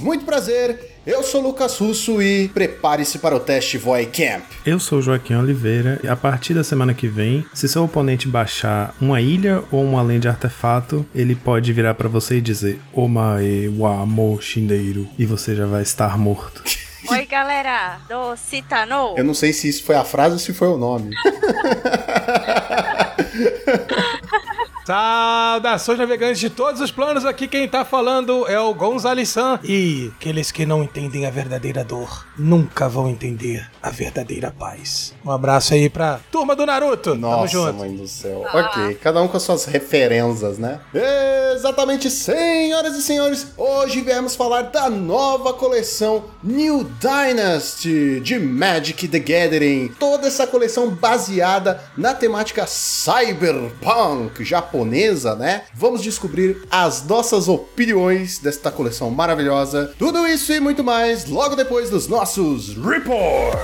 Muito prazer, eu sou Lucas Russo e prepare-se para o teste Voy Camp. Eu sou Joaquim Oliveira e a partir da semana que vem, se seu oponente baixar uma ilha ou uma além de artefato, ele pode virar para você e dizer Omae wa mo shindeiro e você já vai estar morto. Oi, galera do Citano. Eu não sei se isso foi a frase ou se foi o nome. Saudações navegantes de todos os planos, aqui quem tá falando é o Gonzales-san. E aqueles que não entendem a verdadeira dor nunca vão entender a verdadeira paz. Um abraço aí pra turma do Naruto. Tamo Nossa, junto. mãe do céu. Ok, cada um com as suas referências, né? Exatamente, senhoras e senhores, hoje viemos falar da nova coleção New Dynasty de Magic the Gathering. Toda essa coleção baseada na temática cyberpunk japonesa, né? Vamos descobrir as nossas opiniões desta coleção maravilhosa. Tudo isso e muito mais logo depois dos nossos reports.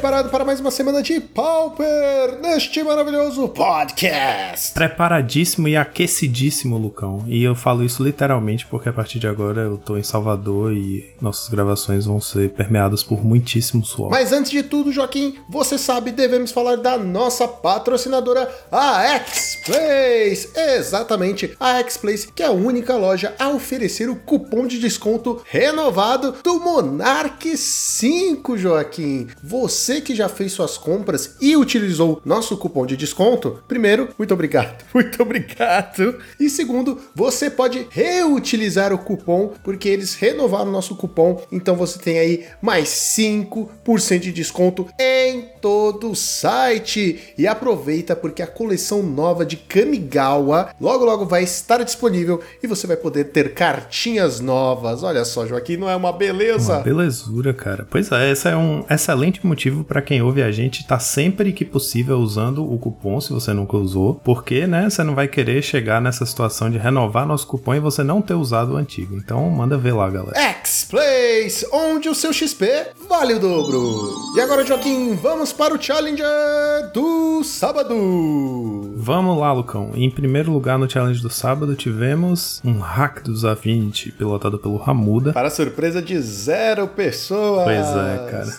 Preparado para mais uma semana de Pauper neste maravilhoso podcast. Preparadíssimo e aquecidíssimo, Lucão. E eu falo isso literalmente porque a partir de agora eu tô em Salvador e nossas gravações vão ser permeadas por muitíssimo suor. Mas antes de tudo, Joaquim, você sabe, devemos falar da nossa patrocinadora, a X-Place. Exatamente, a X-Place, que é a única loja a oferecer o cupom de desconto renovado do Monarch 5, Joaquim. Você que já fez suas compras e utilizou nosso cupom de desconto, primeiro, muito obrigado. Muito obrigado. E segundo, você pode reutilizar o cupom, porque eles renovaram nosso cupom, então você tem aí mais 5% de desconto em todo o site. E aproveita porque a coleção nova de Kamigawa logo logo vai estar disponível e você vai poder ter cartinhas novas. Olha só, Joaquim, não é uma beleza? Uma belezura, cara. Pois é, esse é um excelente motivo para quem ouve a gente tá sempre que possível usando o cupom, se você nunca usou, porque, né, você não vai querer chegar nessa situação de renovar nosso cupom e você não ter usado o antigo. Então, manda ver lá, galera. X-Place, onde o seu XP vale o dobro. E agora, Joaquim, vamos para o Challenger do sábado. Vamos lá, Lucão. Em primeiro lugar no Challenge do sábado tivemos um hack dos A20 pilotado pelo Ramuda. Para surpresa de zero pessoas. Pois é, cara.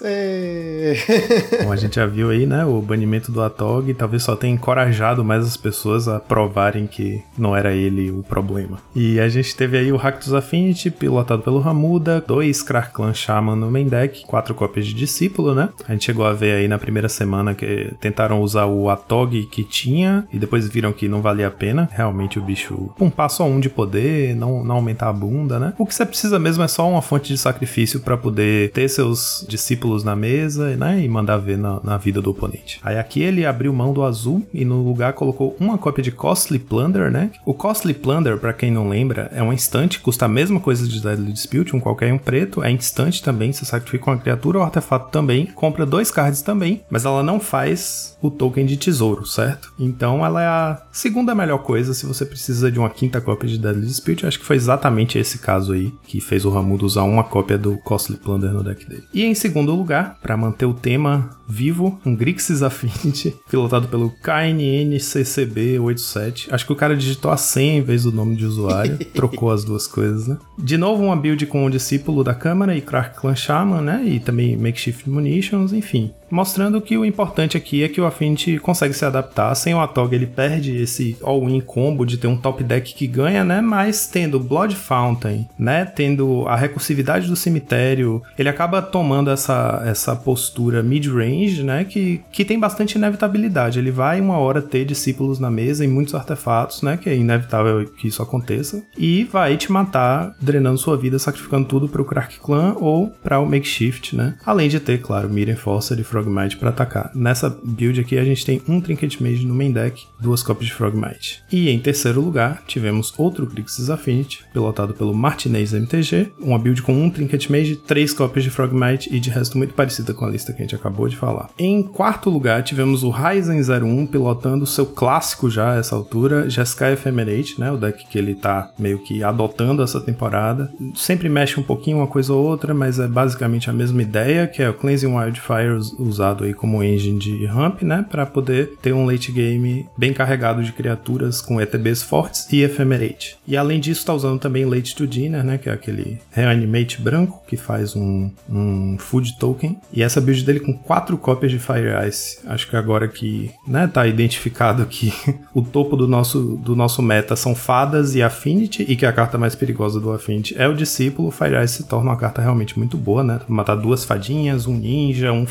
Como a gente já viu aí, né? O banimento do Atog talvez só tenha encorajado mais as pessoas a provarem que não era ele o problema. E a gente teve aí o dos Affinity, pilotado pelo Ramuda, dois Krarklan Shaman no main deck, quatro cópias de Discípulo, né? A gente chegou a ver aí na primeira semana que tentaram usar o Atog que tinha e depois viram que não valia a pena. Realmente o bicho pumpar só um de poder, não, não aumentar a bunda, né? O que você precisa mesmo é só uma fonte de sacrifício para poder ter seus discípulos na mesa, né? E mandar ver na, na, vida do oponente. Aí aqui ele abriu mão do azul e no lugar colocou uma cópia de Costly Plunder, né? O Costly Plunder, para quem não lembra, é um instante, custa a mesma coisa de Deadly Dispute, um qualquer um preto, é instante também, você sacrifica uma criatura ou artefato também, compra dois cards também, mas ela não faz o token de tesouro, certo? Então ela é a segunda melhor coisa se você precisa de uma quinta cópia de Deadly Dispute. Acho que foi exatamente esse caso aí que fez o Ramudo usar uma cópia do Costly Plunder no deck dele. E em segundo lugar, para manter o tema vivo, um Grixis Affinity, pilotado pelo KNNCCB87. Acho que o cara digitou a 100 em vez do nome de usuário, trocou as duas coisas, né? De novo, uma build com o discípulo da câmara e Crack Clan Shaman, né? E também Makeshift Munitions, enfim. Mostrando que o importante aqui é que o Affinity consegue se adaptar. Sem o Atog, ele perde esse all-in combo de ter um top deck que ganha, né? Mas tendo Blood Fountain, né? Tendo a recursividade do cemitério, ele acaba tomando essa, essa postura mid-range, né? Que, que tem bastante inevitabilidade. Ele vai uma hora ter discípulos na mesa e muitos artefatos, né? Que é inevitável que isso aconteça. E vai te matar, drenando sua vida, sacrificando tudo pro Crack Clan ou para o Makeshift, né? Além de ter, claro, Mirror Enforcer e Frogmite para atacar. Nessa build aqui a gente tem um Trinket Mage no main deck, duas cópias de Frogmite. E em terceiro lugar, tivemos outro Grixis Affinity, pilotado pelo Martinez MTG, uma build com um Trinket Mage, três cópias de Frogmite e de resto muito parecida com a lista que a gente acabou de falar. Em quarto lugar, tivemos o Ryzen 01 pilotando seu clássico já a essa altura, Jeskai Ephemerate, né? O deck que ele tá meio que adotando essa temporada. Sempre mexe um pouquinho uma coisa ou outra, mas é basicamente a mesma ideia, que é o Cleansing Wildfire usado aí como engine de ramp, né? Para poder ter um late game bem carregado de criaturas com ETBs fortes e Ephemerate. E além disso, tá usando também Late to Dinner, né? Que é aquele Reanimate branco que faz um, um food token. E essa build dele com quatro cópias de Fire Ice. Acho que agora que né, tá identificado que o topo do nosso, do nosso meta são fadas e Affinity, e que a carta mais perigosa do Affinity é o discípulo, Fire Ice se torna uma carta realmente muito boa, né? Matar duas fadinhas, um ninja, um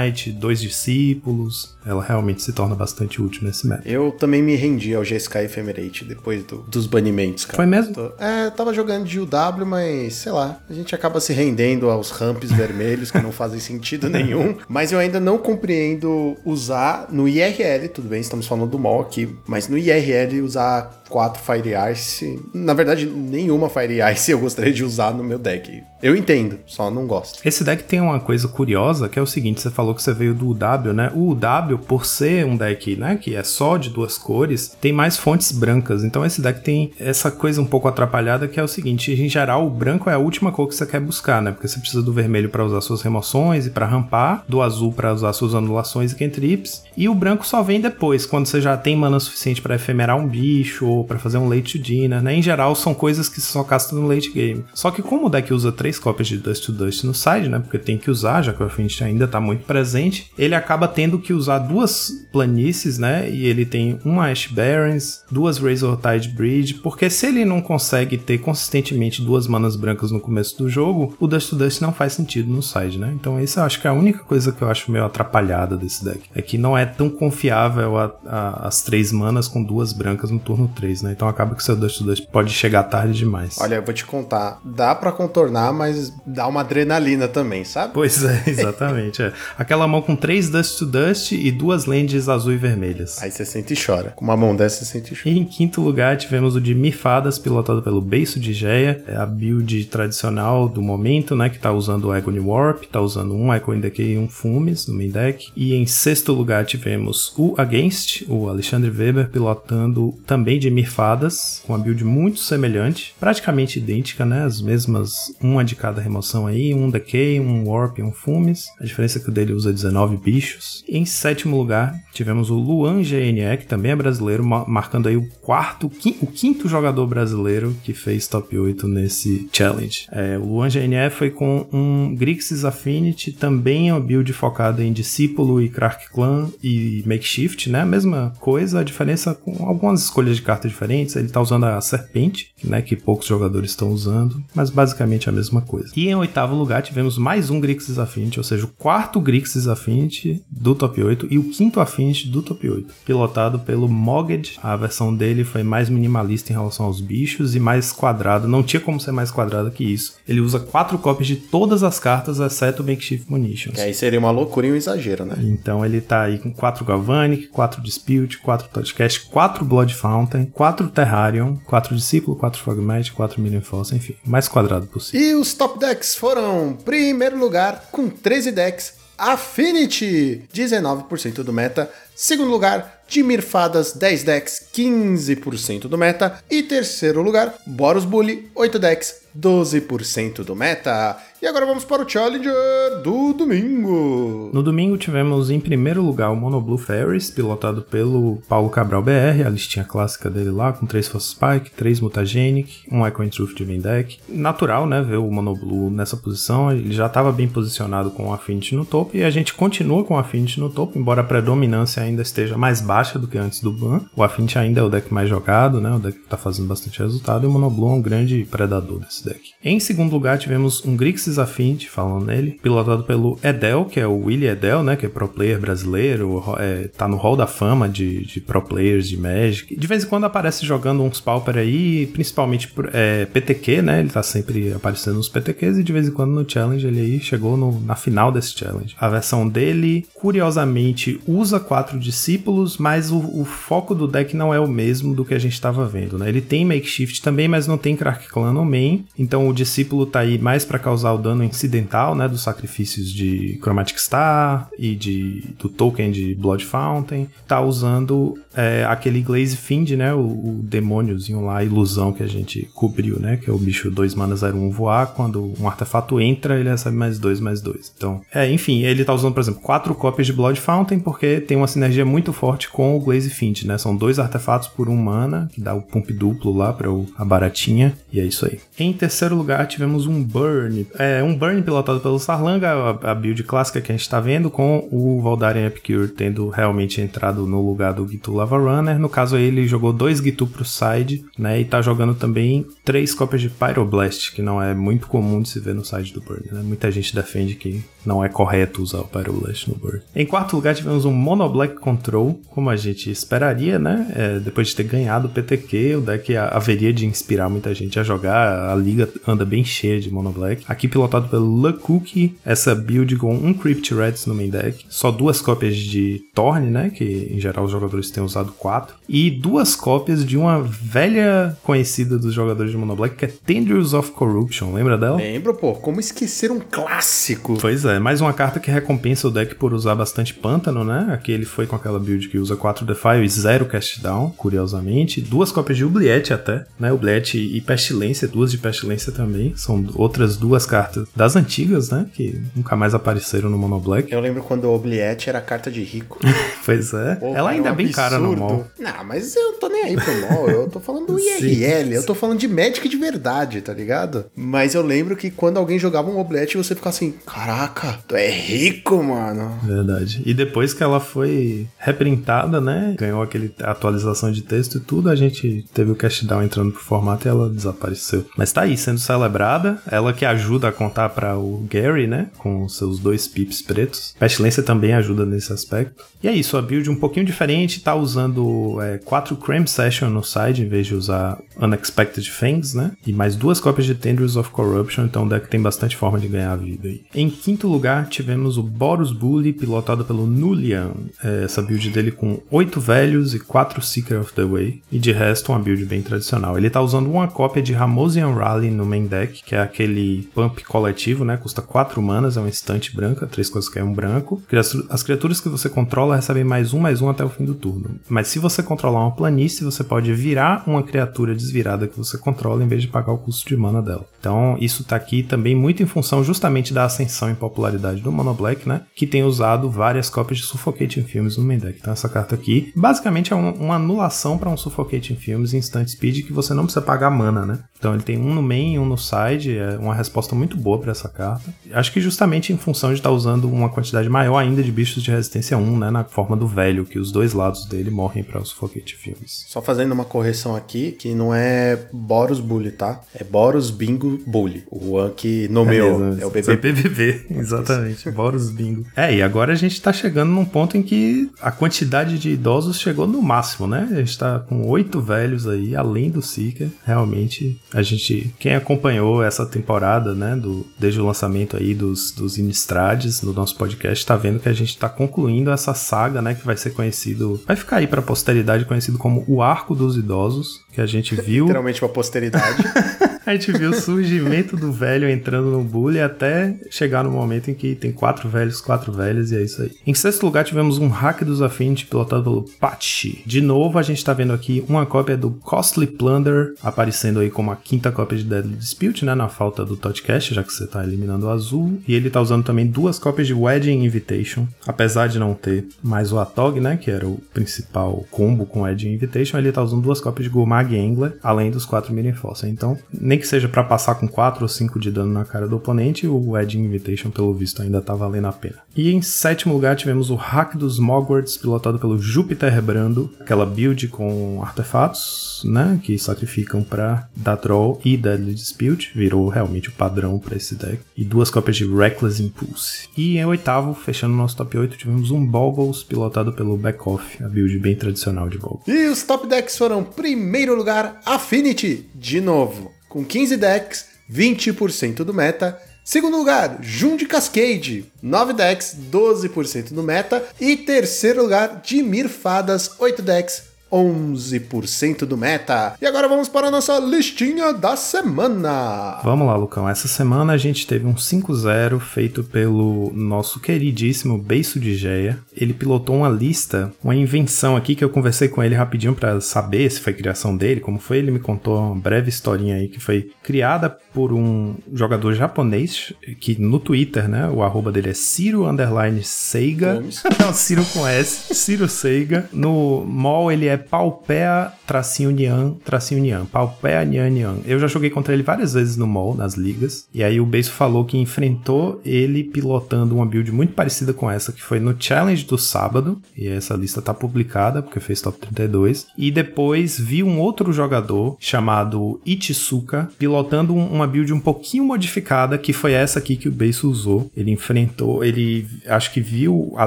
Frogmite, dois discípulos. Ela realmente se torna bastante útil nesse meta. Eu também me rendi ao GSK Ephemerate depois do, dos banimentos, cara. Foi mesmo? Tô- É, tava jogando de UW, mas sei lá, a gente acaba se rendendo aos ramps vermelhos que não fazem sentido nenhum. Mas eu ainda não compreendo usar no IRL, tudo bem, estamos falando do MOL aqui, mas no IRL usar quatro Fire Ice. Na verdade, nenhuma Fire Ice eu gostaria de usar no meu deck. Eu entendo, só não gosto. Esse deck tem uma coisa curiosa, que é o seguinte, você falou que você veio do UW, né? O UW, por ser um deck, né, que é só de duas cores, tem mais fontes brancas. Então esse deck tem essa coisa um pouco atrapalhada, que é o seguinte, em geral, o branco é a última cor que você quer buscar, né? Porque você precisa do vermelho para usar suas remoções e para rampar, do azul para usar suas anulações e cantrips, e o branco só vem depois, quando você já tem mana suficiente para efemerar um bicho ou para fazer um late to dinner, né? Em geral, são coisas que só castam no late game. Só que como o deck usa três cópias de Dust to Dust no side, né? Porque tem que usar, já que o Affinity ainda tá muito presente, ele acaba tendo que usar duas planícies, né? E ele tem uma Ash Barrens, duas Razor Tide Bridge, porque se ele não consegue ter consistentemente duas manas brancas no começo do jogo, o Dust to Dust não faz sentido no side, né? Então essa eu acho que é a única coisa que eu acho meio atrapalhada desse deck. É que não é tão confiável a- a- as três manas com duas brancas no turno 3, né? Então acaba que o seu Dust to Dust pode chegar tarde demais. Olha, eu vou te contar, dá pra contornar, mas dá uma adrenalina também, sabe? Pois é, exatamente. é. Aquela mão com três Dust to Dust e duas lentes azul e vermelhas. Aí você sente e chora. Com uma mão dessa, você sente e chora. E em quinto lugar tivemos o de Mifadas, pilotado pelo Beiço de Geia, é a build tradicional do momento, né, que tá usando o Agony Warp, tá usando um Echoing Decay e um Fumes no main deck. E em sexto lugar tivemos o Against, o Alexandre Weber, pilotando também de Mifadas, com uma build muito semelhante, praticamente idêntica, né, as mesmas, uma de cada remoção aí, um Decay, um Warp e um Fumes. A diferença é que o dele usa 19 bichos. E em sétimo lugar tivemos o Luan GNE, que também é brasileiro, ma- marcando aí o quarto, quin- o quinto jogador brasileiro que fez top 8 nesse challenge. É, o Luan GNE foi com um Grixis Affinity, também uma build focada em Discípulo e Crack Clan e Makeshift, né? A mesma coisa, a diferença com algumas escolhas de cartas diferentes. Ele tá usando a Serpente, né? Que poucos jogadores estão usando, mas basicamente a mesma coisa. E em oitavo lugar tivemos mais um Grixis Affinity, ou seja, o quarto Grixis Affinity do top 8 e o quinto Affinity do top 8, pilotado pelo Mogged. A versão dele foi mais minimalista em relação aos bichos e mais quadrado, não tinha como ser mais quadrado que isso. Ele usa quatro cópias de todas as cartas, exceto o Makeshift Munitions. Que aí seria uma loucura e um exagero, né? Então ele tá aí com 4 Galvanic, 4 Dispute, 4 Touchcast, 4 Blood Fountain, 4 Terrarium, 4 Discípulo, 4 Frogmite, 4 Million Force, enfim, mais quadrado possível. E os top decks foram, primeiro lugar, com 13 decks, Affinity, 19% do meta. Segundo lugar, Dimir Fadas, 10 decks, 15% do meta. E terceiro lugar, Boros Bully, 8 decks, 12% do meta. E agora vamos para o Challenger do domingo. No domingo tivemos em primeiro lugar o Mono Blue Ferris, pilotado pelo Paulo Cabral BR, a listinha clássica dele lá, com 3 Force Spike, 3 Mutagenic, um Icon Truth de deck. Natural, né, ver o Mono Blue nessa posição, ele já estava bem posicionado com o Affinity no topo, e a gente continua com o Affinity no topo, embora a predominância ainda esteja mais baixa do que antes do ban. O Affinity ainda é o deck mais jogado, né, o deck que tá fazendo bastante resultado, e o Mono Blue é um grande predador desse deck. Em segundo lugar tivemos um Grixis Affinity, falando nele, pilotado pelo Edel, que é o Willy Edel, né, que é pro player brasileiro, é, tá no hall da fama de, de pro players de Magic. De vez em quando aparece jogando uns pauper aí, principalmente é, PTQ, né, ele tá sempre aparecendo nos PTQs e de vez em quando no challenge ele aí chegou no- na final desse challenge. A versão dele, curiosamente, usa quatro discípulos, mas o, o, foco do deck não é o mesmo do que a gente estava vendo, né? Ele tem makeshift também, mas não tem Crack Clan no main, então o discípulo tá aí mais para causar o dano incidental, né, dos sacrifícios de Chromatic Star e de do token de Blood Fountain, tá usando é, aquele Glaze Fiend, né, o, o demôniozinho lá, a ilusão que a gente cobriu, né, que é o bicho 2 mana 01 voar, quando um artefato entra, ele recebe mais 2 mais 2. Então, é, enfim, ele tá usando, por exemplo, quatro cópias de Blood Fountain porque tem uma sinergia muito forte com o Glaze Fiend, né? São dois artefatos por um mana, que dá o pump duplo lá para a baratinha, e é isso aí. Em terceiro lugar, tivemos um Burn, é, um Burn pilotado pelo Sarlanga, a, a build clássica que a gente tá vendo, com o Valdarian Epicure tendo realmente entrado no lugar do Gitu Lava Runner. No caso ele jogou dois Gitu pro side, né? E tá jogando também três cópias de Pyroblast, que não é muito comum de se ver no side do Burn, né? Muita gente defende que não é correto usar o Pyroblast no Burn. Em quarto lugar, tivemos um Mono Black Control, como a gente esperaria, né? É, depois de ter ganhado o PTQ, o deck haveria de inspirar muita gente a jogar. A liga anda bem cheia de Mono Black. Aqui pilotado pelo Le Cookie, essa build com um Crypt Reds no main deck, só duas cópias de Torn, né? Que em geral os jogadores têm usado quatro, e duas cópias de uma velha conhecida dos jogadores de Mono Black, que é Tendrils of Corruption. Lembra dela? Lembro, pô. Como esquecer um clássico? Pois é, mais uma carta que recompensa o deck por usar bastante pântano, né? Aqui ele foi com aquela build que usa 4 Defile e 0 Cast Down, curiosamente. Duas cópias de Oubliette até, né? Oubliette e Pestilência, duas de Pestilência também. São outras duas cartas das antigas, né? Que nunca mais apareceram no Mono Black. Eu lembro quando o Oubliette era carta de rico. pois é. Pô, Ela ainda é um bem cara no mall. Não, mas eu tô nem aí pro mall. Eu tô falando do IRL. eu tô falando de Magic de verdade, tá ligado? Mas eu lembro que quando alguém jogava um Oubliette, você ficava assim, caraca, tu é rico, mano. Verdade. E depois que ela foi reprintada, né? Ganhou aquele atualização de texto e tudo, a gente teve o cashdown entrando pro formato e ela desapareceu. Mas tá aí, sendo celebrada. Ela que ajuda a contar para o Gary, né? Com seus dois pips pretos. Pestilência também ajuda nesse aspecto. E é isso, a build um pouquinho diferente, tá usando é, quatro Cram Session no side, em vez de usar Unexpected Fangs, né? E mais duas cópias de Tendrils of Corruption, então o deck tem bastante forma de ganhar vida aí. Em quinto lugar, tivemos o Boros Bully, pilotado pelo Nulian. É, essa build dele com oito velhos e quatro Seeker of the Way. E de resto, uma build bem tradicional. Ele tá usando uma cópia de Ramosian Rally no main deck, que é aquele pump coletivo, né? Custa quatro manas, é uma estante branca, três coisas que é um branco. As criaturas que você controla recebem mais um, mais um até o fim do turno. Mas se você controlar uma planície, você pode virar uma criatura desvirada que você controla em vez de pagar o custo de mana dela. Então, isso tá aqui também muito em função justamente da ascensão em popularidade do Mono Black, né? Que tem usado várias cópias de Suffocating Films no main deck. Então, essa carta aqui basicamente é um, uma anulação para um Suffocating Films Instant Speed que você não precisa pagar mana, né? Então, ele tem um no main e um no side. É uma resposta muito boa para essa carta. Acho que justamente em função de estar tá usando uma quantidade maior ainda de bichos de resistência 1, né? Na forma do velho, que os dois lados dele morrem para os Suffocating Films. Só fazendo uma correção aqui, que não é Boros Bully, tá? É Boros Bingo Bully. O One que nomeou. É, é o BBB. É BBB, exatamente. Boros Bingo. É, e agora a gente tá chegando num ponto em que a quantidade de idosos chegou no máximo, né? A gente tá com oito velhos aí, além do Seeker. Realmente, a gente, quem acompanhou essa temporada, né, do, desde o lançamento aí dos, dos Inistrades no nosso podcast, tá vendo que a gente tá concluindo essa saga, né, que vai ser conhecido, vai ficar aí pra posteridade conhecido como o Arco dos Idosos, que a gente viu. Literalmente pra posteridade. a gente viu o surgimento do velho entrando no bully até chegar no momento em que tem quatro velhos, quatro velhas e é isso aí. Em sexto lugar tivemos um hack dos Affinity pilotado pelo Patchy. De novo a gente tá vendo aqui uma cópia do Costly Plunder aparecendo aí como a quinta cópia de Deadly Dispute, né, na falta do Touchcast, já que você tá eliminando o azul. E ele tá usando também duas cópias de Wedding Invitation, apesar de não ter mais o Atog, né, que era o principal combo com Wedding Invitation, ele tá usando duas cópias de Gomag Angler, além dos quatro Mini Force. Então, nem que seja para passar com 4 ou 5 de dano na cara do oponente, o Wedding Invitation, pelo visto, ainda tá valendo a pena. E em sétimo lugar tivemos o Hack dos Mogwarts, pilotado pelo Júpiter Brando, aquela build com artefatos, né, que sacrificam para dar draw e Deadly Dispute, virou realmente o padrão para esse deck. E duas cópias de Reckless Impulse. E em oitavo, fechando nosso top 8, tivemos um Boggles, pilotado pelo Backoff, a build bem tradicional de Boggles. E os top decks foram, primeiro lugar, Affinity, de novo com 15 decks, 20% do meta, Segundo lugar, Jund Cascade, 9 decks, 12% do meta. E terceiro lugar, Dimir Fadas, 8 decks, 11% do meta. E agora vamos para a nossa listinha da semana. Vamos lá, Lucão. Essa semana a gente teve um 5-0 feito pelo nosso queridíssimo Beiço de Geia. Ele pilotou uma lista, uma invenção aqui que eu conversei com ele rapidinho para saber se foi criação dele, como foi. Ele me contou uma breve historinha aí que foi criada por um jogador japonês que no Twitter, né, o arroba dele é Ciro Underline Seiga. Não, Ciro com S. Ciro Seiga. No mall ele é Paupea tracinho Nian, tracinho Nian. Paupea Nian Nian. Eu já joguei contra ele várias vezes no mall, nas ligas. E aí o Beijo falou que enfrentou ele pilotando uma build muito parecida com essa, que foi no Challenge do sábado. E essa lista tá publicada, porque fez top 32. E depois vi um outro jogador chamado Ichisuka pilotando uma build um pouquinho modificada, que foi essa aqui que o Beijo usou. Ele enfrentou, ele acho que viu a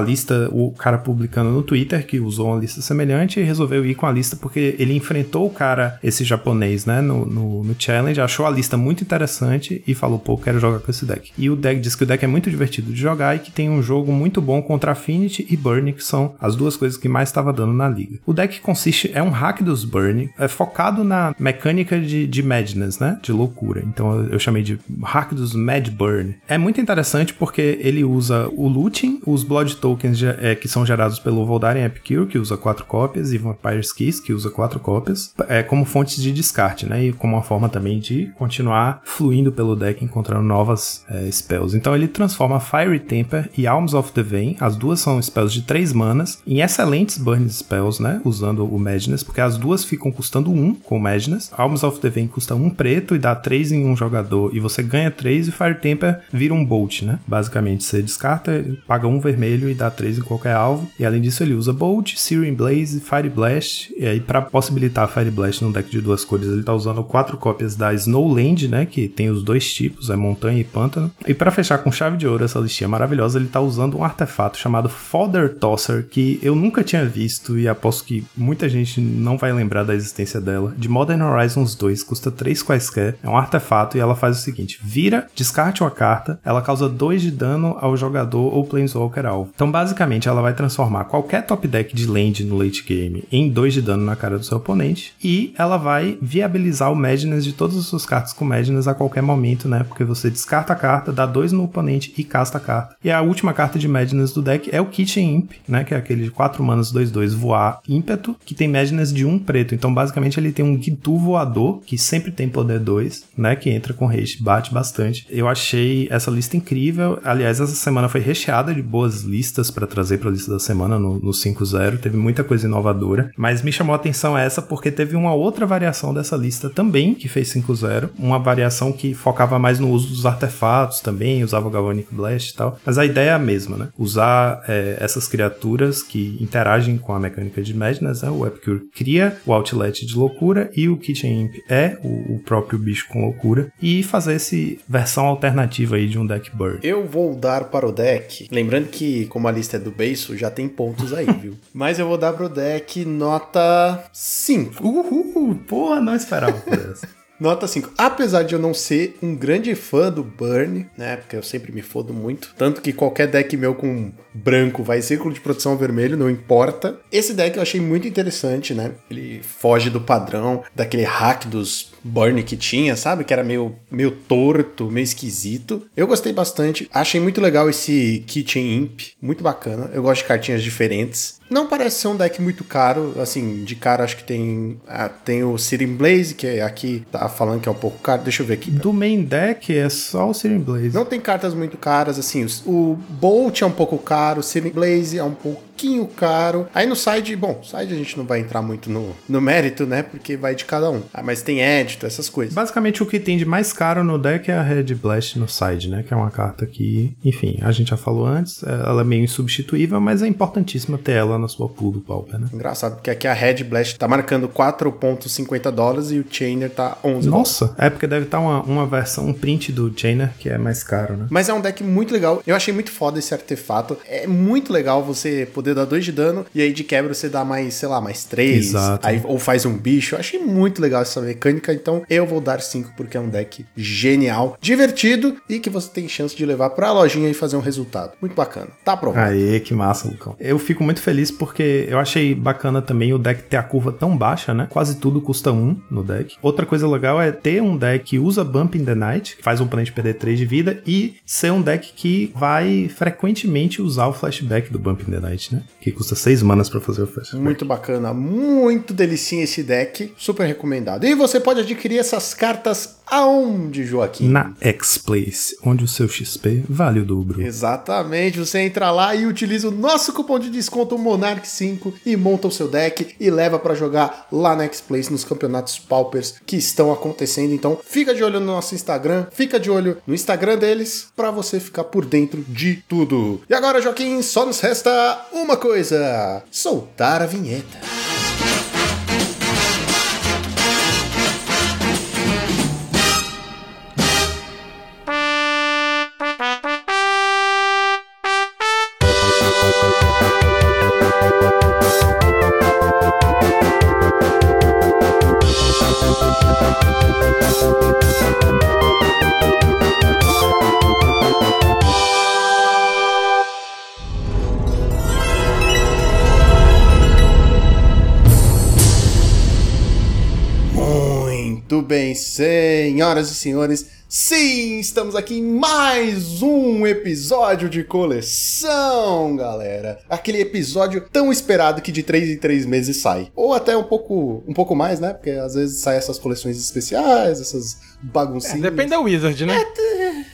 lista, o cara publicando no Twitter, que usou uma lista semelhante e resolveu ir com a lista porque ele enfrentou o cara, esse japonês, né, no, no, no, challenge, achou a lista muito interessante e falou, pô, quero jogar com esse deck. E o deck diz que o deck é muito divertido de jogar e que tem um jogo muito bom contra Affinity e Burn, que são as duas coisas que mais estava dando na liga. O deck consiste, é um hack dos Burn, é focado na mecânica de, de Madness, né, de loucura. Então eu chamei de hack dos Mad Burn. É muito interessante porque ele usa o looting, os Blood Tokens é, que são gerados pelo Voldaren Epicure, que usa quatro cópias, e Vampire's Keys, que usa quatro cópias, é, como fontes de descarte, né? E como uma forma também de continuar fluindo pelo deck, encontrando novas é, spells. Então ele transforma Fiery Temper e Alms of the Vein, as duas são spells de 3 manas, em excelentes burn spells, né? Usando o Madness, porque as duas ficam custando 1 um, com o Madness. Alms of the Vein custa 1 um preto e dá 3 em um jogador, e você ganha 3 e Fire Temper vira um Bolt, né? Basicamente, você descarta, paga um vermelho e dá 3 em qualquer alvo. E além disso, ele usa Bolt, Searing Blaze, Fire Blast, e aí para possibilitar Fire Blast num deck de duas cores, ele tá usando quatro cópias da Snowland, né, que tem os dois tipos, é montanha e pântano. E para fechar com chave de ouro essa listinha maravilhosa, ele tá usando um artefato chamado Fodder Tosser, que eu nunca tinha visto e aposto que muita gente não vai lembrar da existência dela. De Modern Horizons 2, custa 3 quaisquer, é um artefato e ela faz o seguinte: vira, descarte uma carta, ela causa 2 de dano ao jogador ou Planeswalker alvo. Então, basicamente, ela vai transformar qualquer top deck de land no late game em 2 de dano na cara do seu oponente e ela vai viabilizar o Madness de todas as suas cartas com Madness a qualquer momento, né? Porque você descarta a carta, dá 2 no oponente e casta a carta. E a última carta de Madness do deck é o Kitchen Imp, né? Que é aquele de 4 manas 2-2 voar ímpeto, que tem Madness de 1 um preto. Então, basicamente, ele tem um Gitu voador, que sempre tem poder 2, né? Que entra com haste, bate bastante. Eu achei essa lista incrível. Aliás, essa semana foi recheada de boas listas para trazer para a lista da semana no, no 5-0. Teve muita coisa inovadora. Mas me chamou a atenção essa porque teve uma outra variação dessa lista também, que fez 5-0. Uma variação que focava mais no uso dos artefatos também, usava o Galvanic Blast e tal. Mas a ideia é a mesma, né? Usar é, essas criaturas que interagem com a mecânica de Madness, né? O Epicure cria o Outlet de loucura e o Kitchen Imp é o, o próprio bicho com loucura. E fazer essa versão alternativa aí de um deck Bird. Eu vou dar para o deck, lembrando que como a lista é do beiço, já tem pontos aí, viu? Mas eu vou dar para o deck nota 5. Uhul, porra, não esperava por essa. Nota 5. Apesar de eu não ser um grande fã do Burn, né? Porque eu sempre me fodo muito. Tanto que qualquer deck meu com branco vai círculo de proteção vermelho, não importa. Esse deck eu achei muito interessante, né? Ele foge do padrão, daquele hack dos Burn que tinha, sabe? Que era meio, meio torto, meio esquisito. Eu gostei bastante. Achei muito legal esse Kitchen Imp. Muito bacana. Eu gosto de cartinhas diferentes. Não parece ser um deck muito caro, assim, de cara acho que tem ah, tem o Searing Blaze, que é aqui tá falando que é um pouco caro, deixa eu ver aqui. Do main deck é só o Searing Blaze. Não tem cartas muito caras, assim, o Bolt é um pouco caro, o Searing Blaze é um pouquinho caro. Aí no side, bom, side a gente não vai entrar muito no, no mérito, né, porque vai de cada um. Ah, mas tem édito, essas coisas. Basicamente o que tem de mais caro no deck é a Red Blast no side, né, que é uma carta que, enfim, a gente já falou antes, ela é meio insubstituível, mas é importantíssima ter ela na sua pool do Pauper, né? Engraçado, porque aqui a Red Blast tá marcando 4.50 dólares e o Chainer tá 11 Nossa, dólares. é porque deve estar tá uma, uma versão, um print do Chainer que é mais caro, né? Mas é um deck muito legal. Eu achei muito foda esse artefato. É muito legal você poder dar 2 de dano, e aí de quebra você dá mais, sei lá, mais 3. Exato. Aí, ou faz um bicho. Eu achei muito legal essa mecânica, então eu vou dar 5 porque é um deck genial, divertido e que você tem chance de levar pra lojinha e fazer um resultado. Muito bacana. Tá aprovado. Aê, que massa, Lucão. Eu fico muito feliz porque eu achei bacana também o deck ter a curva tão baixa, né? Quase tudo custa 1 um no deck. Outra coisa legal é ter um deck que usa Bump in the Night, que faz um oponente perder 3 de vida, e ser um deck que vai frequentemente usar o flashback do Bump in the Night, né? Que custa 6 manas pra fazer o flashback. Muito bacana, muito delicinha esse deck, super recomendado. E você pode adquirir essas cartas aonde, Joaquim? Na X-Place, onde o seu XP vale o dobro. Exatamente, você entra lá e utiliza o nosso cupom de desconto Monarch5 e monta o seu deck e leva pra jogar lá na X-Place nos campeonatos Paupers que estão acontecendo. Então, fica de olho no nosso Instagram, fica de olho no Instagram deles pra você ficar por dentro de tudo. E agora, Joaquim, só nos resta uma coisa: soltar a vinheta. Bem, senhoras e senhores. Sim, estamos aqui em mais um episódio de coleção, galera. Aquele episódio tão esperado que de 3 em 3 meses sai. Ou até um pouco, um pouco mais, né? Porque às vezes saem essas coleções especiais, essas baguncinhas. É, depende da Wizard, né?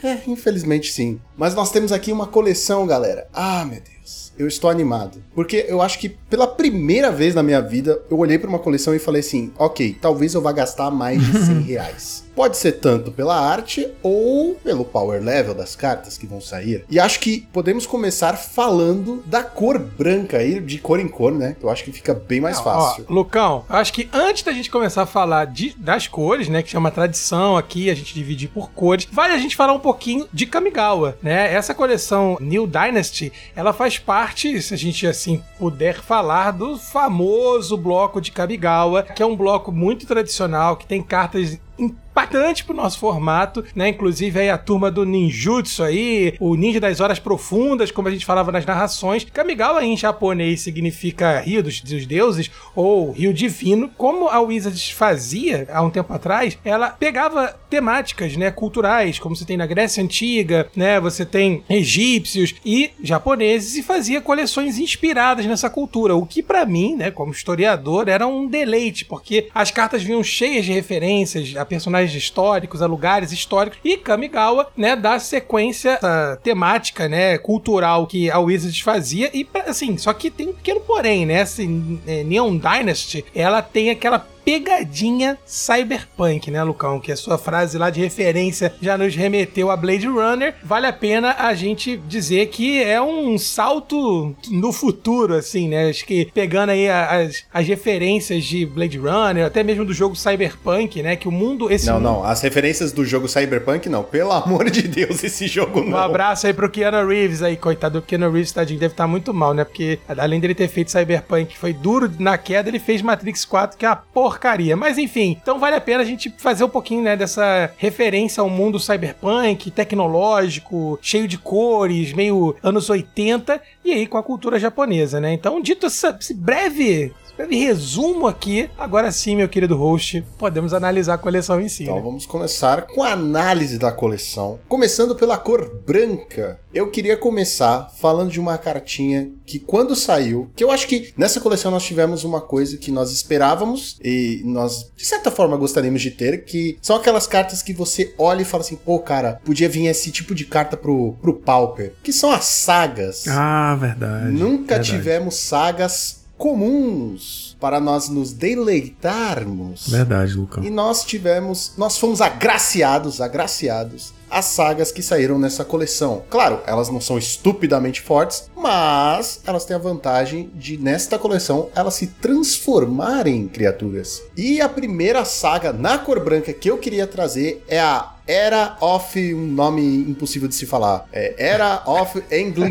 É, infelizmente sim. Mas nós temos aqui uma coleção, galera. Ah, meu Deus. Eu estou animado. Porque eu acho que pela primeira vez na minha vida, eu olhei para uma coleção e falei assim: ok, talvez eu vá gastar mais de 100 reais. Pode ser tanto pela arte ou pelo power level das cartas que vão sair. E acho que podemos começar falando da cor branca aí, de cor em cor, né? Eu acho que fica bem mais Não, fácil. Ó, Lucão, acho que antes da gente começar a falar de- das cores, né, que chama tradição aqui, a gente dividir por cores, vale a gente falar um pouquinho de Kamigawa, né? Essa coleção New Dynasty, ela faz parte, se a gente assim puder falar, do famoso bloco de Kamigawa, que é um bloco muito tradicional, que tem cartas impactante pro nosso formato, né? Inclusive aí a turma do ninjutsu aí, o ninja das horas profundas, como a gente falava nas narrações. Kamigawa em japonês significa rio dos, dos deuses ou rio divino. Como a Wizards fazia há um tempo atrás, ela pegava temáticas, né, culturais, como você tem na Grécia Antiga, né? Você tem egípcios e japoneses e fazia coleções inspiradas nessa cultura, o que pra mim, né, como historiador, era um deleite, porque as cartas vinham cheias de referências a personagens históricos, a lugares históricos e Kamigawa, né, dá sequência essa temática, né, cultural que a Wizards fazia e assim, só que tem um pequeno porém, né, assim, é, Neon Dynasty, ela tem aquela pegadinha cyberpunk, né, Lucão? Que a sua frase lá de referência já nos remeteu a Blade Runner. Vale a pena a gente dizer que é um salto no futuro, assim, né? Acho que pegando aí a- as, as referências de Blade Runner, até mesmo do jogo cyberpunk, né? Que o mundo. Esse Não, mundo- não, as referências do jogo Cyberpunk, não. Pelo amor de Deus, esse jogo Um não. abraço aí pro Keanu Reeves aí, coitado do Keanu Reeves, tadinho, deve estar muito mal, né? Porque além dele ter feito Cyberpunk, que foi duro na queda, ele fez Matrix 4, que é uma porcaria. Mas enfim, então vale a pena a gente fazer um pouquinho, né, dessa referência ao mundo cyberpunk, tecnológico, cheio de cores, meio anos 80, e aí com a cultura japonesa, né? Então, dito essa- esse breve... breve resumo aqui, agora sim, meu querido host, podemos analisar a coleção em si. Então né? vamos começar com a análise da coleção. Começando pela cor branca. Eu queria começar falando de uma cartinha que quando saiu, que eu acho que nessa coleção nós tivemos uma coisa que nós esperávamos e nós de certa forma gostaríamos de ter, que são aquelas cartas que você olha e fala assim, pô, cara, podia vir esse tipo de carta pro, pro Pauper, que são as sagas. Ah, verdade. Nunca verdade. tivemos sagas comuns para nós nos deleitarmos. Verdade, Lucão. E nós tivemos, nós fomos agraciados, agraciados as sagas que saíram nessa coleção. Claro, elas não são estupidamente fortes, mas elas têm a vantagem de nesta coleção elas se transformarem em criaturas. E a primeira saga na cor branca que eu queria trazer é a Era of um nome impossível de se falar. É Era of English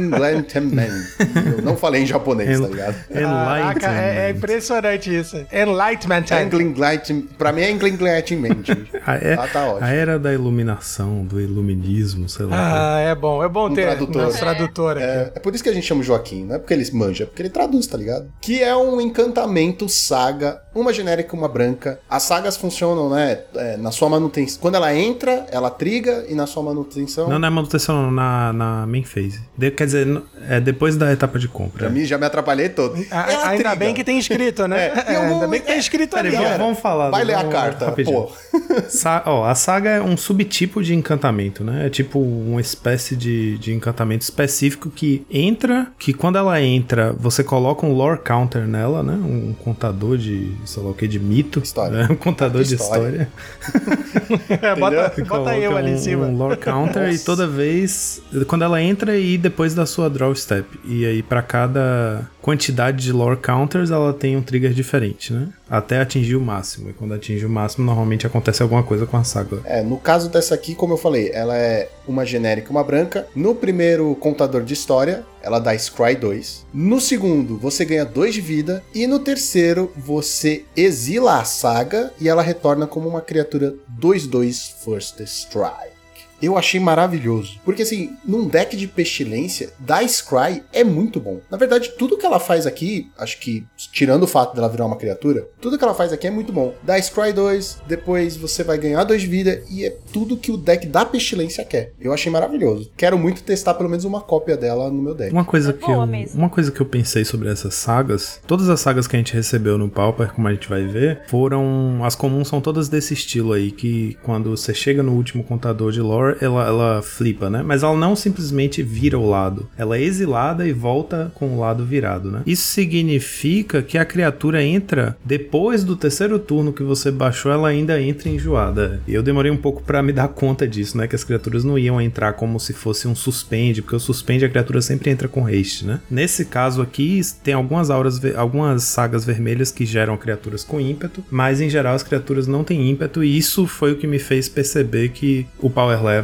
Eu não falei em japonês, tá ligado? Caraca, é, é impressionante isso. Enlightenment. English, pra mim é Enlightenment. a, é, ah, tá ótimo. a era da iluminação, do iluminismo, sei lá. Ah, é bom. É bom um ter tradutor. nosso tradutor aqui. É, é, por isso que a gente chama o Joaquim, não é porque ele manja, é porque ele traduz, tá ligado? Que é um encantamento saga, uma genérica e uma branca. As sagas funcionam, né, é, na sua manutenção. Quando ela entra, ela triga e na sua manutenção... Não, não é manutenção, não, na, na main phase. De, quer dizer, é depois da etapa de compra. Já me, já me atrapalhei todo. A, ainda bem que tem escrito, né? É, ainda bem que tem escrito ali. Vamos, vamos falar. Vai ler a carta, rapidinho. pô. Sa ó, a saga é um subtipo de encantamento, né? É tipo uma espécie de, de encantamento específico que entra, que quando ela entra, você coloca um lore counter nela, né? Um contador de, sei lá o que, de mito. História. Né? Um contador de história. é, bota, bota eu ali em cima. Um lore counter Nossa. e toda vez, quando ela entra e depois da sua draw step. E aí para cada quantidade de lore counters, ela tem um trigger diferente, né? Até atingir o máximo. E quando atinge o máximo, normalmente acontece alguma coisa com a saga. É, no caso dessa aqui, como eu falei, ela é uma genérica, uma branca. No primeiro contador de história, ela dá Scry 2. No segundo, você ganha 2 de vida. E no terceiro, você exila a saga e ela retorna como uma criatura 2-2 First Strike eu achei maravilhoso. Porque assim, num deck de pestilência, da Scry é muito bom. Na verdade, tudo que ela faz aqui, acho que tirando o fato dela virar uma criatura, tudo que ela faz aqui é muito bom. Da Scry 2, depois você vai ganhar 2 de vida e é tudo que o deck da pestilência quer. Eu achei maravilhoso. Quero muito testar pelo menos uma cópia dela no meu deck. Uma coisa, é que eu, uma coisa que eu pensei sobre essas sagas, todas as sagas que a gente recebeu no Pauper, como a gente vai ver, foram. As comuns são todas desse estilo aí, que quando você chega no último contador de lore, ela, ela flipa, né? Mas ela não simplesmente vira o lado. Ela é exilada e volta com o lado virado, né? Isso significa que a criatura entra depois do terceiro turno que você baixou, ela ainda entra enjoada. E eu demorei um pouco para me dar conta disso, né? Que as criaturas não iam entrar como se fosse um suspende, porque o suspende a criatura sempre entra com haste, né? Nesse caso aqui, tem algumas auras, algumas sagas vermelhas que geram criaturas com ímpeto, mas em geral as criaturas não têm ímpeto, e isso foi o que me fez perceber que o power level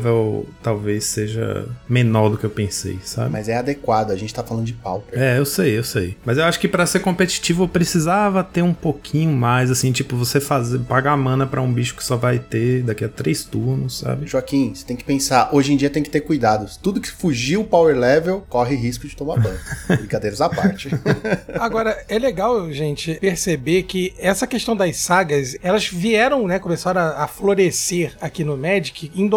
talvez seja menor do que eu pensei, sabe? Mas é adequado, a gente tá falando de pauper. É, eu sei, eu sei. Mas eu acho que para ser competitivo eu precisava ter um pouquinho mais, assim, tipo, você fazer pagar mana para um bicho que só vai ter daqui a três turnos, sabe? Joaquim, você tem que pensar, hoje em dia tem que ter cuidados. Tudo que fugir o power level corre risco de tomar ban. Brincadeiras à parte. Agora, é legal, gente, perceber que essa questão das sagas, elas vieram, né, começaram a, a florescer aqui no Magic em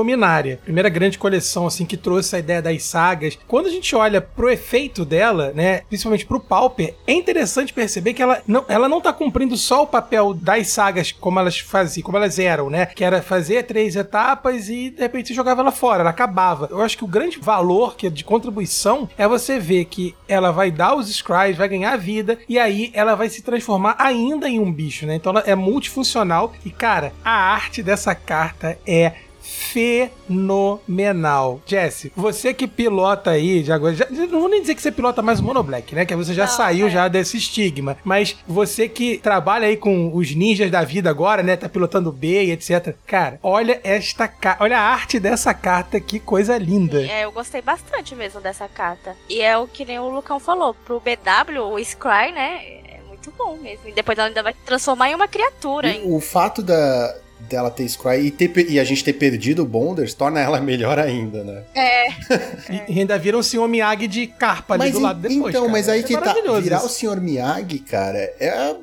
Dominária. Primeira grande coleção, assim, que trouxe a ideia das sagas. Quando a gente olha pro efeito dela, né, principalmente pro Pauper, é interessante perceber que ela não, ela não tá cumprindo só o papel das sagas como elas faziam, como elas eram, né, que era fazer três etapas e de repente você jogava ela fora, ela acabava. Eu acho que o grande valor que é de contribuição é você ver que ela vai dar os scries, vai ganhar vida e aí ela vai se transformar ainda em um bicho, né? Então ela é multifuncional e cara, a arte dessa carta é fenomenal. Jesse, você que pilota aí, já, já, não vou nem dizer que você pilota mais o Monoblack, né? Que você já não, saiu é. já desse estigma. Mas você que trabalha aí com os ninjas da vida agora, né? Tá pilotando B e etc. Cara, olha esta carta, olha a arte dessa carta, que coisa linda. Sim, é, eu gostei bastante mesmo dessa carta. E é o que nem o Lucão falou, pro BW, o Scry, né? É muito bom mesmo. E depois ela ainda vai transformar em uma criatura. E o fato da, dela ter Scry e, ter, e a gente ter perdido o Bonders torna ela melhor ainda, né? É. e ainda vira um Sr. Miyagi de carpa ali mas do lado depois. Então, cara. mas aí é que tá. Virar o Sr. Miyagi, cara, é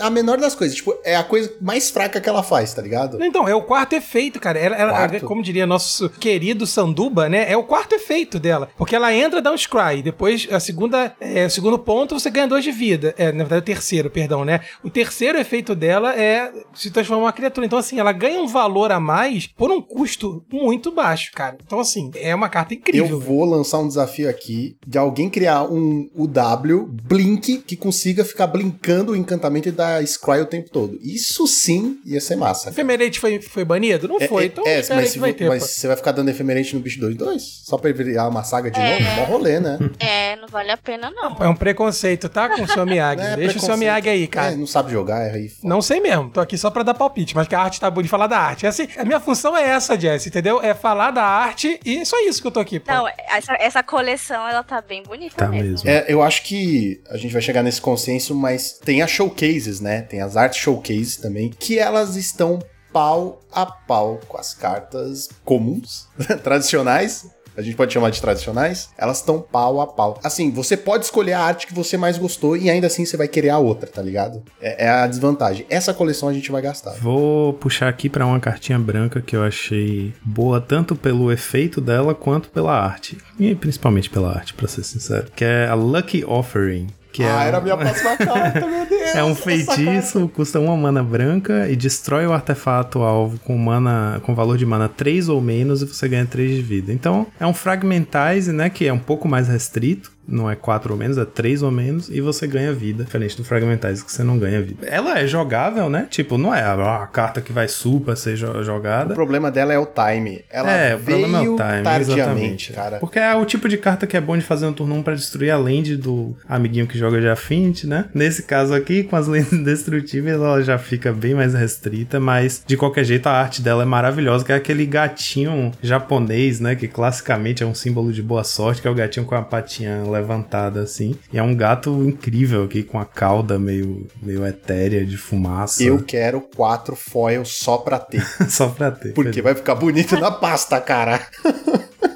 a menor das coisas. Tipo, é a coisa mais fraca que ela faz, tá ligado? Então, é o quarto efeito, cara. Ela, ela como diria nosso querido Sanduba, né? É o quarto efeito dela. Porque ela entra, dá um Scry. Depois, a segunda, é, o segundo ponto, você ganha dois de vida. É, na verdade, o terceiro, perdão, né? O terceiro efeito dela é se transformar em uma criatura. Então, assim, ela ela ganha um valor a mais por um custo muito baixo, cara. Então, assim, é uma carta incrível. Eu vou lançar um desafio aqui de alguém criar um UW Blink que consiga ficar blinkando o encantamento e dar Scry o tempo todo. Isso sim ia ser massa. Ephemerate foi, foi banido? Não é, foi, é, então é, mas, se, vai ter, mas você vai ficar dando Ephemerate no bicho 2-2? Só pra virar uma saga de é. novo? Mó rolê, né? É, não vale a pena não. É um preconceito, tá? Com o seu Miyagi. É, Deixa o seu Miyagi aí, cara. É, não sabe jogar, é aí. Não sei mesmo, tô aqui só pra dar palpite, mas que a arte tá bonito, falar da arte. Assim, a minha função é essa, Jess, entendeu? É falar da arte e só isso que eu tô aqui. Pô. Não, essa, essa coleção, ela tá bem bonita Tá mesmo. mesmo. É, eu acho que a gente vai chegar nesse consenso, mas tem as showcases, né? Tem as art showcases também, que elas estão pau a pau com as cartas comuns, tradicionais. A gente pode chamar de tradicionais. Elas estão pau a pau. Assim, você pode escolher a arte que você mais gostou e ainda assim você vai querer a outra, tá ligado? É, é a desvantagem. Essa coleção a gente vai gastar. Vou puxar aqui pra uma cartinha branca que eu achei boa tanto pelo efeito dela quanto pela arte. E principalmente pela arte, pra ser sincero. Que é a Lucky Offering. Que ah, é era a um- minha próxima carta, meu Deus. É um feitiço, custa uma mana branca e destrói o artefato alvo com mana com valor de mana 3 ou menos e você ganha 3 de vida. Então, é um Fragmentize, né, que é um pouco mais restrito, não é 4 ou menos, é 3 ou menos e você ganha vida, diferente do Fragmentize que você não ganha vida. Ela é jogável, né? Tipo, não é a, a carta que vai super ser jo- O jogada. problema dela é o time. Ela é, o problema é o time, tardiamente, exatamente. cara. Porque é o tipo de carta que é bom de fazer no turno 1 pra destruir a land do amiguinho que joga de Affinity, né? Nesse caso aqui, com as lentes indestrutíveis, ela já fica bem mais restrita, mas de qualquer jeito a arte dela é maravilhosa, que é aquele gatinho japonês, né? Que classicamente é um símbolo de boa sorte, que é o gatinho com a patinha levantada assim. E é um gato incrível aqui, com a cauda meio, meio etérea de fumaça. Eu quero quatro foils só pra ter. Só pra ter. Porque vai ficar bonito na pasta, cara.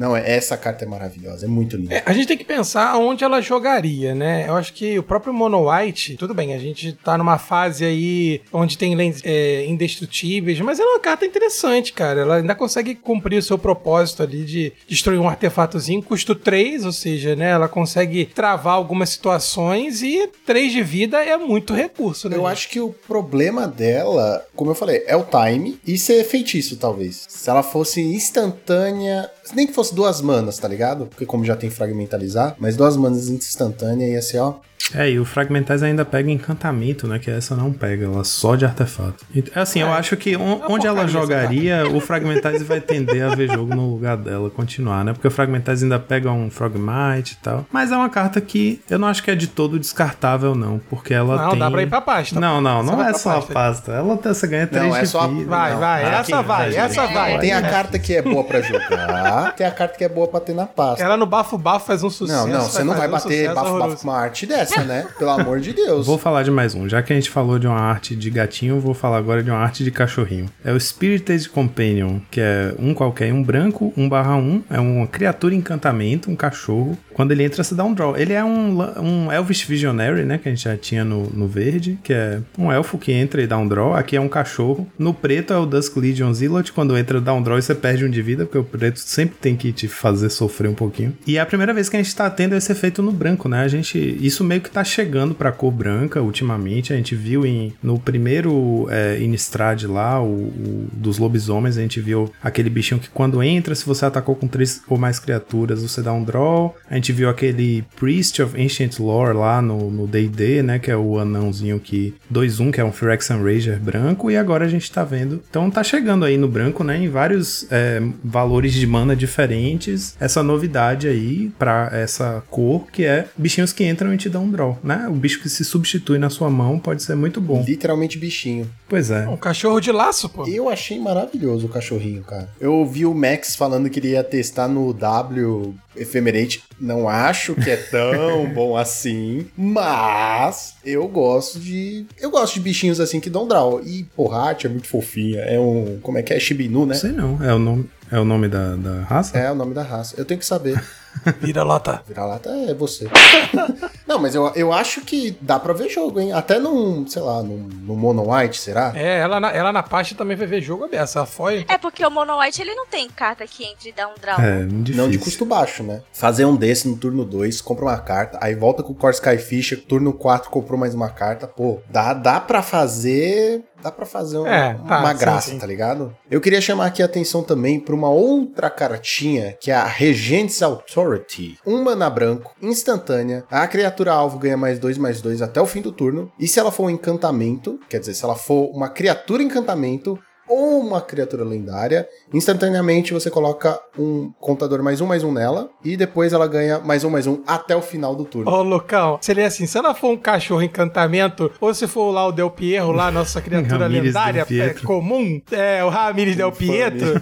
Não, é- essa carta é maravilhosa, é muito linda. É, a gente tem que pensar aonde ela jogaria, né? Eu acho que o próprio Mono White, tudo bem, a gente tá numa fase aí onde tem lentes é, indestrutíveis, mas ela é uma carta interessante, cara. Ela ainda consegue cumprir o seu propósito ali de destruir um artefatozinho, custo 3, ou seja, né? Ela consegue travar algumas situações e 3 de vida é muito recurso, né? Eu acho que o problema dela, como eu falei, é o time e ser feitiço, talvez. Se ela fosse instantânea, nem que fosse duas manas, tá ligado? Porque como já tem fragmentalizar, mas duas manas instantânea ia ser, ó. É, e o Fragmentize ainda pega encantamento, né? Que essa não pega, ela só de artefato. E, Assim, eu acho que on- onde ela jogaria, o Fragmentize vai tender a ver jogo no lugar dela, continuar, né? Porque o Fragmentize ainda pega um Frogmite e tal. Mas é uma carta que eu não acho que é de todo descartável, não. Porque ela Não, tem... dá pra ir pra pasta. Não, não, não Só é pra só a pasta. pasta. Ela tem, você ganha 3 é de só a- vida. Vai, Não, vai, ah, essa vai, essa vai. Tem a carta que é boa pra jogar, tem a carta que é boa pra ter na pasta. Ela no bafo-bafo faz um sucesso. Não, não, você não vai um bater bafo-bafo com uma arte dessa, né? Pelo amor de Deus. Vou falar de mais um. Já que a gente falou de uma arte de gatinho, eu vou falar agora de uma arte de cachorrinho. É o Spirited Companion, que é um qualquer, um branco, 1 barra 1. É uma criatura encantamento, um cachorro. Quando ele entra, você dá um draw. Ele é um, um Elvish Visionary, né? Que a gente já tinha no, no verde, que é um elfo que entra e dá um draw. Aqui é um cachorro. No preto é o Dusk Legion Zealot. Quando entra, dá um draw e você perde um de vida, porque o preto sempre tem que te fazer sofrer um pouquinho. E é a primeira vez que a gente tá tendo esse efeito no branco, né? A gente. Isso meio que tá chegando pra cor branca ultimamente. A gente viu em, no primeiro é, Innistrad lá, o, o dos lobisomens, a gente viu aquele bichinho que quando entra, se você atacou com três ou mais criaturas, você dá um draw. A gente viu aquele Priest of Ancient Lore lá no no D&D, né? Que é o anãozinho que 2-1, que é um Phyrexian Ranger branco. E agora a gente tá vendo. Então tá chegando aí no branco, né? Em vários é, valores de mana diferentes. Essa novidade aí pra essa cor, que é bichinhos que entram e te dão um draw, né? O bicho que se substitui na sua mão pode ser muito bom. Literalmente bichinho. Pois é. Um cachorro de laço, pô. Eu achei maravilhoso o cachorrinho, cara. Eu ouvi o Max falando que ele ia testar no W Ephemerate. Não acho que é tão bom assim, mas eu gosto de. Eu gosto de bichinhos assim que dão draw. E porra, é muito fofinha. É um. Como é que é? Shibinu, né? Não sei não. É o nome, é o nome da, da raça? É o nome da raça. Eu tenho que saber. Vira lata. Vira-lata é você. Não, mas eu, eu acho que dá pra ver jogo, hein? Até num, sei lá, num, num Mono White, será? É, ela na, ela na pasta também vai ver jogo aberto. Foi. É porque o Mono White ele não tem carta que entre e dá um draw. É, difícil. Não de custo baixo, né? Fazer um desse no turno 2, compra uma carta, aí volta com o Core Skyfish, turno 4 comprou mais uma carta. Pô, dá, dá pra fazer. Dá pra fazer um- É, tá, uma sim, graça, sim. tá ligado? Eu queria chamar aqui a atenção também pra uma outra cartinha, que é a Regent's Authority. Um mana branco, instantânea. A criatura alvo ganha mais dois, mais dois até o fim do turno. E se ela for um encantamento, quer dizer, se ela for uma criatura encantamento, ou uma criatura lendária, instantaneamente você coloca um contador mais um, mais um nela, e depois ela ganha mais um, mais um até o final do turno. Ô, Lucão, seria assim, se ela for um cachorro encantamento, ou se for lá o Del Piero, lá, nossa criatura lendária, é, comum, é, o Ramires Del Pietro,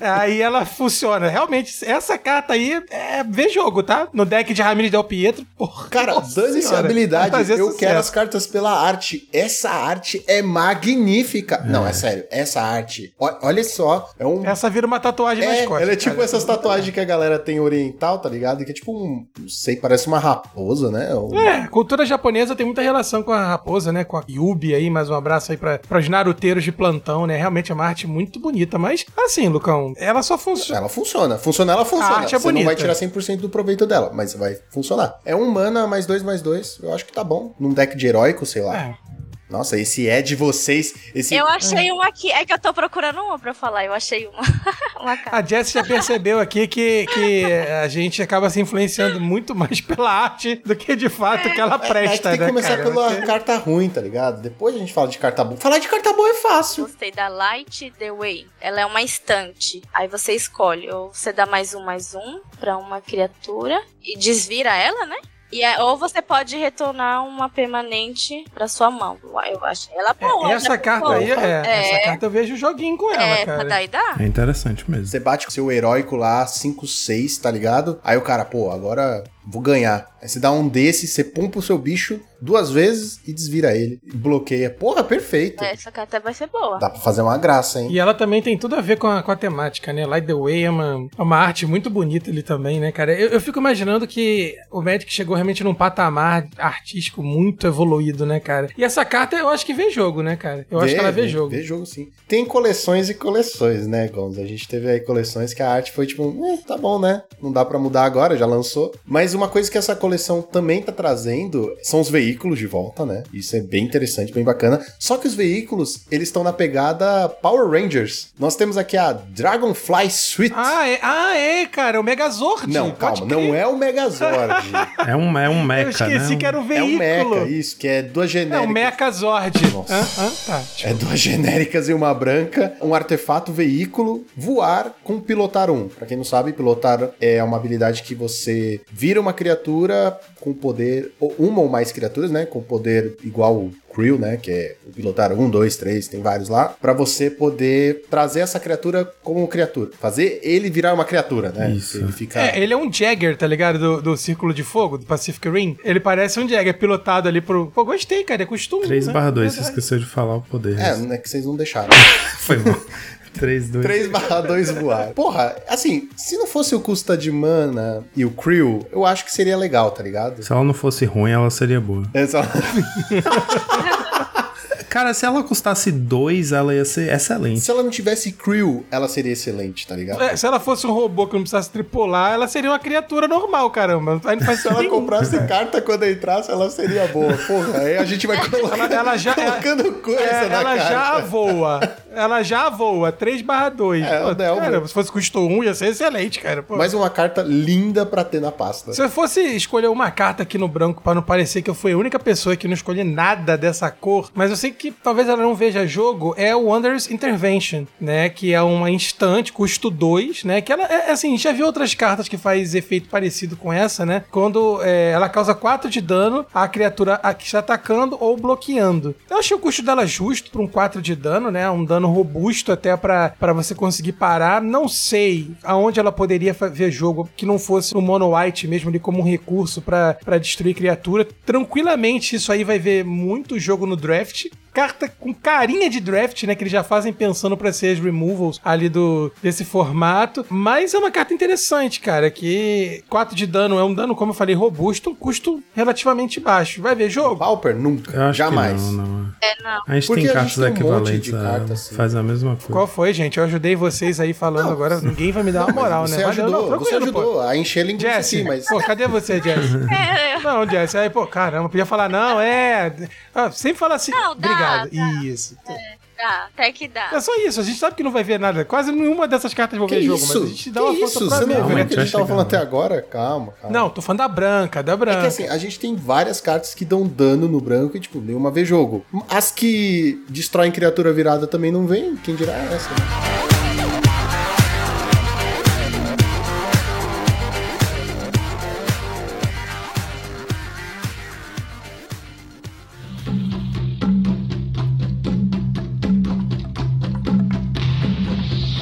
aí ela funciona. Realmente, essa carta aí é ver jogo, tá? No deck de Ramires Del Pietro, porra. Cara, dane-se a habilidade. Eu sucesso. quero as cartas pela arte. Essa arte é magnífica. Não, é sério. Essa arte. Ó- Olha só. É um. Essa vira uma tatuagem É, nas costas. ela é tipo cara. essas tatuagens que a galera tem oriental, tá ligado? Que é tipo um. Não sei, parece uma raposa, né? Um- É, cultura japonesa tem muita relação com a raposa, né? Com a Yubi aí, mais um abraço aí pra, pros naruteiros de plantão, né? Realmente é uma arte muito bonita, mas assim, Lucão, ela só funciona. Ela funciona. Funcionar, ela funciona. A arte é você não bonita. vai tirar 100% do proveito dela, mas vai funcionar. É um mana mais dois mais dois. Eu acho que tá bom. Num deck de heróico, sei lá. É. Nossa, esse é de vocês. Esse Eu achei uma aqui. É que eu tô procurando uma pra falar. Eu achei uma. uma carta. A Jess já percebeu aqui que, que a gente acaba se influenciando muito mais pela arte do que de fato que ela É, é que presta, tem que né, começar cara? pela Porque- carta ruim, tá ligado? Depois a gente fala de carta boa. Falar de carta boa é fácil. Gostei da Light the Way. Ela é uma estante. Aí você escolhe. Ou você dá mais um, mais um pra uma criatura. E desvira ela, né? E é- ou você pode retornar uma permanente pra sua mão. Eu achei ela boa. Essa né? carta Boa. aí, é, É. essa carta eu vejo joguinho com ela, É, cara. pra dar e dar? É interessante mesmo. Você bate com seu heróico lá, 5, 6, tá ligado? Aí o cara, pô, agora vou ganhar. Aí você dá um desse, você pompa o seu bicho duas vezes e desvira ele. E bloqueia. Porra, perfeito. É, Essa carta vai ser boa. Dá pra fazer uma graça, hein? E ela também tem tudo a ver com a, com a temática, né? Light the Way é uma, é uma arte muito bonita ali também, né, cara? Eu, eu fico imaginando que o Magic chegou realmente num patamar artístico muito evoluído, né, cara? E essa carta eu acho que vê jogo, né, cara? Eu acho que ela vê, jogo. Vê jogo, sim. Tem coleções e coleções, né, Gonz? A gente teve aí coleções que a arte foi tipo, eh, tá bom, né? Não dá pra mudar agora, já lançou. Mas uma coisa que essa coleção também tá trazendo são os veículos de volta, né? Isso é bem interessante, bem bacana. Só que os veículos, eles estão na pegada Power Rangers. Nós temos aqui a Dragonfly Suite. Ah, é, ah, é, cara, o Megazord. não, pode calma, crer. não é o Megazord. É um, é um mecha, Eu esqueci né? que era um é veículo. o Mecha, isso, que é duas É genéricas. o Mechazord. Nossa. Hã? Hã? Tá. É duas genéricas e uma branca, um artefato veículo, voar com pilotar um. Pra quem não sabe, pilotar é uma habilidade que você vira uma criatura com poder, ou uma ou mais criaturas, né, com poder igual o Crew, né, que é o pilotar um, dois, três, tem vários lá, pra você poder trazer essa criatura como criatura, fazer ele virar uma criatura, né? Isso. Ele fica É, ele é um Jagger, tá ligado? Do, do Círculo de Fogo, do Pacific Rim. Ele parece um Jagger pilotado ali pro. Pô, gostei, cara. É costume. 3 né? barra 2, você esqueceu de falar o poder. É, não é que vocês não deixaram. Foi bom. 3, 2. 3 barra 2 voar. Porra, assim, se não fosse o custa de mana e o Crew, eu acho que seria legal, tá ligado? Se ela não fosse ruim, ela seria boa. É só... Cara, se ela custasse 2, ela ia ser excelente. Se ela não tivesse crew, ela seria excelente, tá ligado? É, se ela fosse um robô que não precisasse tripular, ela seria uma criatura normal, caramba. Aí não faz Se ela comprasse carta quando entrasse, ela seria boa. Porra, aí a gente vai colocando, Ela- ela já- colocando coisa É, na ela carta. já voa. Ela já voa. 3 barra 2. É, Pô, Delver. cara, se fosse custo 1, ia ser excelente, cara. Pô. Mais uma carta linda pra ter na pasta. Se eu fosse escolher uma carta aqui no branco pra não parecer que eu fui a única pessoa que não escolhi nada dessa cor, mas eu sei que talvez ela não veja jogo, é o Wonders Intervention, né? Que é uma instante, custo 2, né? Que ela é assim, já vi outras cartas que faz efeito parecido com essa, né? Quando é, ela causa 4 de dano à criatura a- que está atacando ou bloqueando. Eu achei o custo dela justo para um 4 de dano, né? Um dano robusto até pra você conseguir parar. Não sei aonde ela poderia ver jogo que não fosse no mono white mesmo ali como um recurso pra destruir criatura. Tranquilamente isso aí vai ver muito jogo no draft. Carta com carinha de draft, né? Que eles já fazem pensando pra ser as removals ali do desse formato. Mas é uma carta interessante, cara. Que 4 de dano é um dano, como eu falei, robusto, um custo relativamente baixo. Vai ver jogo? Pauper, nunca. Eu acho Jamais. que não, não. É, não. A gente Porque tem a cartas gente tem um monte equivalentes, de a- carta, assim. faz a mesma coisa. Qual foi, gente? Eu ajudei vocês aí falando agora. Ninguém vai me dar uma moral, Você né? Ajudou, não, você tranquilo, pô. ajudou a encher linguiça Jesse, aqui, mas... pô, cadê você, Jesse? É, Não, Jesse, aí, pô, caramba, podia falar, não, é. Ah, sempre fala assim. Não, dá, Obrigado. dá. Isso. dá, até que dá. É só isso, a gente sabe que não vai ver nada. Quase nenhuma dessas cartas vão Que ver jogo, isso? mas a gente dá que uma isso? força pra Você ver. não viu o que a gente tava falando até né? agora? Calma, calma. Não, tô falando da branca, da É branca. que assim, a gente tem várias cartas que dão dano no branco e, tipo, nenhuma vê jogo. As que destroem criatura virada também não vem, quem dirá essa? né?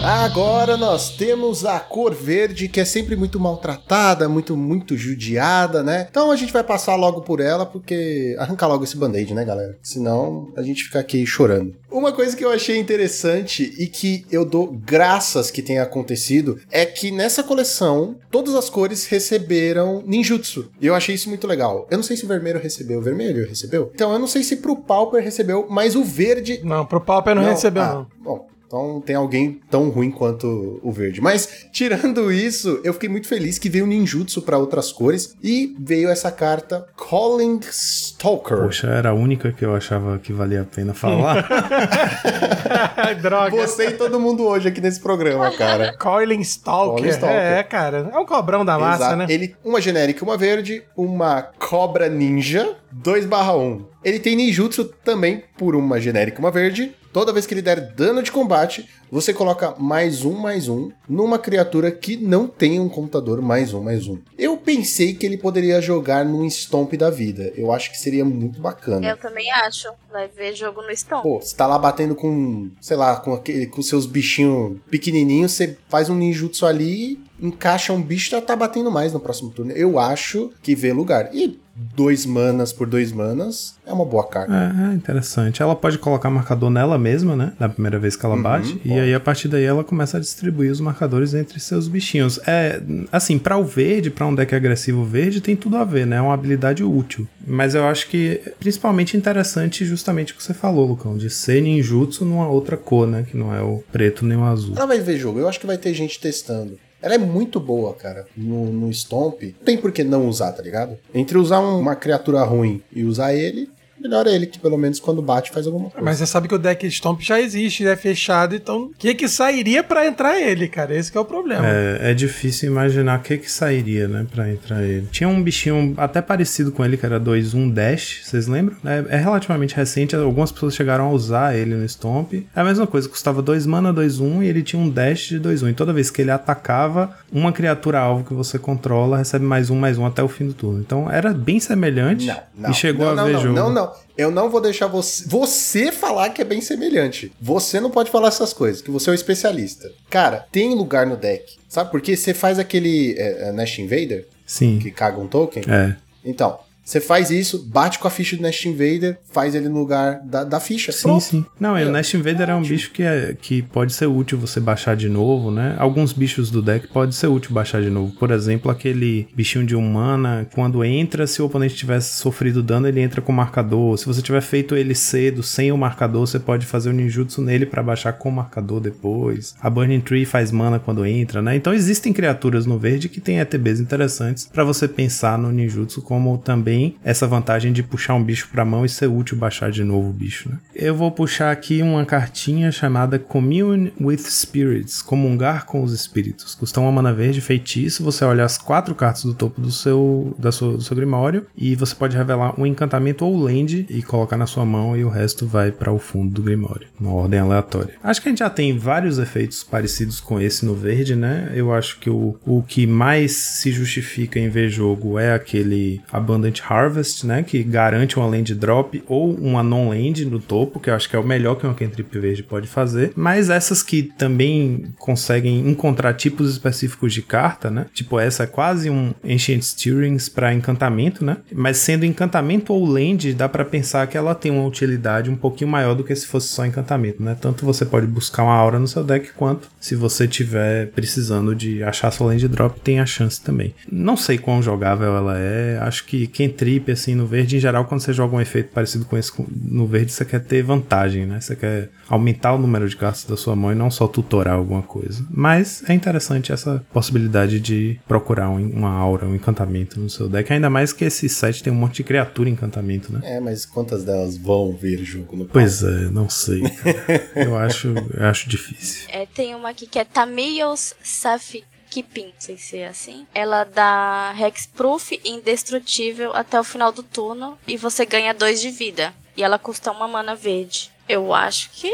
Agora nós temos a cor verde, que é sempre muito maltratada, muito, muito judiada, né? Então a gente vai passar logo por ela, porque arrancar logo esse band-aid, né, galera? Senão a gente fica aqui chorando. Uma coisa que eu achei interessante e que eu dou graças que tenha acontecido é que nessa coleção todas as cores receberam ninjutsu. E eu achei isso muito legal. Eu não sei se o vermelho recebeu. O vermelho recebeu? Então eu não sei se pro Pauper recebeu, mas o verde Não, pro Pauper não, recebeu, ah, não. Bom, então tem alguém tão ruim quanto o verde. Mas, tirando isso, eu fiquei muito feliz que veio ninjutsu pra outras cores e veio essa carta Calling Stalker. Poxa, era a única que eu achava que valia a pena falar. Droga. Você e todo mundo hoje aqui nesse programa, cara. Coiling Stalker. Coiling Stalker. É, cara. É um cobrão da massa, Exato. né? Ele, uma genérica e uma verde, uma cobra ninja 2/1. Ele tem ninjutsu também por uma genérica e uma verde. Toda vez que ele der dano de combate, você coloca mais um, mais um numa criatura que não tem um computador mais um, mais um. Eu pensei que ele poderia jogar num Stomp da vida. Eu acho que seria muito bacana. Eu também acho. Vai ver jogo no Stone. Pô, você tá lá batendo com, sei lá, com, aquele, com seus bichinhos pequenininhos, você faz um ninjutsu ali, encaixa um bicho e já tá batendo mais no próximo turno. Eu acho que vê lugar. E dois manas por dois manas é uma boa carta. É, é interessante. Ela pode colocar marcador nela mesma, né? Na primeira vez que ela Uhum, bate. E aí, a partir daí, ela começa a distribuir os marcadores entre seus bichinhos. É, assim, para o verde, para um deck agressivo verde, tem tudo a ver, né? É uma habilidade útil. Mas eu acho que é principalmente interessante justamente o que você falou, Lucão, de ser ninjutsu numa outra cor, né? Que não é o preto nem o azul. Ela vai ver jogo. Eu acho que vai ter gente testando. Ela é muito boa, cara, no, no Stomp. Não tem por que não usar, tá ligado? Entre usar um- uma criatura ruim e usar ele, melhor é ele, que pelo menos quando bate faz alguma coisa. Mas você sabe que o deck Stomp já existe, já é fechado, então o que que sairia pra entrar ele, cara? Esse que é o problema. É, é difícil imaginar o que que sairia, né, pra entrar ele. Tinha um bichinho até parecido com ele, que era 2-1 Dash, vocês lembram? É, é relativamente recente, algumas pessoas chegaram a usar ele no Stomp. É a mesma coisa, custava 2 mana, 2-1 e ele tinha um Dash de 2-1. E toda vez que ele atacava, uma criatura alvo que você controla recebe mais um, mais um até o fim do turno. Então era bem semelhante Não, não. e chegou não, a não, ver não, jogo. Não, não. Eu não vou deixar você, você falar que é bem semelhante. Você não pode falar essas coisas, que você é o especialista. Cara, tem lugar no deck. Sabe por quê? Você faz aquele é, é, Nest Invader, Sim, que caga um token. é. Então, você faz isso, bate com a ficha do Nest Invader, faz ele no lugar da, da ficha. Sim, Pronto. sim. Não, e o Nest Invader é um bicho que, é, que pode ser útil você baixar de novo, né? Alguns bichos do deck pode ser útil baixar de novo. Por exemplo, aquele bichinho de humana, quando entra, se o oponente tivesse sofrido dano, ele entra com marcador. Se você tiver feito ele cedo, sem o marcador, você pode fazer o ninjutsu nele pra baixar com o marcador depois. A Burning Tree faz mana quando entra, né? Então existem criaturas no verde que têm ETBs interessantes pra você pensar no ninjutsu como também essa vantagem de puxar um bicho pra mão e ser útil baixar de novo o bicho, né? Eu vou puxar aqui uma cartinha chamada Commune with Spirits, comungar com os espíritos. Custa uma mana verde, feitiço, você olha as quatro cartas do topo do seu, da sua, do seu grimório e você pode revelar um encantamento ou land e colocar na sua mão e o resto vai para o fundo do grimório, numa ordem aleatória. Acho que a gente já tem vários efeitos parecidos com esse no verde, né? Eu acho que o, o que mais se justifica em ver jogo é aquele Abundant Harvest, né? Que garante uma land drop ou uma non-land no topo, que eu acho que é o melhor que uma cantrip verde pode fazer. Mas essas que também conseguem encontrar tipos específicos de carta, né? Tipo, essa é quase um Ancient Stirrings para encantamento, né? Mas sendo encantamento ou land, dá para pensar que ela tem uma utilidade um pouquinho maior do que se fosse só encantamento, né? Tanto você pode buscar uma aura no seu deck, quanto se você tiver precisando de achar sua land drop, tem a chance também. Não sei quão jogável ela é, acho que quem trip, assim, no verde. Em geral, quando você joga um efeito parecido com esse no verde, você quer ter vantagem, né? Você quer aumentar o número de cartas da sua mão e não só tutorar alguma coisa. Mas é interessante essa possibilidade de procurar uma aura, um encantamento no seu deck. Ainda mais que esse set tem um monte de criatura encantamento, né? É, mas quantas delas vão vir jogo no Pois é, não sei. eu acho, eu acho difícil. É, tem uma aqui que é Tamios Safik Keeping, não sei se é assim. Ela dá Hexproof indestrutível até o final do turno e você ganha dois de vida. E ela custa uma mana verde. Eu acho que.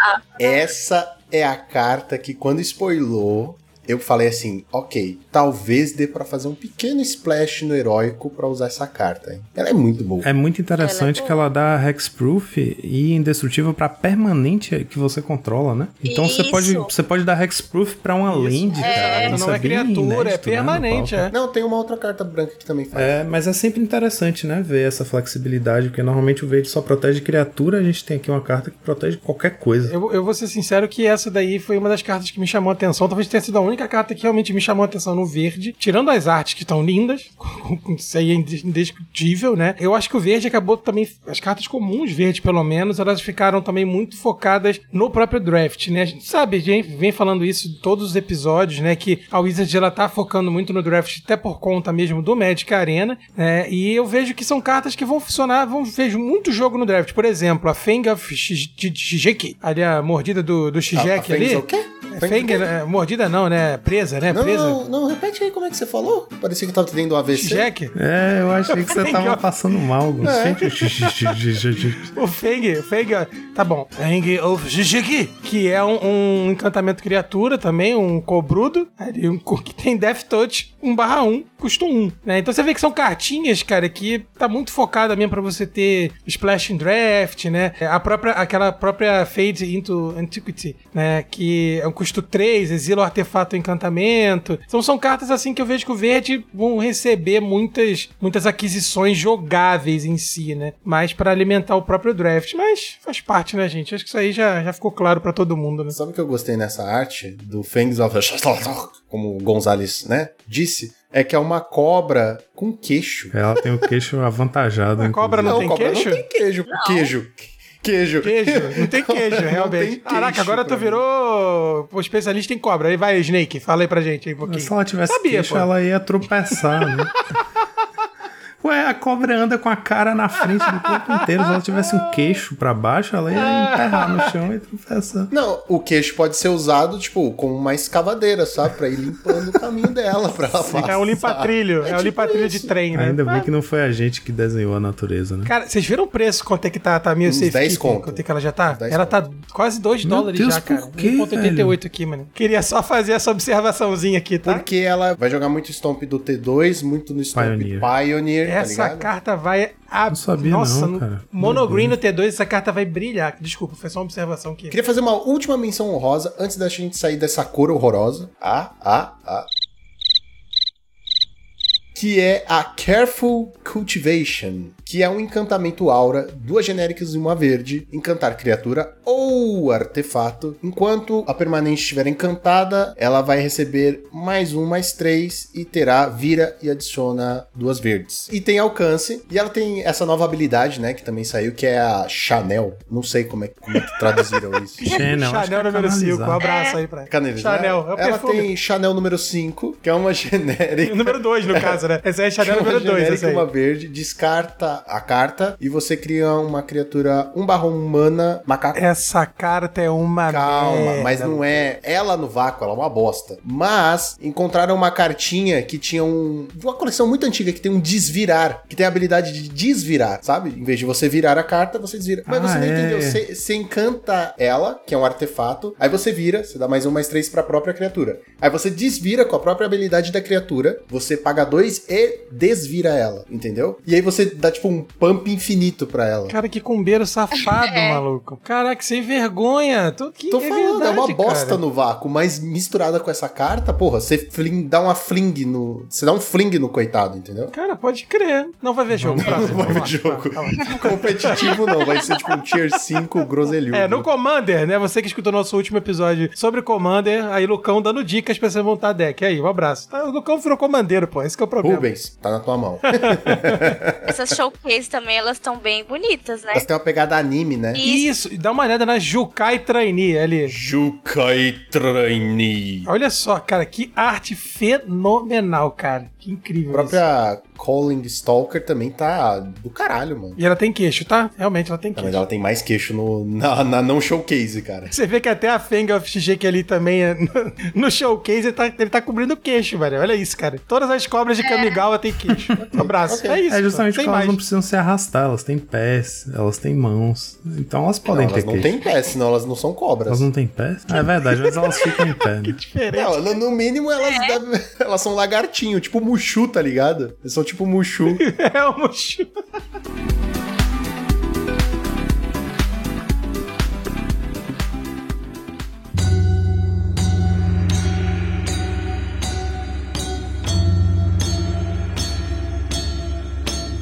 Ah. Essa é a carta que quando spoilou, eu falei assim, ok, talvez dê para fazer um pequeno splash no heróico para usar essa carta. Hein? Ela é muito boa. É muito interessante ela é que ela dá hexproof e indestrutível para permanente que você controla, né? Então você pode você pode dar hexproof para uma Isso. land, é. cara. Isso não é, é criatura, é inédito, é permanente, né, é. Não, tem uma outra carta branca que também faz. É, mas é sempre interessante, né, ver essa flexibilidade, porque normalmente o verde só protege criatura, a gente tem aqui uma carta que protege qualquer coisa. Eu, eu vou ser sincero que essa daí foi uma das cartas que me chamou a atenção, talvez tenha sido a única carta que realmente me chamou a atenção no verde, tirando as artes que estão lindas, isso aí é indiscutível, né? Eu acho que o verde acabou também, as cartas comuns verde pelo menos, elas ficaram também muito focadas no próprio draft, né? A gente sabe, a gente vem falando isso em todos os episódios, né? Que a Wizard ela tá focando muito no draft até por conta mesmo do Magic Arena, né? E eu vejo que são cartas que vão funcionar, vão vejo muito jogo no draft. Por exemplo, a Fang of Shijeki, ali a mordida do, do Shijeki ali. O quê? Fang, é, mordida não, né? Presa, né? Presa. Não, não, repete aí como é que você falou. Parecia que tava tendo um AVC. Jack? É, eu achei que você tava passando mal. É. o Fang, o Fang, tá bom. Fang of Jijiki, que é um, um, encantamento criatura também, um cobrudo, um, que tem Death Touch 1 barra 1, custa 1. Né? Então você vê que são cartinhas, cara, que tá muito focada mesmo pra você ter Splash in Draft, né? A própria, aquela própria Fade into Antiquity, né? Que é um custo 3, exila o artefato encantamento. Então são cartas assim que eu vejo que o verde vão receber muitas, muitas aquisições jogáveis em si, né? Mais para alimentar o próprio draft. Mas faz parte, né, gente? Acho que isso aí já, já ficou claro para todo mundo, né? Sabe o que eu gostei nessa arte do Fangs of como o Gonzalez, né, disse? É que é uma cobra com queixo. Ela tem o queixo avantajado. A cobra não, não tem cobra queixo? Não tem queijo. Não. Queijo. Queijo. Queijo. Não tem queijo, realmente. Tem Caraca, queijo, agora tu virou o especialista em cobra. Aí vai, Snake, fala aí pra gente aí um pouquinho. Se ela tivesse Sabia, queixo, pô. ela ia tropeçar, né? Ué, a cobra anda com a cara na frente do corpo inteiro. Se ela tivesse um queixo para baixo, ela ia enterrar no chão e tropeçar. Não, o queixo pode ser usado, tipo, como uma escavadeira, sabe? Pra ir limpando o caminho dela pra ela passar. É um limpa-trilho. É, é, um tipo limpa-trilho de trem, né? Ainda bem que não foi a gente que desenhou a natureza, né? Cara, vocês viram o preço? Quanto é que tá, tá meio safe 10 conto. Quanto é que ela já tá? Ela tá quase 2 dólares Deus, já, cara. 1,88 aqui, mano. Queria só fazer essa observaçãozinha aqui, tá? Porque ela vai jogar muito Stomp do T2, muito no Stomp Pioneer. Pioneer tá essa tá carta vai. A... Não sabia, Nossa, não, cara. Monogreen no T2, essa carta vai brilhar. Desculpa, foi só uma observação aqui. Queria fazer uma última menção honrosa antes da gente sair dessa cor horrorosa. Ah, ah, ah que é a Careful Cultivation, que é um encantamento aura, duas genéricas e uma verde, encantar criatura ou artefato. Enquanto a permanente estiver encantada, ela vai receber mais um, mais três e terá vira e adiciona duas verdes. E tem alcance, e ela tem essa nova habilidade, né, que também saiu, que é a Chanel. Não sei como é, como é que traduziram isso. Chanel, Chanel número 5, um abraço aí pra Canelizar. Chanel, é Ela perfume. tem Chanel número 5, que é uma genérica. número 2, no caso, né? Essa é a Chanel é número 2. Genérica, uma verde, descarta a carta e você cria uma criatura 1 barra 1 mana macaco. Essa carta é uma Calma, merda. mas não é. Ela no vácuo, ela é uma bosta. Mas encontraram uma cartinha que tinha um. Uma coleção muito antiga que tem um desvirar, que tem a habilidade de desvirar, sabe? Em vez de você virar a carta, você desvira. Mas ah, você não é. entendeu. Você, você encanta ela, que é um artefato, aí você vira, você dá mais um, mais três pra própria criatura. Aí você desvira com a própria habilidade da criatura, você paga dois e desvira ela, entendeu? E aí você dá tipo um pump infinito pra ela. Cara, que combeiro safado, é. maluco. Caraca, sem vergonha. Tô, que Tô é falando, verdade, é uma bosta cara. no vácuo, mas misturada com essa carta, porra, você fling, dá uma fling no. Você dá um fling no coitado, entendeu? Cara, pode crer. Não vai ver jogo. Não, não vai ver jogo. Tá, tá Competitivo não, vai ser tipo um tier 5 groselhudo. É, no Commander, né? Você que escutou nosso último episódio sobre Commander, aí Lucão dando dicas pra você montar deck. Aí, um abraço. Tá, o Lucão virou comandeiro, pô. Esse que é o problema. Rubens, tá na tua mão. Essas showcase também, elas estão bem bonitas, né? Elas têm uma pegada anime, né? Isso, dá uma olhada na Jukai Trainee ali. Jukai Trainee. Olha só, cara, que arte fenomenal, cara. Que incrível. A própria Calling Stalker também tá do caralho, mano. E ela tem queixo, tá? Realmente ela tem queixo. mas ela tem mais queixo no, na, na não showcase, cara. Você vê que até a Fang of Shigeki ali também, é, no, no showcase, ele tá, ele tá cobrindo o queixo, velho. Olha isso, cara. Todas as cobras de Kamigawa têm queixo. Um abraço. Ok. É isso. É justamente tem porque elas mais. não precisam se arrastar, elas têm pés, elas têm mãos. Então elas podem não, ter elas não queixo. têm pé, senão elas não são cobras. Elas não têm pés? Ah, é verdade, mas elas ficam em pé. Né? Diferente. Não, no, mínimo elas, devem- elas são lagartinho, tipo Mushu, tá ligado? Eles são tipo Mushu. É o Mushu.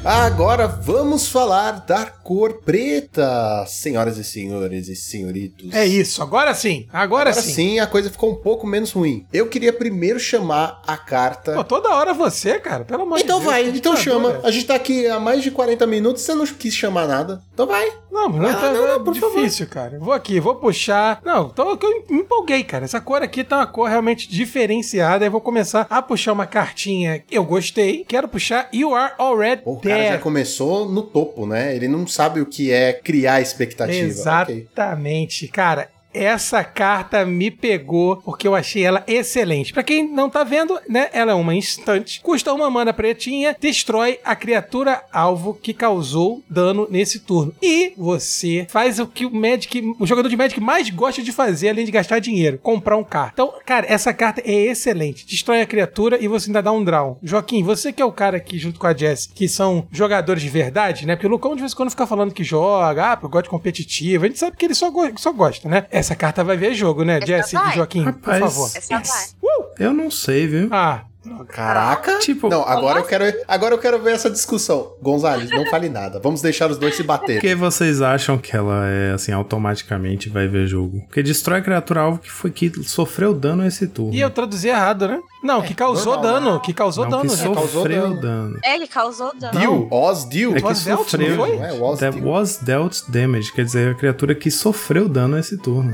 Agora vamos falar da cor preta, senhoras e senhores e senhoritos. É isso, agora sim. Agora, Agora sim. sim, a coisa ficou um pouco menos ruim. Eu queria primeiro chamar a carta. Pô, toda hora você, cara. Pelo amor então de Deus. vai, que então chama. A gente tá aqui há mais de 40 minutos, você não quis chamar nada. Então vai. Não, mas não, Ah, tá, não, é não, por difícil, cara. Vou aqui, vou puxar. Não, tô, eu me empolguei, cara. Essa cor aqui tá uma cor realmente diferenciada. Eu vou começar a puxar uma cartinha. Eu gostei. Quero puxar You Are Already O cara já There. começou no topo, né? Ele não sabe o que é criar expectativa. Exatamente, cara. Essa carta me pegou porque eu achei ela excelente. Pra quem não tá vendo, né? Ela é uma instante, custa uma mana pretinha, destrói a criatura alvo que causou dano nesse turno. E você faz o que o Magic, o jogador de Magic mais gosta de fazer, além de gastar dinheiro, comprar um carta. Então, cara, essa carta é excelente. Destrói a criatura e você ainda dá um draw. Joaquim, você que é o cara aqui junto com a Jess, que são jogadores de verdade, né? Porque o Lucão de vez em quando fica falando que joga, ah, porque eu gosto de competitivo. A gente sabe que ele só, go- só gosta, né? Essa carta vai ver jogo, né? Essa Jess vai. e Joaquim, Rapaz, por favor. Essa vai. Eu não sei, viu? Ah, Caraca! Tipo, não, agora eu quero, agora eu quero ver essa discussão. Gonzalez, não fale nada. Vamos deixar os dois se Por baterem. que vocês acham que ela é assim, automaticamente vai ver jogo? Porque destrói a criatura alvo que foi que sofreu dano esse turno. e eu traduzi errado, né? Não, que causou normal, dano, que causou não, dano. que né? causou sofreu dano. dano. É, ele causou dano. Deal, Oz Deal. É que Was dealt, sofreu. não foi? É was deal. was dealt damage, quer dizer, a criatura que sofreu dano esse turno.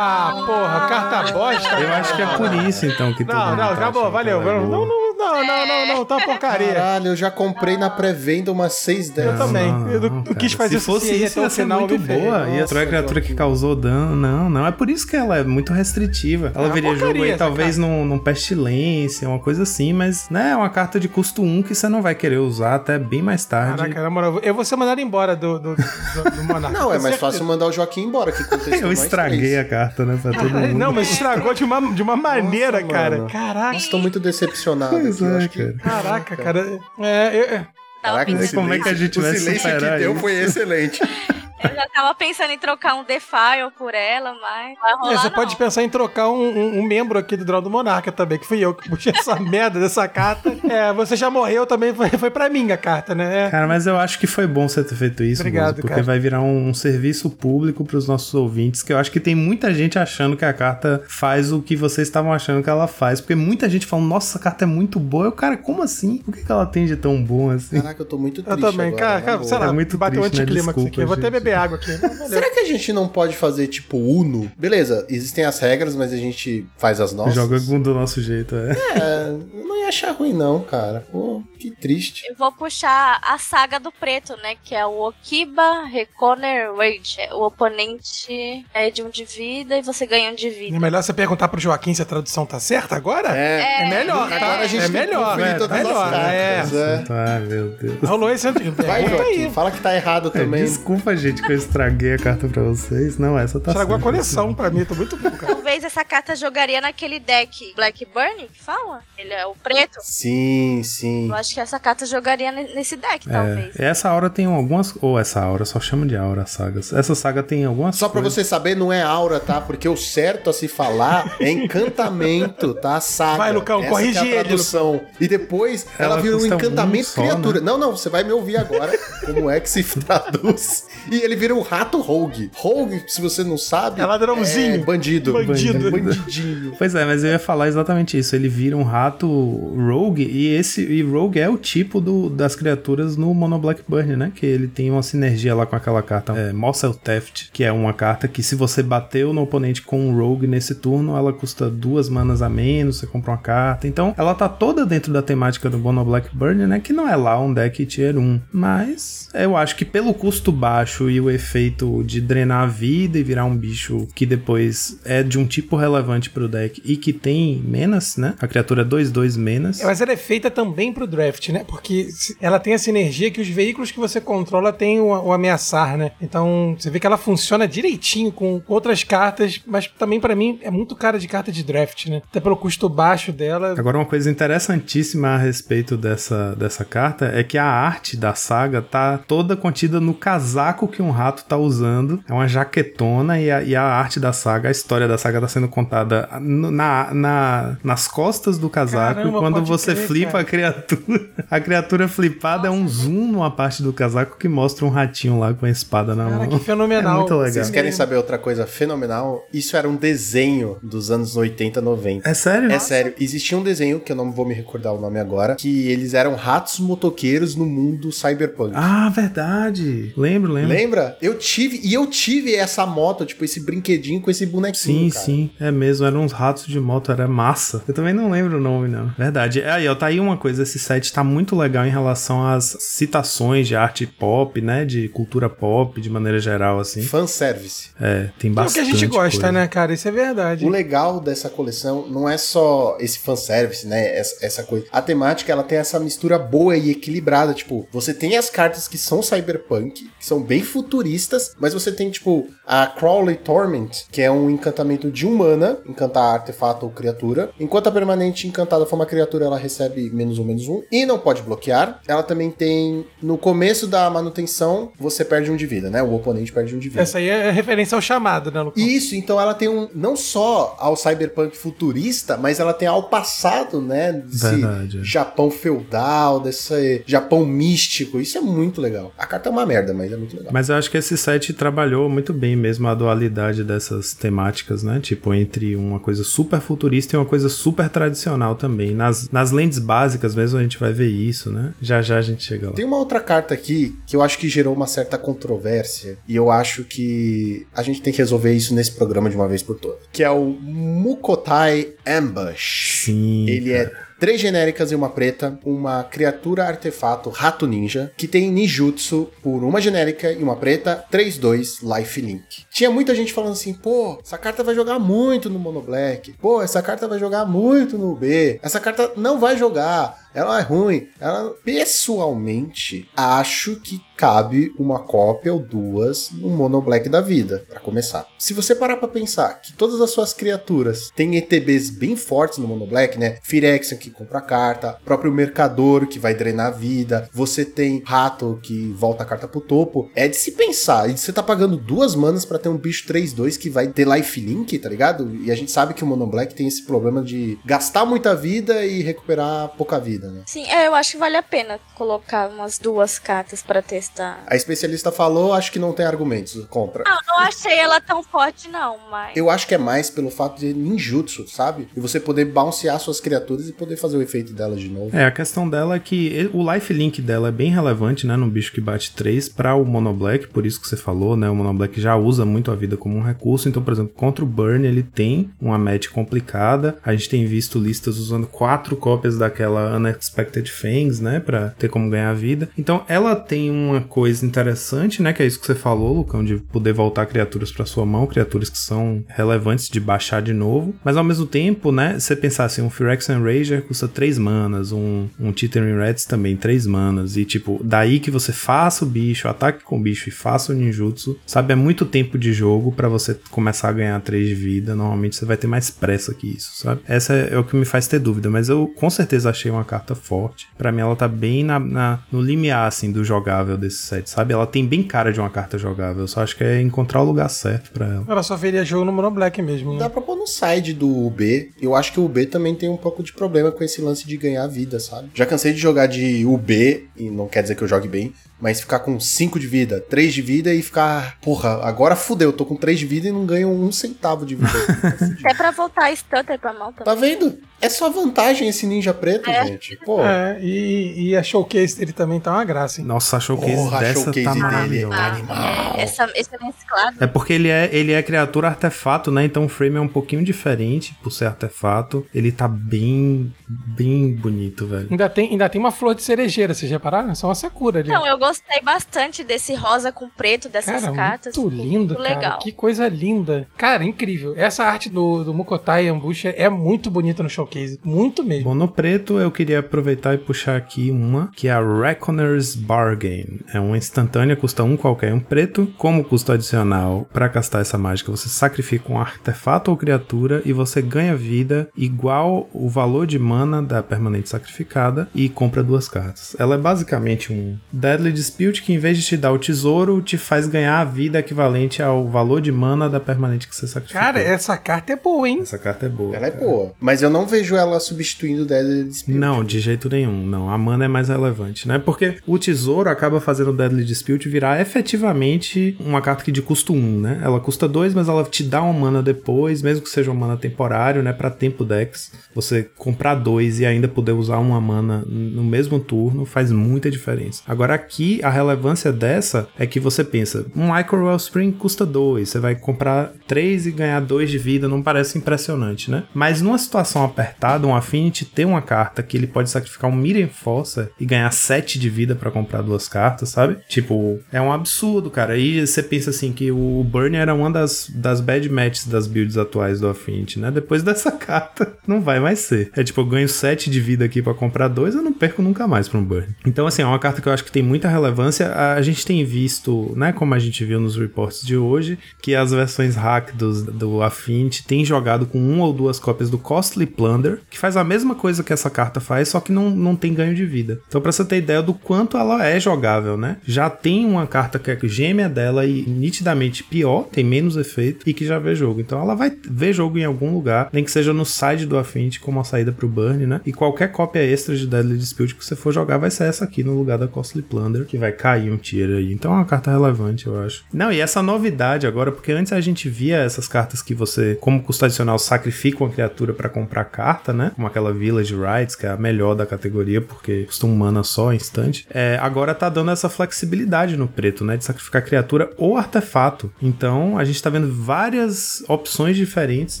Ah, porra, carta bosta. Eu acho que é por isso, então, que Não, não, tá acabou, valeu. é Não, não, não, não, não, não, tá uma porcaria. Caralho, eu já comprei na pré-venda umas 6 Eu delas. também. Não, eu não- não, quis fazer Se fosse aí isso, ia ser muito boa. Ia Nossa, trazer a criatura que causou dano. Não, não. É por isso que ela é muito restritiva. Ela É veria jogo aí, talvez, num, num pestilência, uma coisa assim, mas, né, é uma carta de custo 1 que você não vai querer usar até bem mais tarde. Caraca, na moral, eu vou ser mandado embora do, do, do, do Monarca. Não, é mais certeza. fácil mandar o Joaquim embora que Eu estraguei três. a carta, né, pra todo mundo. Não, mas estragou de uma, de uma maneira, Nossa, cara. mano. Caraca, Estou muito decepcionado Pois é, acho que... cara. caraca, cara. É, eu- eu- Tava Caraca, pensando- esse como é que a gente o vai silêncio superar que deu isso? foi excelente. Eu já tava pensando em trocar um Defile por ela, mas vai rolar É, você não. pode pensar em trocar um, um- um membro aqui do Draw do Monarca também, que fui eu que puxei essa merda dessa carta. É, você já morreu também, foi, foi pra mim a carta, né? É. Cara, mas eu acho que foi bom você ter feito isso, Obrigado, Bozo, porque cara. vai virar um, um serviço público pros nossos ouvintes, que eu acho que tem muita gente achando que a carta faz o que vocês estavam achando que ela faz, porque muita gente falando, nossa, essa carta é muito boa. Eu, cara, como assim? O que, que ela tem de tão bom assim? Caraca, eu tô muito Eu triste também, agora, cara, cara, boa. sei lá, É muito bateu triste, né? anticlímax aqui. Desculpa, Eu vou até gente. Beber água aqui. Valeu. Será que a gente não pode fazer tipo Uno? Beleza, existem as regras, mas a gente faz as nossas. Joga do nosso jeito, é. É, não ia achar ruim não, cara. Pô, que triste. Eu vou puxar a saga do preto, né? Que é o Okiba Reconner Rage. O oponente é de um de vida e você ganha um de É vida. melhor você perguntar pro Joaquim se a tradução tá certa agora? É, É melhor, tá? agora a gente é tem que melhor, é todas as melhor. É. é. Ai, meu Deus. Rolou esse antigo. Vai, Joaquim, aí. fala que tá errado É, também. desculpa, gente, que eu estraguei a carta pra vocês. Não, essa tá Estragou a coleção pra mim, tô muito bom, cara. Talvez essa carta jogaria naquele deck Blackburn, que fala? Ele é o preto. Sim, sim. Eu acho que essa carta jogaria ne- nesse deck, talvez. É, essa aura tem algumas. Ou essa aura, só chama de aura as sagas. Essa saga tem algumas. Só pra coisas- você saber, não é aura, tá? Porque o certo a se falar é encantamento, tá? Saga. Vai, Lucão, Essa corrige é a ele, tradução. E depois ela, Ela vira um custa um encantamento só, criatura. né? Não, não, você vai me ouvir agora como é que se traduz. E ele vira um rato rogue. Rogue, se você não sabe, É ladrãozinho. é bandido. Bandido. Bandidinho. Pois é, mas eu ia falar exatamente isso. Ele vira um rato Rogue, e esse e Rogue é o tipo do, das criaturas no Mono Black Burn, né? Que ele tem uma sinergia lá com aquela carta é, Mossel Theft, que é uma carta que se você bateu no oponente com um Rogue nesse turno, ela custa duas manas a menos, você compra uma carta. Então, ela tá toda dentro da temática do Mono Black Burn, né? Que não é lá um deck tier 1. Mas eu acho que pelo custo baixo e o efeito de drenar a vida e virar um bicho que depois é de um tipo relevante pro deck e que tem menos, né? A criatura 2-2 menos. Mas ela é feita também pro draft, né? Porque ela tem essa energia que os veículos que você controla têm o, o ameaçar, né? Então você vê que ela funciona direitinho com outras cartas, mas também para mim é muito cara de carta de draft, né? Até pelo custo baixo dela. Agora, uma coisa interessantíssima a respeito dessa, dessa carta é que a arte da saga tá toda contida no casaco que um rato tá usando. É uma jaquetona e a, e a arte da saga, a história da saga tá sendo contada na, na, nas costas do casaco. Caramba, e quando você crer, flipa cara. a criatura, a criatura flipada Nossa, é um zoom numa parte do casaco que mostra um ratinho lá com a espada na cara, mão. Que fenomenal. É muito legal. Vocês querem saber outra coisa fenomenal? Isso era um desenho dos anos 80, 90. É sério? É Nossa. sério. Existia um desenho, que eu não vou me recordar o nome agora, que eles eram ratos motoqueiros no mundo cyberpunk. Ah, verdade. Lembro, lembro. Lembra? Eu tive, e eu tive essa moto, tipo, esse brinquedinho com esse bonequinho, Sim, cara. sim. É mesmo, eram uns ratos de moto, era massa. Eu também não lembro o nome, não. Verdade. Aí, ó, tá aí uma coisa, esse set tá muito legal em relação às citações de arte pop, né, de cultura pop, de maneira geral, assim. Fanservice. É, tem bastante É o que a gente gosta, coisa. né, cara? Isso é verdade. O legal dessa coleção não é só esse fanservice, né, essa, essa coisa. A temática, ela tem essa mistura boa e equilibrada, tipo, você tem as cartas que são cyberpunk, que são bem futuristas, mas você tem, tipo, a Crawley Torment, que é um encantamento de humana, encantar artefato ou criatura. Enquanto a permanente encantada for uma criatura, ela recebe menos um, menos um, e não pode bloquear. Ela também tem, no começo da manutenção, você perde um de vida, né? O oponente perde um de vida. Essa aí é referência ao chamado, né, Lucas? Isso, então ela tem um, não só ao cyberpunk futurista, mas ela tem ao passado, né? Desse Verdade. Japão feudal, desse Japão místico. Isso é muito legal. A carta é uma merda, mas é muito legal. Mas eu acho que esse set trabalhou muito bem mesmo a dualidade dessas temáticas, né? Tipo, entre uma coisa super futurista e uma coisa super tradicional também. Nas, nas lentes básicas mesmo a gente vai ver isso, né? Já já a gente chega lá. Tem uma outra carta aqui que eu acho que gerou uma certa controvérsia e eu acho que a gente tem que resolver isso nesse programa de uma vez por todas. Que é o Mukotai Ambush. Sim. Ele é três genéricas e uma preta, uma criatura artefato rato ninja, que tem ninjutsu por uma genérica e uma preta, 3-2 Life Link. Tinha muita gente falando assim, pô, essa carta vai jogar muito no Mono Black, pô, essa carta vai jogar muito no B, essa carta não vai jogar, ela é ruim. Ela, pessoalmente, acho que cabe uma cópia ou duas no Mono Black da vida, para começar. Se você parar para pensar que todas as suas criaturas têm ETBs bem fortes no Mono Black, né? Firexian que compra carta, próprio Mercador que vai drenar a vida, você tem Rato que volta a carta pro topo, é de se pensar. E você tá pagando duas manas para ter um bicho 3-2 que vai ter life link, tá ligado? E a gente sabe que o Mono Black tem esse problema de gastar muita vida e recuperar pouca vida, né? Sim, é, eu acho que vale a pena colocar umas duas cartas pra testar. A especialista falou, acho que não tem argumentos contra. Não, não achei ela tão forte, não, mas. Eu acho que é mais pelo fato de ninjutsu, sabe? E você poder bouncear suas criaturas e poder fazer o efeito delas de novo. É, a questão dela é que o life link dela é bem relevante, né, no bicho que bate 3 para o Mono Black, por isso que você falou, né, o Mono Black já usa muito a vida como um recurso, então, por exemplo, contra o Burn ele tem uma match complicada, a gente tem visto listas usando quatro cópias daquela Unexpected Fangs, né, para ter como ganhar vida, então ela tem uma coisa interessante, né, que é isso que você falou, Lucão, de poder voltar criaturas para sua mão, criaturas que são relevantes de baixar de novo, mas ao mesmo tempo, né, você pensar assim, um Phyrexian Rager custa 3 manas, um, um Titering Reds também 3 manas, e tipo, daí que você faça o bicho, ataque com o bicho e faça o ninjutsu, sabe, é muito tempo de jogo para você começar a ganhar 3 de vida, normalmente você vai ter mais pressa que isso, sabe? Essa é, é o que me faz ter dúvida, mas eu com certeza achei uma carta forte, para mim ela tá bem na, na, no limiar, assim, do jogável desse set, sabe? Ela tem bem cara de uma carta jogável, eu só acho que é encontrar o lugar certo para ela. Ela só veria jogo no Mono Black mesmo. Né? Dá pra pôr no side do UB. Eu acho que o UB também tem um pouco de problema com esse lance de ganhar vida, sabe? Já cansei de jogar de UB, e não quer dizer que eu jogue bem, mas ficar com 5 de vida, 3 de vida e ficar, porra, agora fudeu, tô com 3 de vida e não ganho um centavo de vida. É pra voltar a Stutter pra mão também. tá vendo? É só vantagem esse ninja preto, É. gente. Pô, É, e, e a showcase dele também tá uma graça, hein? Nossa, a showcase Porra, a dessa showcase tá dele é maravilhosa. animal. É, essa, esse é mesclado. É porque ele é, ele é criatura artefato, né? Então o frame é um pouquinho diferente por ser artefato. Ele tá bem, bem bonito, velho. Ainda tem, ainda tem uma flor de cerejeira, vocês repararam? Só uma sakura ali. Não, eu gostei bastante desse rosa com preto dessas Cara, cartas. muito lindo, muito cara. legal. Que coisa linda. Cara, incrível. Essa arte do, do Mukotai Ambush é muito bonita no showcase. Muito mesmo. Bom, no preto eu queria aproveitar e puxar aqui uma, que é a Reckoner's Bargain. É uma instantânea, custa um qualquer um preto. Como custo adicional, para castar essa mágica, você sacrifica um artefato ou criatura e você ganha vida igual o valor de mana da permanente sacrificada e compra duas cartas. Ela é basicamente um Deadly Dispute que em vez de te dar o tesouro, te faz ganhar a vida equivalente ao valor de mana da permanente que você sacrificou. Cara, essa carta é boa, hein? Essa carta é boa. ela é boa. Mas eu não vejo ela substituindo o Deadly Dispute. Não, de jeito nenhum. Não, a mana é mais relevante, né? Porque o tesouro acaba fazendo o Deadly Dispute virar efetivamente uma carta que de custo 1, né? Ela custa 2, mas ela te dá uma mana depois, mesmo que seja uma mana temporário, né? Pra tempo Dex, você comprar dois e ainda poder usar uma mana no mesmo turno faz muita diferença. Agora aqui, a relevância dessa é que você pensa, um Micro Wellspring custa 2, você vai comprar 3 e ganhar 2 de vida, não parece impressionante, né? Mas numa situação apertada, um Affinity ter uma carta que ele pode sacrificar um Mirror Força e ganhar 7 de vida pra comprar duas cartas, sabe? Tipo, é um absurdo, cara. E você pensa assim que o Burn era uma das, das bad matches das builds atuais do Affinity, né? Depois dessa carta, não vai mais ser. É tipo, eu ganho 7 de vida aqui pra comprar dois, eu não perco nunca mais pra um Burn. Então, assim, é uma carta que eu acho que tem muita relevância. A gente tem visto, né, como a gente viu nos reports de hoje, que as versões hack dos, do Affinity têm jogado com uma ou duas cópias do Costly Plunder, que faz a mesma coisa que essa carta faz, só que não, não tem ganho de vida. Então, pra você ter ideia do quanto ela é jogável, né? Já tem uma carta que é gêmea dela e nitidamente pior, tem menos efeito e que já vê jogo. Então, ela vai ver jogo em algum lugar, nem que seja no side do Affinity como a saída pro Burn, né? E qualquer cópia extra de Deadly Dispute que você for jogar vai ser essa aqui no lugar da Costly Plunder, que vai cair um tier aí. Então, é uma carta relevante, eu acho. Não, e essa novidade agora, porque antes a gente via essas cartas que você, como custo adicional, sacrifica uma criatura pra comprar carta, né? Como aquela Village Rights, que é a melhor da categoria, porque custa um mana só, instante. É, agora tá dando essa flexibilidade no preto, né? De sacrificar criatura ou artefato. Então, a gente tá vendo várias opções diferentes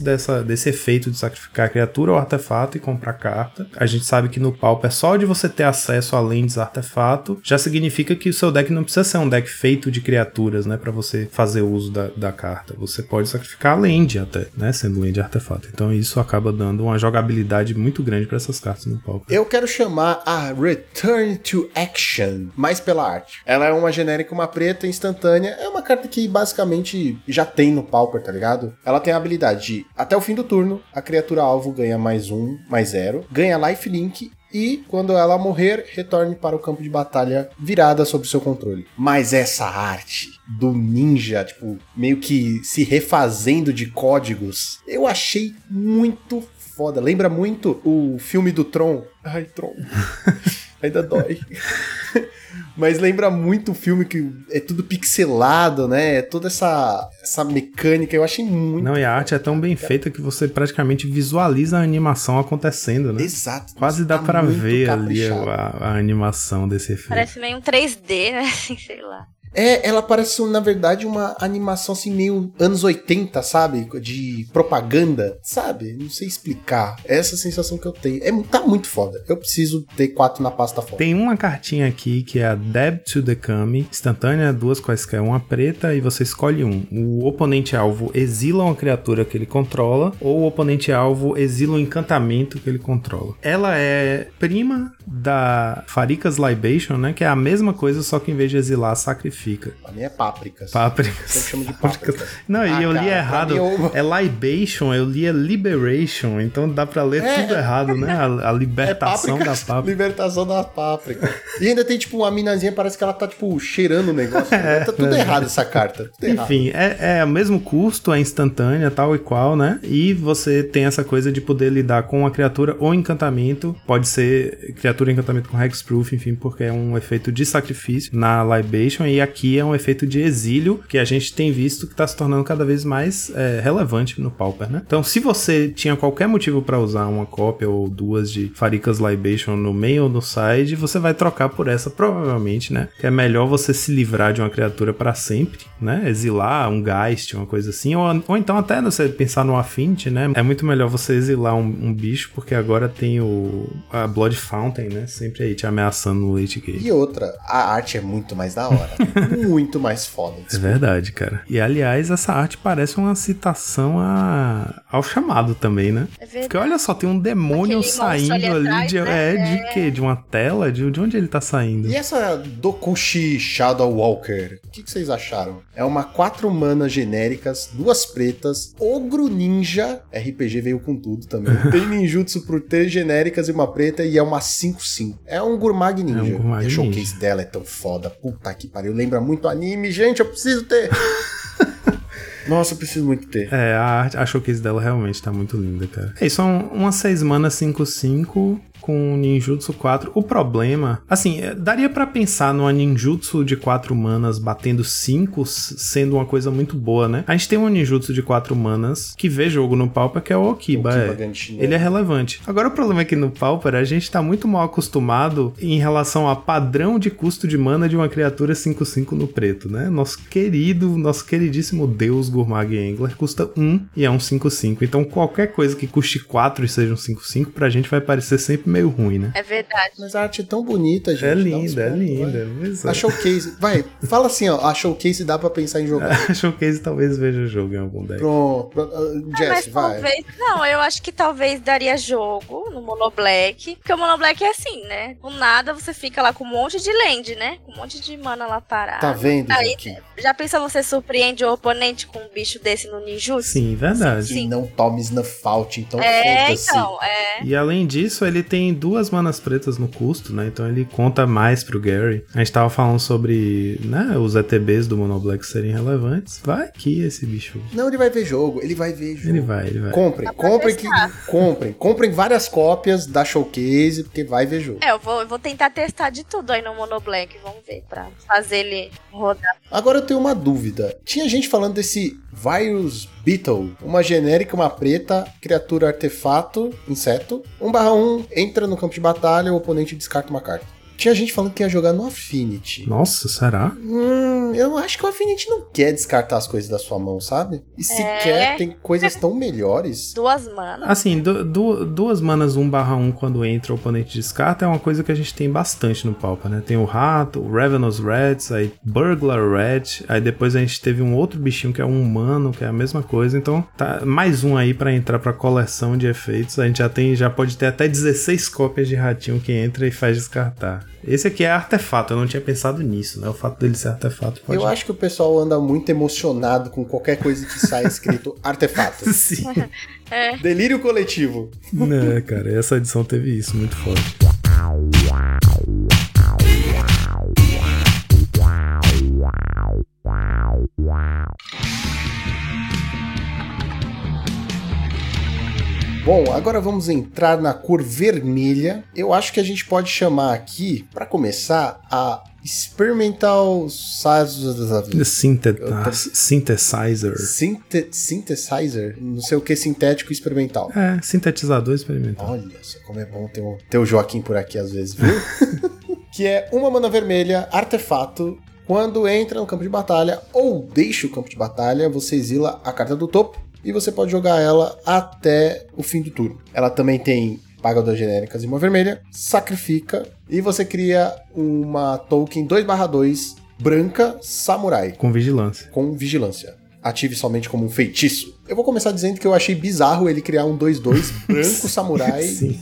dessa, desse efeito de sacrificar criatura ou artefato e comprar carta. A gente sabe que no Pauper, só de você ter acesso a lentes artefato, já significa que o seu deck não precisa ser um deck feito de criaturas, né? Pra você fazer uso da, da carta. Você pode sacrificar a land até, né? Sendo land artefato. Então, isso acaba dando uma jogabilidade muito grande pra essas cartas no Pauper. Eu quero chamar a Return to Action, mais pela arte. Ela é uma genérica, uma preta instantânea. É uma carta que basicamente já tem no Pauper, tá ligado? Ela tem a habilidade de, até o fim do turno, a criatura alvo ganha mais um, mais zero, ganha lifelink e quando ela morrer, retorne para o campo de batalha virada sob seu controle. Mas essa arte do ninja, tipo, meio que se refazendo de códigos, eu achei muito foda. Lembra muito o filme do Tron. Ai, Tron. Ainda dói. Mas lembra muito o filme que é tudo pixelado, né? É toda essa, essa mecânica. Eu achei muito. Não, e a arte é tão bem feita que você praticamente visualiza a animação acontecendo, né? Exato. Quase dá Tá pra ver ali caprichado. a, a animação desse efeito. Parece meio um 3D, né? Assim, sei lá. É, ela parece, na verdade, uma animação assim, meio anos 80, sabe? De propaganda, sabe? Não sei explicar. É essa sensação que eu tenho. É, tá muito foda. Eu preciso ter quatro na pasta foda. Tem uma cartinha aqui que é a Deb to the Kami, instantânea, duas quaisquer, uma preta e você escolhe um. O oponente alvo exila uma criatura que ele controla ou o oponente alvo exila um encantamento que ele controla. Ela é prima da Farika's Libation, né? Que é a mesma coisa, só que em vez de exilar, sacrifica. Fica. A minha é pápricas. Pápricas. Sempre chamo de pápricas. Não, e Ah, eu li cara, errado. eu- É libation, eu li é liberation, então dá pra ler É. tudo errado, né? A, a É libertação da pápricas, páprica. libertação da páprica. E ainda tem, tipo, uma minazinha, parece que ela tá, tipo, cheirando o negócio. tá tudo errado essa carta. Tudo errado. Enfim, é, é o mesmo custo, é instantânea, tal e qual, né? E você tem essa coisa de poder lidar com uma criatura ou encantamento. Pode ser criatura encantamento com hexproof, enfim, porque é um efeito de sacrifício na libation. E aqui é um efeito de exílio que a gente tem visto que tá se tornando cada vez mais é, relevante no Pauper, né? Então, se você tinha qualquer motivo para usar uma cópia ou duas de Faricas Libation no main ou no side, você vai trocar por essa, provavelmente, né? Que é melhor você se livrar de uma criatura para sempre, né? Exilar um Geist, uma coisa assim. Ou, ou então até você pensar no Affinity, né? É muito melhor você exilar um, um bicho, porque agora tem o a Blood Fountain, né? Sempre aí te ameaçando no late game. E outra, a arte é muito mais da hora. muito mais foda. É verdade, cara. E aliás, essa arte parece uma citação a... ao chamado também, né? É verdade. Porque olha só, tem um demônio Aquele saindo ali ali, atrás, de, né? é, de quê? De uma tela? De, de onde ele tá saindo? E essa Dokushi Shadow Walker, o que, que vocês acharam? É uma quatro manas genéricas, duas pretas, ogro ninja, RPG veio com tudo também. Tem ninjutsu por três genéricas e uma preta e é uma 5-5. É um Gurmag Ninja. É um Gurmag e a showcase Ninja. dela é tão foda. Puta que pariu. Lembra muito anime, gente. Eu preciso ter. Nossa, eu preciso muito ter. É, a, a showcase dela realmente tá muito linda, cara. É, são umas 6 manas 5-5 com ninjutsu 4. O problema, assim, é, daria pra pensar numa ninjutsu de 4 manas batendo 5 s- sendo uma coisa muito boa, né? A gente tem um ninjutsu de 4 manas que vê jogo no Pauper, que é o Okiba. Okiba é. Ele é relevante. Agora o problema é que no Pauper a gente tá muito mal acostumado em relação a padrão de custo de mana de uma criatura 5-5 no preto, né? Nosso querido, nosso queridíssimo deus Gurmag Angler custa 1 e é um 5-5. Então qualquer coisa que custe 4 e seja um 5-5 pra gente vai parecer sempre meio ruim, né? É verdade. Mas a arte é tão bonita, gente. É linda, é linda. vai. É. A showcase. Vai, fala assim, ó. A showcase dá pra pensar em jogar. A Showcase talvez veja o jogo em algum deck. Pronto. pronto. Ah, Ah, Jess, mas vai. talvez. Não, eu acho que talvez daria jogo no Mono Black. Porque o Mono Black é assim, né? Do nada você fica lá com um monte de land, né? Com um monte de mana lá parada. Tá vendo, Aí, Joaquim? Já pensou você surpreende o oponente com um bicho desse no ninjutsu? Sim, verdade. Sim. E não tome snuff out, então É, foda-se. então, é. E além disso, ele tem duas manas pretas no custo, né? Então ele conta mais pro Gary. A gente tava falando sobre, né, os ETBs do Mono Black serem relevantes. Vai que esse bicho. Não, ele vai ver jogo, ele vai ver jogo. Ele vai, ele vai. Comprem, comprem, que, comprem, comprem várias cópias da showcase, porque vai ver jogo. É, eu vou, eu vou tentar testar de tudo aí no Mono Black, vamos ver, pra fazer ele rodar. Agora eu tenho uma dúvida. Tinha gente falando desse Virus Beetle, uma genérica, uma preta, criatura artefato, inseto. 1/1, entra no campo de batalha, o oponente descarta uma carta. Tinha gente falando que ia jogar no Affinity. Nossa, será? Hum, eu acho que o Affinity não quer descartar as coisas da sua mão, sabe? E se É. quer, tem coisas tão melhores. Duas manas. Assim, du- du- duas manas 1/1 quando entra o oponente descarta é uma coisa que a gente tem bastante no Pauper, né? Tem o Rato, o Ravenous Rats, aí Burglar Rat, aí depois a gente teve um outro bichinho que é um humano, que é a mesma coisa. Então, tá mais um aí pra entrar pra coleção de efeitos. A gente já tem, já pode ter até 16 cópias de ratinho que entra e faz descartar. Esse aqui é artefato, eu não tinha pensado nisso, né? O fato dele ser artefato pode Eu acho que o pessoal anda muito emocionado com qualquer coisa que sai escrito artefato. Sim. É. Delírio coletivo. né, cara, essa edição teve isso muito forte. Bom, agora vamos entrar na cor vermelha. Eu acho que a gente pode chamar aqui, pra começar, a Experimental synthesizer. Sinte- Synthesizer, não sei o que, sintético experimental. É, sintetizador experimental. Olha só como é bom ter o, ter o Joaquim por aqui às vezes, viu? que é uma mana vermelha, artefato. Quando entra no campo de batalha ou deixa o campo de batalha, você exila a carta do topo e você pode jogar ela até o fim do turno. Ela também tem paga duas genéricas e uma vermelha, sacrifica e você cria uma token 2/2 branca samurai Com vigilância. com vigilância. Ative somente como um feitiço. Eu vou começar dizendo que eu achei bizarro ele criar um 2-2 branco samurai Sim.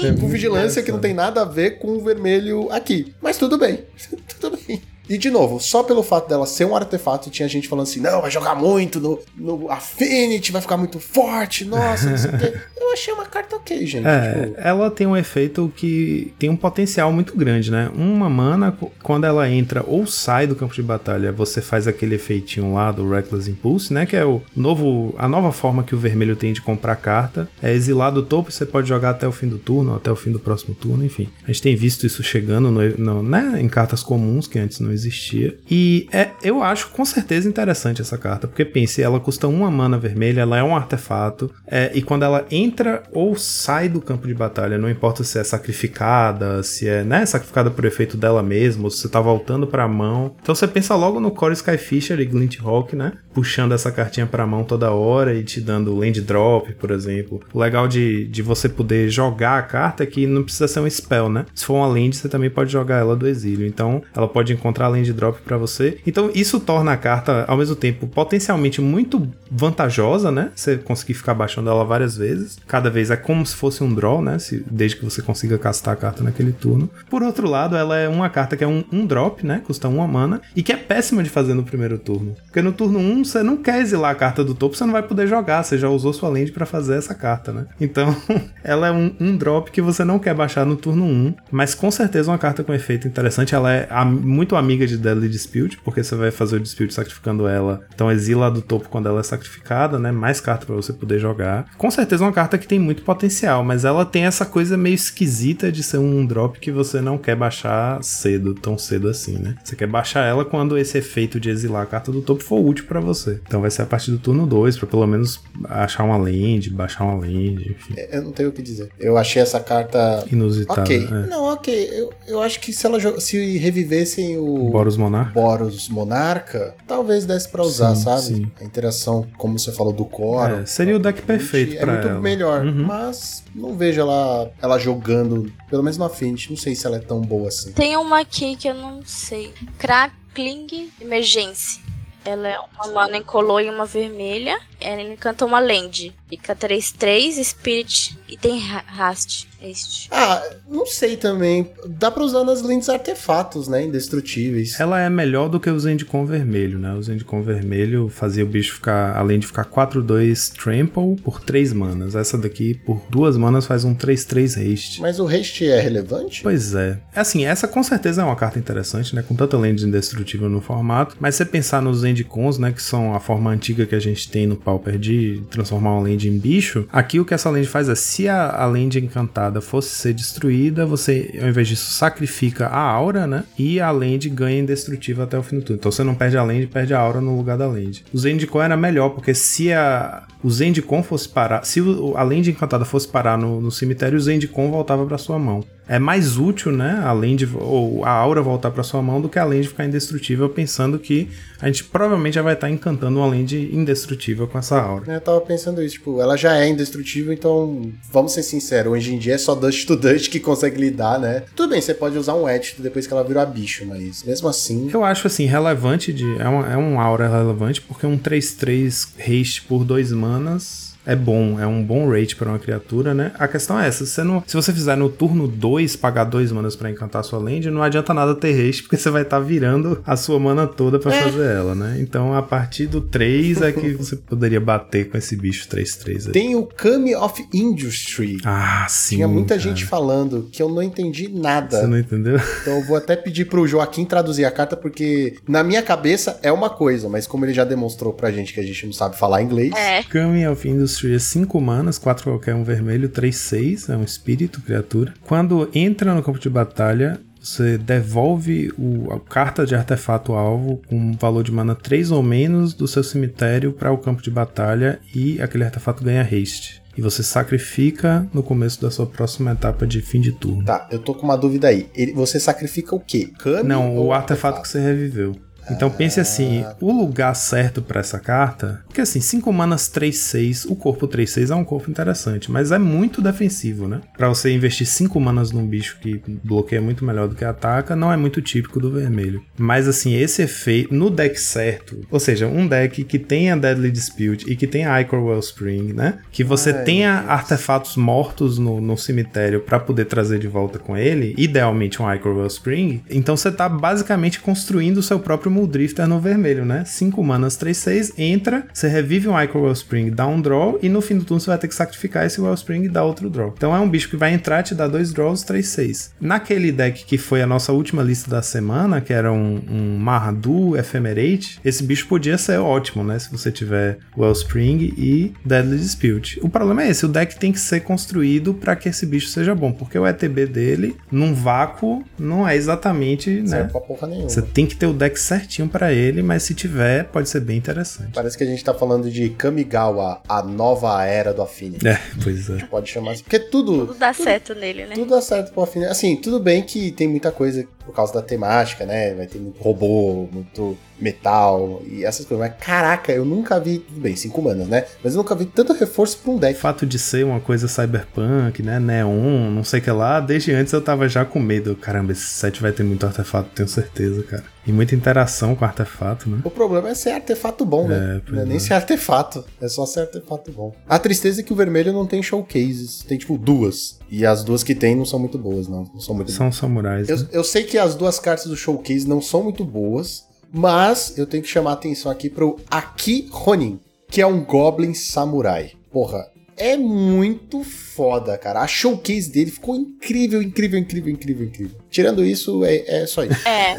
Sim. com vigilância que não tem nada a ver com o vermelho aqui. Mas tudo bem. tudo bem. E de novo, só pelo fato dela ser um artefato, tinha gente falando assim: não, vai jogar muito no, no Affinity, vai ficar muito forte, nossa, não sei o quê. Eu achei uma carta ok, gente. É, tipo, ela tem um efeito que tem um potencial muito grande, né? Uma mana, quando ela entra ou sai do campo de batalha, você faz aquele efeitinho lá do Reckless Impulse, né? Que é o novo, a nova forma que o vermelho tem de comprar carta. É exilar do topo, você pode jogar até o fim do turno, até o fim do próximo turno, enfim. A gente tem visto isso chegando no, no, né, em cartas comuns, que antes não existia. E é, eu acho com certeza interessante essa carta, porque pense, ela custa uma mana vermelha, ela é um artefato, é, e quando ela entra ou sai do campo de batalha, não importa se é sacrificada, se é né, sacrificada por efeito dela mesma, ou se você tá voltando pra mão. Então você pensa logo no Core Skyfisher e Glint Hawk, né? Puxando essa cartinha pra mão toda hora e te dando land drop, por exemplo. O legal de, de você poder jogar a carta é que não precisa ser um spell, né? Se for uma land, você também pode jogar ela do exílio. Então ela pode encontrar land drop para você. Então isso torna a carta, ao mesmo tempo, potencialmente muito vantajosa, né? Você conseguir ficar baixando ela várias vezes. Cada vez é como se fosse um draw, né? Se, desde que você consiga castar a carta naquele turno. Por outro lado, ela é uma carta que é um, um drop, né? Custa uma mana. E que é péssima de fazer no primeiro turno. Porque no turno 1 você não quer exilar a carta do topo, você não vai poder jogar. Você já usou sua land para fazer essa carta, né? Então, ela é um, um, drop que você não quer baixar no turno 1. Mas com certeza uma carta com efeito interessante. Ela é a, muito amiga de Deadly Dispute, porque você vai fazer o dispute sacrificando ela. Então exila do topo quando ela é sacrificada, né? Mais carta para você poder jogar. Com certeza uma carta que tem muito potencial, mas ela tem essa coisa meio esquisita de ser um drop que você não quer baixar cedo, tão cedo assim, né? Você quer baixar ela quando esse efeito de exilar a carta do topo for útil para você. Então vai ser a partir do turno 2, para pelo menos achar uma land, baixar uma land, enfim. Eu não tenho o que dizer. Eu achei essa carta. Inusitada. Ok. é. Não, ok. Eu, eu acho que se ela se revivessem o. Boros Monarca. Boros Monarca, talvez desse pra usar, Sim, sabe? sim. A interação, como você falou, do core. É, seria o deck perfeito é pra muito ela. melhor, Uhum. mas não vejo ela, ela jogando, pelo menos no Affinity, não sei se ela é tão boa assim. Tem uma aqui que eu não sei. Crackling Emergency. Ela é uma mana incolor e uma vermelha. Ela encanta uma land. Fica 3-3, Spirit e tem ra- Rast. Este. Ah, não sei também. Dá pra usar nas lentes artefatos, né? Indestrutíveis. Ela é melhor do que o Zendikon vermelho, né? O Zendikon vermelho fazia o bicho ficar, além de ficar 4-2 trample por 3 manas. Essa daqui, por 2 manas, faz um 3-3 haste. Mas o haste é relevante? Pois é. Assim, essa com certeza é uma carta interessante, né? Com tanta land indestrutível no formato. Mas se você pensar nos Zendikons, né? Que são a forma antiga que a gente tem no Pauper de transformar uma land em bicho. Aqui o que essa land faz é, se a, a land encantada fosse ser destruída, você, ao invés disso, sacrifica a aura, né? E a land ganha indestrutível até o fim do turno. Então você não perde a land, perde a aura no lugar da land. O Zendikon era melhor, porque se a, o Zendikon fosse parar, se o, a land encantada fosse parar no, no cemitério, o Zendikon voltava para sua mão. É mais útil, né, a land ou a aura voltar para sua mão do que a land ficar indestrutível, pensando que a gente provavelmente já vai estar encantando uma land indestrutível com essa aura. Eu tava pensando isso, tipo, ela já é indestrutível, então vamos ser sinceros, hoje em dia é só Dust to Dust que consegue lidar, né? Tudo bem, você pode usar um Edit depois que ela virar bicho, mas mesmo assim. Eu acho assim, relevante de. É, uma, é um aura relevante, porque um 3-3 haste por 2 manas é bom, é um bom rate para uma criatura, né? A questão é essa: se você, não, se você fizer no turno 2, pagar 2 manas para encantar sua land, não adianta nada ter haste, porque você vai estar virando a sua mana toda para fazer ela, né? Então a partir do 3 é que você poderia bater com esse bicho 3-3 aí. Tem o Kami of Industry. Ah, sim. Tinha muita cara. gente falando que eu não entendi nada. Você não entendeu? Então eu vou até pedir pro Joaquim traduzir a carta, porque na minha cabeça é uma coisa, mas como ele já demonstrou pra gente que a gente não sabe falar inglês. É. Coming of Industry é 5 manas, 4 qualquer um vermelho, 3, 6, é um espírito, criatura. Quando entra no campo de batalha, você devolve o, a carta de artefato alvo com um valor de mana 3 ou menos do seu cemitério para o campo de batalha e aquele artefato ganha haste. E você sacrifica no começo da sua próxima etapa de fim de turno. Tá, eu tô com uma dúvida aí. Ele- você sacrifica o quê? Kami Não, o artefato que você reviveu. Então pense assim, o lugar certo pra essa carta, porque assim, 5 manas 3-6, o corpo 3-6 é um corpo interessante, mas é muito defensivo, né? Pra você investir 5 manas num bicho que bloqueia muito melhor do que ataca, não é muito típico do vermelho. Mas assim, esse efeito, no deck certo, ou seja, um deck que tenha Deadly Dispute e que tenha Icor Wellspring, né? Que você Ai, tenha artefatos mortos no, no cemitério pra poder trazer de volta com ele, idealmente um Icor Wellspring, então você tá basicamente construindo o seu próprio Muldrifter no vermelho, né? 5 manas 3-6, entra, você revive um Icor Wellspring, dá um draw, e no fim do turno você vai ter que sacrificar esse Wellspring e dar outro draw. Então é um bicho que vai entrar, te dar dois draws, 3-6. Naquele deck que foi a nossa última lista da semana, que era um, um Mardu Ephemerate, esse bicho podia ser ótimo, né? Se você tiver Wellspring e Deadly Dispute. O problema é esse, o deck tem que ser construído para que esse bicho seja bom, porque o ETB dele, num vácuo, não é exatamente, né? Serve pra porra nenhuma. Você tem que ter o deck certinho pra ele, mas se tiver, pode ser bem interessante. Parece que a gente tá falando de Kamigawa, a nova era do Affinity. É, pois é. Pode chamar assim. Porque tudo. Tudo dá certo nele, né? Tudo dá certo pro Affinity. Assim, tudo bem que tem muita coisa por causa da temática, né? Vai ter muito robô, muito metal e essas coisas. Mas caraca, eu nunca vi. Tudo bem, cinco manas, né? Mas eu nunca vi tanto reforço pra um O deck. fato de ser uma coisa cyberpunk, né? Neon, não sei o que lá, desde antes eu tava já com medo. Caramba, esse set vai ter muito artefato, tenho certeza, cara. E muita interação com artefato, né? O problema é ser artefato bom, né? É, não é nem é. ser artefato. É só ser artefato bom. A tristeza é que o vermelho não tem showcases. Tem, tipo, duas. E as duas que tem não são muito boas, não. Não são muito São samurais. Eu, né? eu sei que as duas cartas do showcase não são muito boas, mas eu tenho que chamar a atenção aqui pro Aki Ronin, que é um Goblin Samurai. Porra, é muito foda, cara. A showcase dele ficou incrível, incrível, incrível, incrível, incrível. Tirando isso, é, é só isso. É,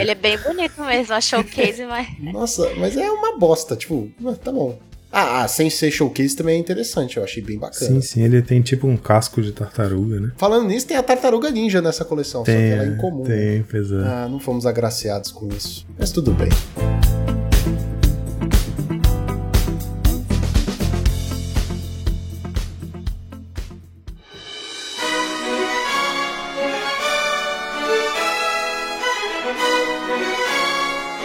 ele é bem bonito mesmo, a showcase, mas. Nossa, mas é uma bosta, tipo, tá bom. Ah, ah, sem ser showcase também é interessante, eu achei bem bacana. Sim, sim, ele tem tipo um casco de tartaruga, né? Falando nisso, tem a Tartaruga Ninja nessa coleção, só que Tem, ela é incomum. né? tem, pois é. Ah, não fomos agraciados com isso. Mas tudo bem.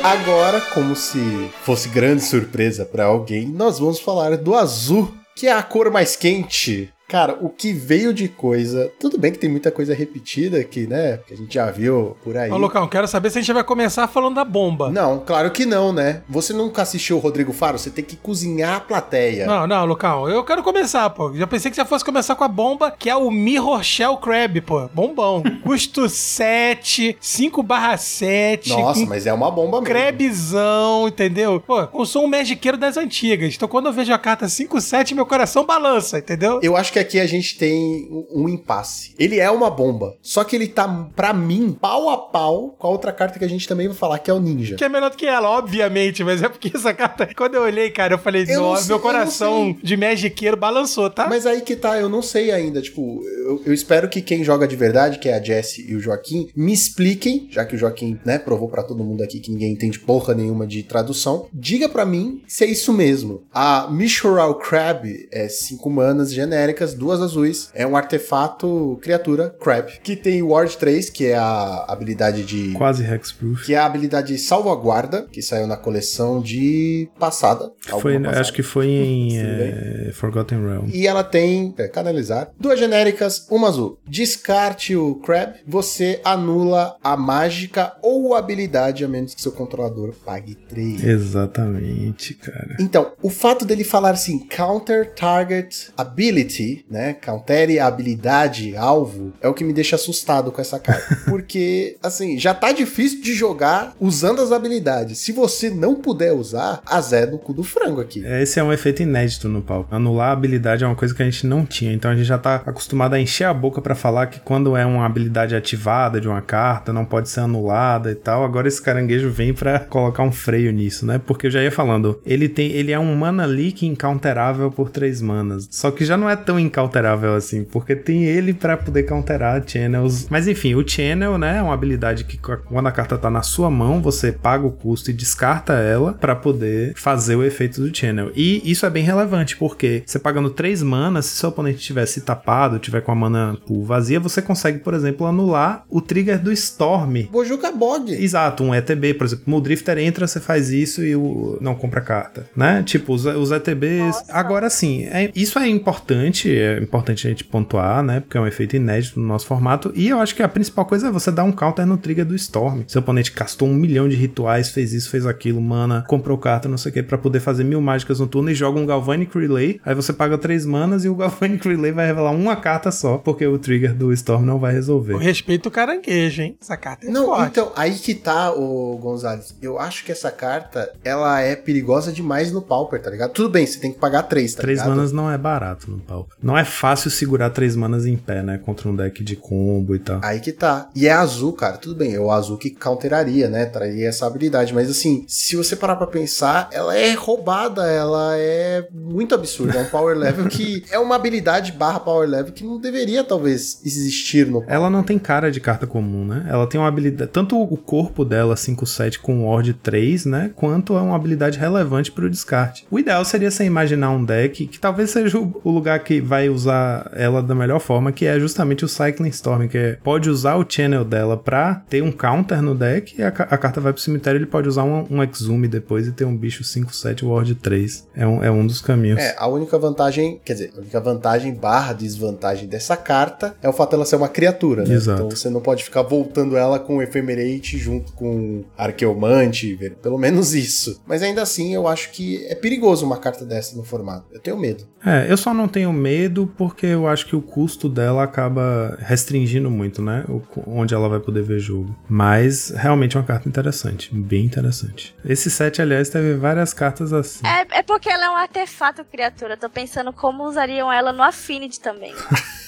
Agora, como se fosse grande surpresa pra alguém, nós vamos falar do azul, que é a cor mais quente. Cara, o que veio de coisa. Tudo bem que tem muita coisa repetida aqui, né? Que a gente já viu por aí. Ô, Lucão, quero saber se a gente vai começar falando da bomba. Não, claro que não, né? Você nunca assistiu o Rodrigo Faro? Você tem que cozinhar a plateia. Não, não, Lucão, eu quero começar, pô. Já pensei que já fosse começar com a bomba, que é o Mirror Shell Crab, pô. Bombão. Custo 7, 5 barra 7. Nossa, mas é uma bomba mesmo. Crebzão, entendeu? Pô, eu sou um magiqueiro das antigas. Então quando eu vejo a carta 5-7, meu coração balança, entendeu? Eu acho que aqui a gente tem um impasse. Ele é uma bomba, só que ele tá, pra mim, pau a pau com a outra carta que a gente também vai falar, que é o Ninja. Que é melhor do que ela, obviamente, mas é porque essa carta, quando eu olhei, cara, eu falei, Eu nossa, sei, meu coração de magiqueiro balançou, tá? Mas aí que tá, eu não sei ainda. Tipo, eu, eu espero que quem joga de verdade, que é a Jessie e o Joaquim, me expliquem, já que o Joaquim, né, provou pra todo mundo aqui que ninguém entende porra nenhuma de tradução. Diga pra mim se é isso mesmo. A Mishural Crab é cinco manas genéricas, duas azuis. É um artefato criatura Crab, que tem Ward 3, que é a habilidade de Quase Hexproof. que é a habilidade salvaguarda, que saiu na coleção de passada. Foi, alguma acho que foi em é, Forgotten Realm. e ela tem, é, canalizar, duas genéricas, uma azul. Descarte o Crab, você anula a mágica ou a habilidade, a menos que seu controlador pague 3. Exatamente, cara. Então, o fato dele falar assim, counter target ability, né? Countere a habilidade alvo, é o que me deixa assustado com essa carta. Porque, assim, já tá difícil de jogar usando as habilidades. Se você não puder usar, azé no cu do frango aqui. Esse é um efeito inédito no palco. Anular a habilidade é uma coisa que a gente não tinha, então a gente já tá acostumado a encher a boca pra falar que quando é uma habilidade ativada de uma carta, não pode ser anulada e tal. Agora esse caranguejo vem pra colocar um freio nisso, né? Porque eu já ia falando, ele tem, ele é um mana leak incounterável por três manas. Só que já não é tão incalterável assim, porque tem ele para poder counterar channels. Mas enfim, o channel, né, é uma habilidade que quando a carta tá na sua mão, você paga o custo e descarta ela para poder fazer o efeito do channel. E isso é bem relevante, porque você pagando 3 manas, se seu oponente tivesse tapado, tiver com a mana pool vazia, você consegue, por exemplo, anular o trigger do Storm. Bojuka Bog. Exato, um ETB, por exemplo, o Drifter entra, você faz isso e o não compra carta, né? Tipo, os, os ETBs. Nossa. Agora sim, é, isso é importante, é importante a gente pontuar, né? Porque é um efeito inédito no nosso formato. E eu acho que a principal coisa é você dar um counter no trigger do Storm. Seu oponente castou um milhão de rituais, fez isso, fez aquilo, mana, comprou carta, não sei o que, pra poder fazer mil mágicas no turno e joga um Galvanic Relay. Aí você paga três manas e o Galvanic Relay vai revelar uma carta só, porque o trigger do Storm não vai resolver. Eu respeito o caranguejo, hein? Essa carta é Não, forte. então, aí que tá, o Gonzalez. Eu acho que essa carta, ela é perigosa demais no Pauper, tá ligado? Tudo bem, você tem que pagar três, tá três ligado? manas não é barato no Pauper. Não é fácil segurar três manas em pé, né? Contra um deck de combo e tal. Aí que tá. E é azul, cara. Tudo bem, é o azul que counteraria, né? Traria essa habilidade. Mas assim, se você parar pra pensar, ela é roubada, ela é muito absurda. É um power level que é uma habilidade barra power level que não deveria, talvez, existir no. Ela não tem cara de carta comum, né? Ela tem uma habilidade. Tanto o corpo dela, 5-7 com Ward 3, né? Quanto é uma habilidade relevante pro descarte. O ideal seria você imaginar um deck que talvez seja o lugar que vai usar ela da melhor forma, que é justamente o Cycling Storm, que é, pode usar o channel dela pra ter um counter no deck e a, a carta vai pro cemitério, ele pode usar um, um Exume depois e ter um bicho 5-7 Ward 3. É um, é um dos caminhos. É, a única vantagem, quer dizer, a única vantagem barra desvantagem dessa carta é o fato dela ser uma criatura, né? Exato. Então você não pode ficar voltando ela com Ephemerate junto com Arqueomante, pelo menos isso. Mas ainda assim, eu acho que é perigoso uma carta dessa no formato. Eu tenho medo. É, eu só não tenho medo porque eu acho que o custo dela acaba restringindo muito, né? O, onde ela vai poder ver jogo. Mas realmente é uma carta interessante, bem interessante. Esse set, aliás, teve várias cartas assim. É, é porque ela é um artefato criatura. Eu tô pensando como usariam ela no Affinity também.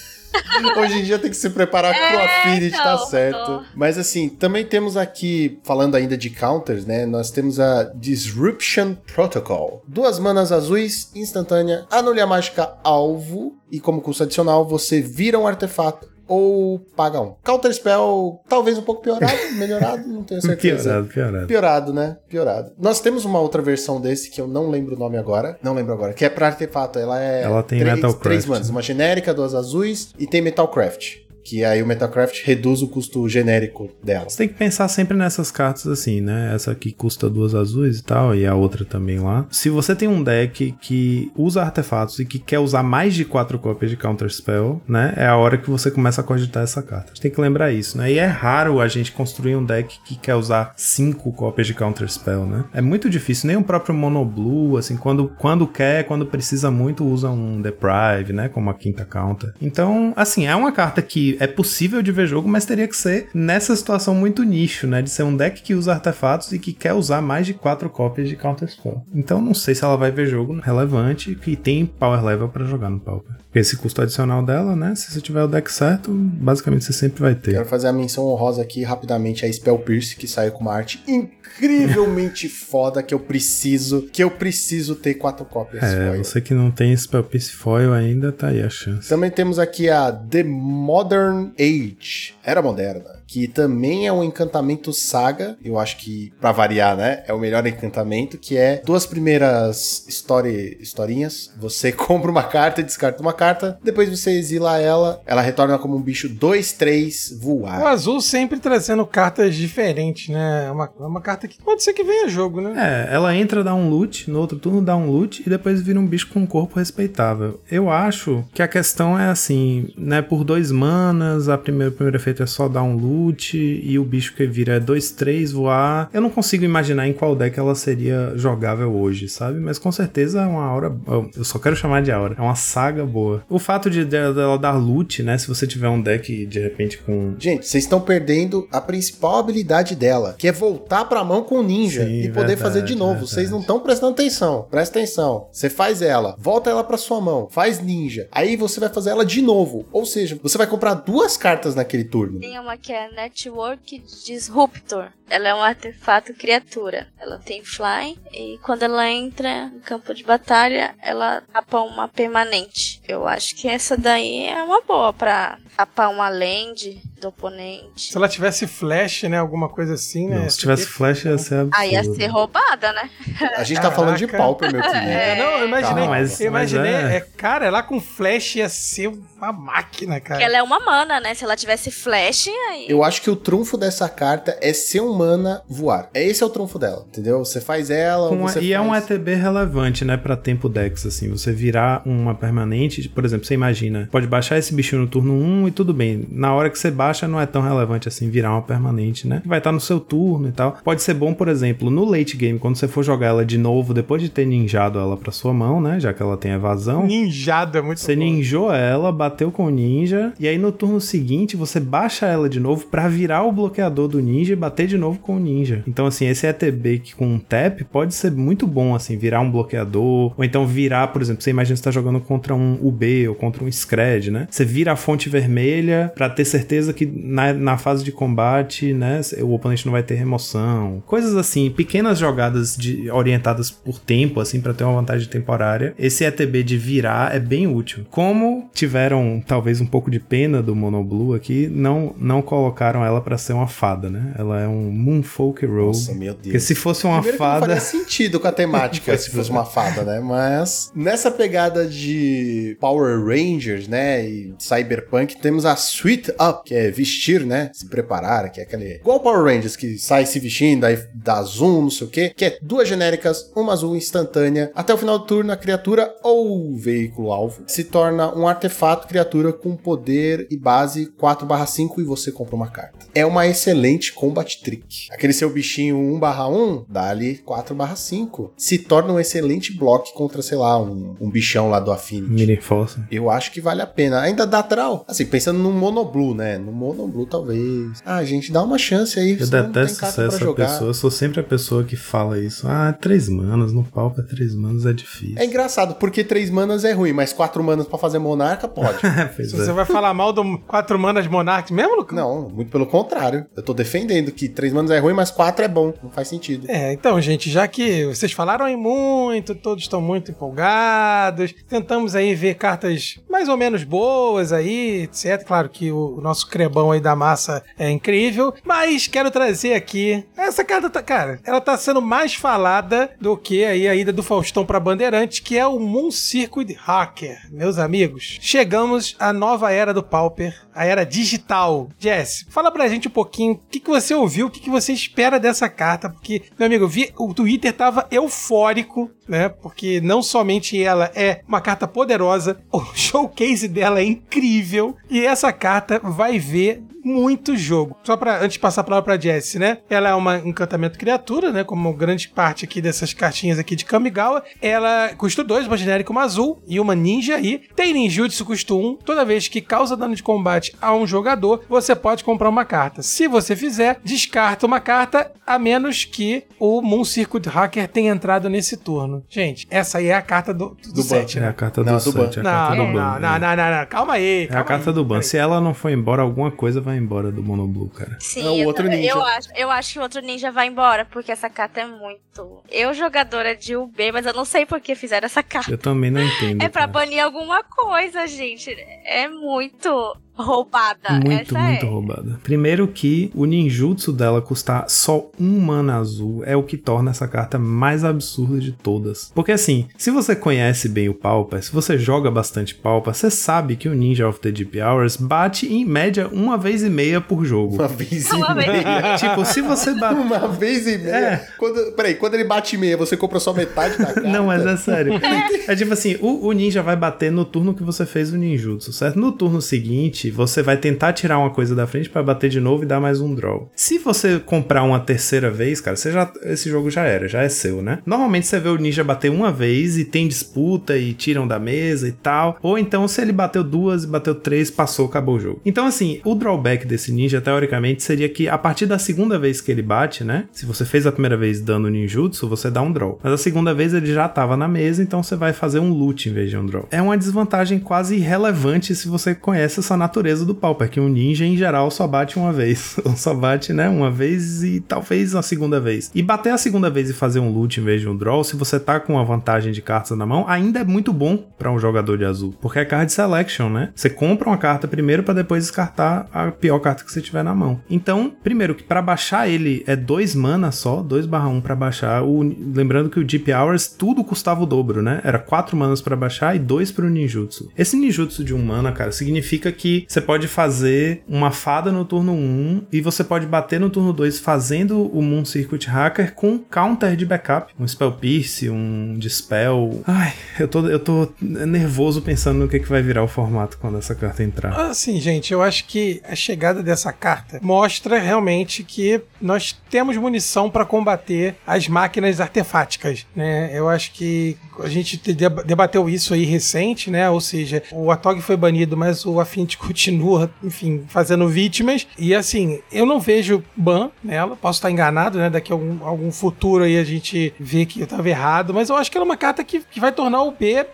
Hoje em dia tem que se preparar É, pro Affinity, tá então, certo. tô. Mas assim, também temos aqui, falando ainda de counters, né? Nós temos a Disruption Protocol. Duas manas azuis, instantânea, anule a mágica alvo e como custo adicional você vira um artefato ou paga um. Counter Spell, talvez um pouco piorado, melhorado, não tenho certeza. Piorado, piorado. Piorado, né? Piorado. Nós temos uma outra versão desse que eu não lembro o nome agora. Não lembro agora. Que é pra artefato. Ela é. Ela tem três, Metalcraft, Três manas. né? Uma genérica, duas azuis e tem Metalcraft. Que aí o Metalcraft reduz o custo genérico dela. Você tem que pensar sempre nessas cartas assim, né? Essa aqui custa duas azuis e tal, e a outra também lá. Se você tem um deck que usa artefatos e que quer usar mais de quatro cópias de Counter Spell, né? É a hora que você começa a cogitar essa carta. Você tem que lembrar isso, né? E é raro a gente construir um deck que quer usar cinco cópias de Counter Spell, né? É muito difícil. Nem o próprio Mono Blue, assim, quando, quando quer, quando precisa muito, usa um Deprive, né? Como a quinta counter. Então, assim, é uma carta que é possível de ver jogo, mas teria que ser nessa situação muito nicho, né? De ser um deck que usa artefatos e que quer usar mais de quatro cópias de Counter Spell. Então, não sei se ela vai ver jogo relevante que tem power level pra jogar no Pauper. Esse custo adicional dela, né? Se você tiver o deck certo, basicamente você sempre vai ter. Quero fazer a menção honrosa aqui rapidamente a Spell Pierce, que saiu com uma arte incrivelmente foda que eu preciso, que eu preciso ter quatro cópias. É, foil. você que não tem Spell Piece Foil ainda, tá aí a chance. Também temos aqui a The Modern Age, Era Moderna, que também é um encantamento saga, eu acho que, pra variar, né, é o melhor encantamento, que é duas primeiras story, historinhas, você compra uma carta e descarta uma carta, depois você exila ela, ela retorna como um bicho 2-3 O voar. azul sempre trazendo cartas diferentes, né? É uma, é uma carta que pode ser que venha jogo, né? É, ela entra, dá um loot, no outro turno dá um loot e depois vira um bicho com um corpo respeitável. Eu acho que a questão é assim, né? Por dois manas, a primeira, o primeiro efeito é só dar um loot e o bicho que vira é 2-3 voar. Eu não consigo imaginar em qual deck ela seria jogável hoje, sabe? Mas com certeza é uma aura. Eu só quero chamar de aura. É uma saga boa. O fato de de- dela dar loot, né? Se você tiver um deck de repente com. Gente, vocês estão perdendo a principal habilidade dela, que é voltar pra mão com o ninja Sim, e poder verdade, fazer de novo. verdade. Vocês não estão prestando atenção. Presta atenção. Você faz ela, volta ela pra sua mão, faz ninja. Aí você vai fazer ela de novo. Ou seja, você vai comprar duas cartas naquele turno. Tem uma que é Network Disruptor. Ela é um artefato criatura. Ela tem fly e quando ela entra no campo de batalha, ela tapa uma permanente. Eu acho que essa daí é uma boa pra tapar uma land do oponente. Se ela tivesse flash, né? Alguma coisa assim, né? Não, se tivesse flash ia ser absurdo. Aí ia ser roubada, né? A gente tá falando de Caraca. Pauper, meu querido. É, não, eu imaginei. Calma, mas- eu imaginei, mas é. é, cara, lá com flash ia ser uma máquina, cara. Porque ela é uma mana, né? Se ela tivesse flash, aí. Eu acho que o trunfo dessa carta é ser humana voar. É esse é o trunfo dela, entendeu? Você faz ela, Com- você e é um faz... ETB relevante, né, pra tempo Dex, assim, você virar uma permanente, por exemplo, você imagina, pode baixar esse bichinho no turno 1 e tudo bem, na hora que você baixa não é tão relevante assim virar uma permanente, né, vai estar no seu turno e tal. Pode ser bom, por exemplo, no late game, quando você for jogar ela de novo, depois de ter ninjado ela pra sua mão, né, já que ela tem evasão, Ninjado é muito você bom. ninjou ela, bateu com o ninja, e aí no turno seguinte você baixa ela de novo pra virar o bloqueador do ninja e bater de novo com o ninja. Então, assim, esse ETB que com um tap pode ser muito bom, assim, virar um bloqueador, ou então virar, por exemplo, você imagina que você tá jogando contra um UB ou contra um Scred, né? Você vira a fonte vermelha pra ter certeza que na, na fase de combate, né, o oponente não vai ter remoção. Coisas assim, pequenas jogadas de, orientadas por tempo, assim, pra ter uma vantagem temporária. Esse ETB de virar é bem útil. Como tiveram talvez um pouco de pena do Monoblue aqui, não, não colocaram ela pra ser uma fada, né? Ela é um Moonfolk Rogue. Nossa, meu Deus. Porque se fosse uma Primeiro que não fada. faria sentido com a temática se fosse uma fada, né? Mas nessa pegada de Power Rangers, né? E Cyberpunk, temos a Sweet Up, que é vestir, né? Se preparar, que é aquele. Igual Power Rangers, que sai se vestindo, aí dá zoom, não sei o quê. Que é duas genéricas, uma azul instantânea. Até o final do turno, a criatura ou veículo alvo se torna um artefato criatura com poder e base 4/5 e você compra uma carta. É uma excelente combat trick. Aquele seu bichinho 1/1 dá ali 4/5. Se torna um excelente bloco contra, sei lá, um, um bichão lá do Affinity. Mini Force. Eu acho que vale a pena. Ainda dá draw. Assim, pensando no Monoblue, né? No Monoblue, talvez. Ah, gente, dá uma chance aí. Eu senão não tem detesto ser essa jogar. pessoa. Eu sou sempre a pessoa que fala isso. Ah, três manas, no palco é três manas, é difícil. É engraçado, porque três manas é ruim, mas quatro manas pra fazer monarca pode. pois Se é. você vai falar mal do quatro manas Monarchs mesmo, Lucas? Não, muito pelo contrário. Eu tô defendendo que três manas é ruim, mas quatro é bom. Não faz sentido. É, então, gente, já que vocês falaram aí muito, todos estão muito empolgados, tentamos aí ver cartas mais ou menos boas aí, etc. Claro que o, o nosso crebão aí da massa é incrível, mas quero trazer aqui essa carta, tá, cara, ela tá sendo mais falada do que aí a ida do Faustão pra Bandeirante, que é o Moon Circuit Hacker, meus amigos. Chegamos à nova era do Pauper, a era digital. Jess, fala pra gente um pouquinho o que, que você ouviu, o que, que você espera dessa carta, porque, meu amigo, vi, o Twitter tava eufórico, né? Porque não somente ela é uma carta poderosa, o showcase dela é incrível, e essa carta vai ver muito jogo. Só para antes de passar a palavra pra Jessie, né? Ela é uma encantamento criatura, né? Como grande parte aqui dessas cartinhas aqui de Kamigawa. Ela custa dois, uma genérica, uma azul e uma ninja aí. Tem ninjutsu custa um. Toda vez que causa dano de combate a um jogador, você pode comprar uma carta. Se você fizer, descarta uma carta, a menos que o Moon Circuit Hacker tenha entrado nesse turno. Gente, essa aí é a carta do, do, Do set, É né? a carta Não, do. Sante, é a Não, carta não, do não, ban. não, é. não, não, não. Calma aí. É a calma carta aí, do ban. Se ela não for embora, alguma coisa vai embora do Monoblue, cara. Sim, É o eu, outro ninja. eu acho, eu acho que o outro ninja vai embora, porque essa carta é muito. Eu, jogadora de UB, mas eu não sei por que fizeram essa carta. Eu também não entendo. É pra cara. banir alguma coisa, gente. É muito roubada. Muito, Essa muito é. roubada. Primeiro que o ninjutsu dela custar só um mana azul é o que torna essa carta mais absurda de todas. Porque assim, se você conhece bem o Pauper, se você joga bastante Pauper, você sabe que o Ninja of the Deep Hours bate em média uma vez e meia por jogo. Uma vez Uma e meia. tipo, se você bate... Uma vez e meia. É. Quando, peraí, quando ele bate meia, você compra só metade da carta? Não, mas é sério. É tipo assim, o, o ninja vai bater no turno que você fez o ninjutsu, certo? No turno seguinte, você vai tentar tirar uma coisa da frente pra bater de novo e dar mais um draw. Se você comprar uma terceira vez, cara, você já, esse jogo já era, já é seu, né? Normalmente você vê o ninja bater uma vez e tem disputa e tiram da mesa e tal. Ou então, se ele bateu duas e bateu três, passou, acabou o jogo. Então, assim, o drawback desse ninja, teoricamente, seria que a partir da segunda vez que ele bate, né? Se você fez a primeira vez dando ninjutsu, você dá um draw. Mas a segunda vez ele já tava na mesa, então você vai fazer um loot em vez de um draw. É uma desvantagem quase irrelevante se você conhece essa natureza natureza do Pauper, que um ninja em geral só bate uma vez. Ou só bate, né, uma vez e talvez a segunda vez. E bater a segunda vez e fazer um loot em vez de um draw, se você tá com uma vantagem de cartas na mão, ainda é muito bom para um jogador de azul. Porque é card selection, né? Você compra uma carta primeiro para depois descartar a pior carta que você tiver na mão. Então, primeiro que para baixar ele é 2 mana só, 2 barra 1 para baixar. O, lembrando que o Deep Hours tudo custava o dobro, né? Era 4 manas para baixar e 2 pro ninjutsu. Esse ninjutsu de 1 um mana, cara, significa que você pode fazer uma fada no turno 1 e você pode bater no turno 2 fazendo o Moon Circuit Hacker com counter de backup. Um Spell Pierce, um Dispel. Ai, eu tô, eu tô nervoso pensando no que, que vai virar o formato quando essa carta entrar. Assim, gente, eu acho que a chegada dessa carta mostra realmente que nós temos munição para combater as máquinas artefáticas, né? Eu acho que a gente debateu isso aí recente, né? Ou seja, o Atog foi banido, mas o Affinity continua, enfim, fazendo vítimas. E assim, eu não vejo ban nela. Posso estar enganado, né? Daqui a algum, algum futuro aí a gente vê que eu estava errado. Mas eu acho que ela é uma carta que, que vai tornar o B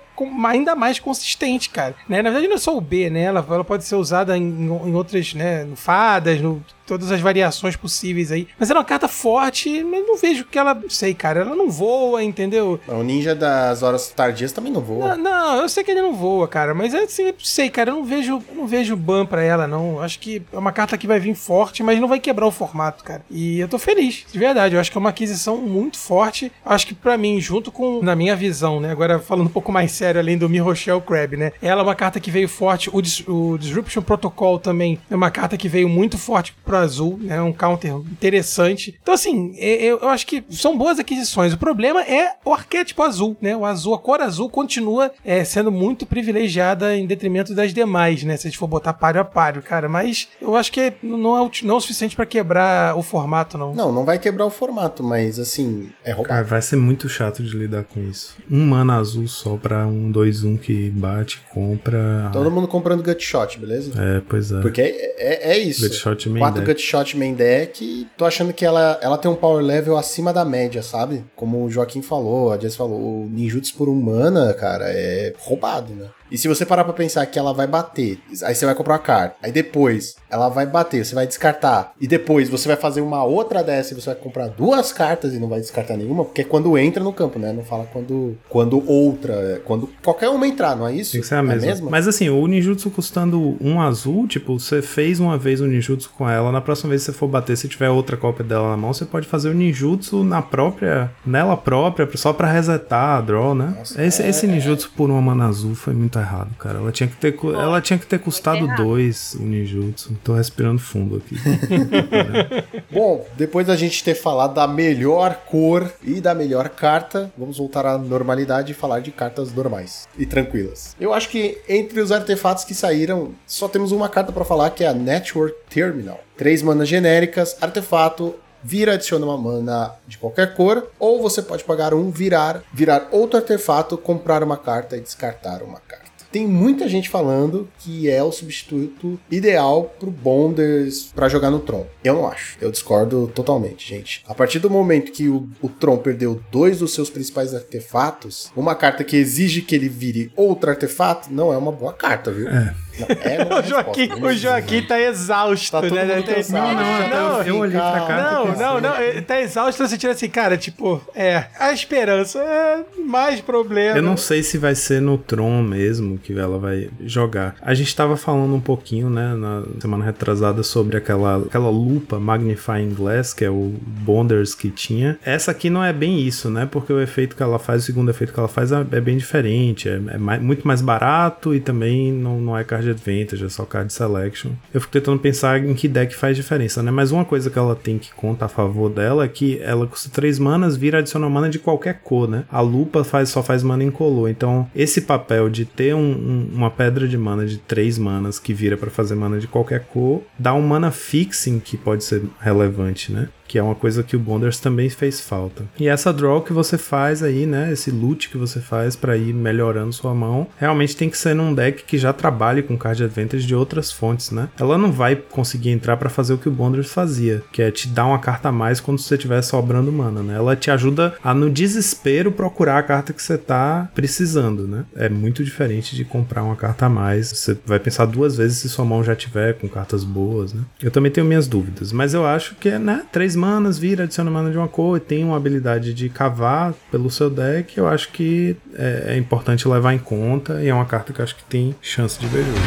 ainda mais consistente, cara. Né? Na verdade, não é só o B, né? Ela, ela pode ser usada em, em outras, né? No fadas, no todas as variações possíveis aí. Mas ela é uma carta forte, mas não vejo que ela. Sei, cara, ela não voa, entendeu? O ninja das horas tardias também não voa. Não, não eu sei que ele não voa, cara, mas é assim, sei, cara, eu não vejo, não vejo ban pra ela, não. Acho que é uma carta que vai vir forte, mas não vai quebrar o formato, cara. E eu tô feliz, de verdade. Eu acho que é uma aquisição muito forte. Acho que para mim, junto com, na minha visão, né? Agora falando um pouco mais sério, além do Mi Rochelle Crab, né? Ela é uma carta que veio forte. O, Dis o Disruption Protocol também é uma carta que veio muito forte pro azul, né? Um counter interessante. Então, assim, eu, eu acho que são boas aquisições. O problema é o arquétipo azul, né? O azul, a cor azul continua é, sendo muito privilegiada em detrimento das demais, né? Se a gente for botar páreo a páreo, cara. Mas eu acho que não é o, não é o suficiente para quebrar o formato, não. Não, não vai quebrar o formato, mas assim, é roubado. Cara, vai ser muito chato de lidar com isso. Um mana azul só pra um 2-1 que bate, compra. Todo mundo comprando Gutshot, beleza? É, pois é. Porque é, é, é isso. Gutshot main Quatro deck. Gutshot main deck. Tô achando que ela, ela tem um power level acima da média, sabe? Como o Joaquim falou, a Jess falou, o ninjutsu por um mana, cara, é roubado, né? E se você parar pra pensar que ela vai bater, aí você vai comprar uma carta, aí depois ela vai bater, você vai descartar, e depois você vai fazer uma outra dessa e você vai comprar duas cartas e não vai descartar nenhuma, porque é quando entra no campo, né? Não fala quando, quando outra, é quando qualquer uma entrar, não é isso? Tem que ser a mesma. É a mesma? Mas assim, o ninjutsu custando um azul, tipo, você fez uma vez o ninjutsu com ela, na próxima vez que você for bater, se tiver outra cópia dela na mão, você pode fazer o ninjutsu na própria, nela própria, só pra resetar a draw, né? Nossa, esse, é- esse ninjutsu por uma mana azul foi muito errado, cara. Ela tinha que ter, cu- ela tinha que ter custado dois o ninjutsu. Tô respirando fundo aqui. Bom, depois da gente ter falado da melhor cor e da melhor carta, vamos voltar à normalidade e falar de cartas normais e tranquilas. Eu acho que entre os artefatos que saíram, só temos uma carta pra falar que é a Network Terminal. Três manas genéricas, artefato, vira, adiciona uma mana de qualquer cor, ou você pode pagar um, virar, virar outro artefato, comprar uma carta e descartar uma carta. Tem muita gente falando que é o substituto ideal pro Bonders pra jogar no Tron. Eu não acho. Eu discordo totalmente, gente. A partir do momento que o, o Tron perdeu dois dos seus principais artefatos, uma carta que exige que ele vire outro artefato não é uma boa carta, viu? É. Não, é O Joaquim, resposta, o Joaquim tá exausto, Tá né? Tá- cansado. Não, não, eu- eu olhei pra cá. Não, não, não, ele tá exausto, você tira assim, cara, tipo, é, a esperança é mais problema. Eu não sei se vai ser no Tron mesmo que ela vai jogar. A gente tava falando um pouquinho, né, na semana retrasada sobre aquela, aquela lupa Magnifying Glass, que é o Bonders que tinha. Essa aqui não é bem isso, né, porque o efeito que ela faz, o segundo efeito que ela faz é, é bem diferente. É, é mai- muito mais barato e também não, não é card advantage, é só card selection. Eu fico tentando pensar em que deck faz diferença, né, mas uma coisa que ela tem que conta a favor dela é que ela custa 3 manas, vira adicionar mana de qualquer cor, né? A lupa faz, só faz mana incolor. Então, esse papel de ter um- um- uma pedra de mana de 3 manas que vira pra fazer mana de qualquer cor, dá um mana fixing que pode ser relevante, né? Que é uma coisa que o Bonders também fez falta. E essa draw que você faz aí, né, esse loot que você faz para ir melhorando sua mão, realmente tem que ser num deck que já trabalhe com card advantage de outras fontes, né? Ela não vai conseguir entrar para fazer o que o Bonders fazia, que é te dar uma carta a mais quando você estiver sobrando mana, né? Ela te ajuda a no desespero procurar a carta que você tá precisando, né? É muito diferente de comprar uma carta a mais. Você vai pensar duas vezes se sua mão já tiver com cartas boas, né? Eu também tenho minhas dúvidas, mas eu acho que é, né? Três manas, vira, adiciona mana de uma cor e tem uma habilidade de cavar pelo seu deck. Eu acho que é, é importante levar em conta e é uma carta que eu acho que tem chance de ver jogo.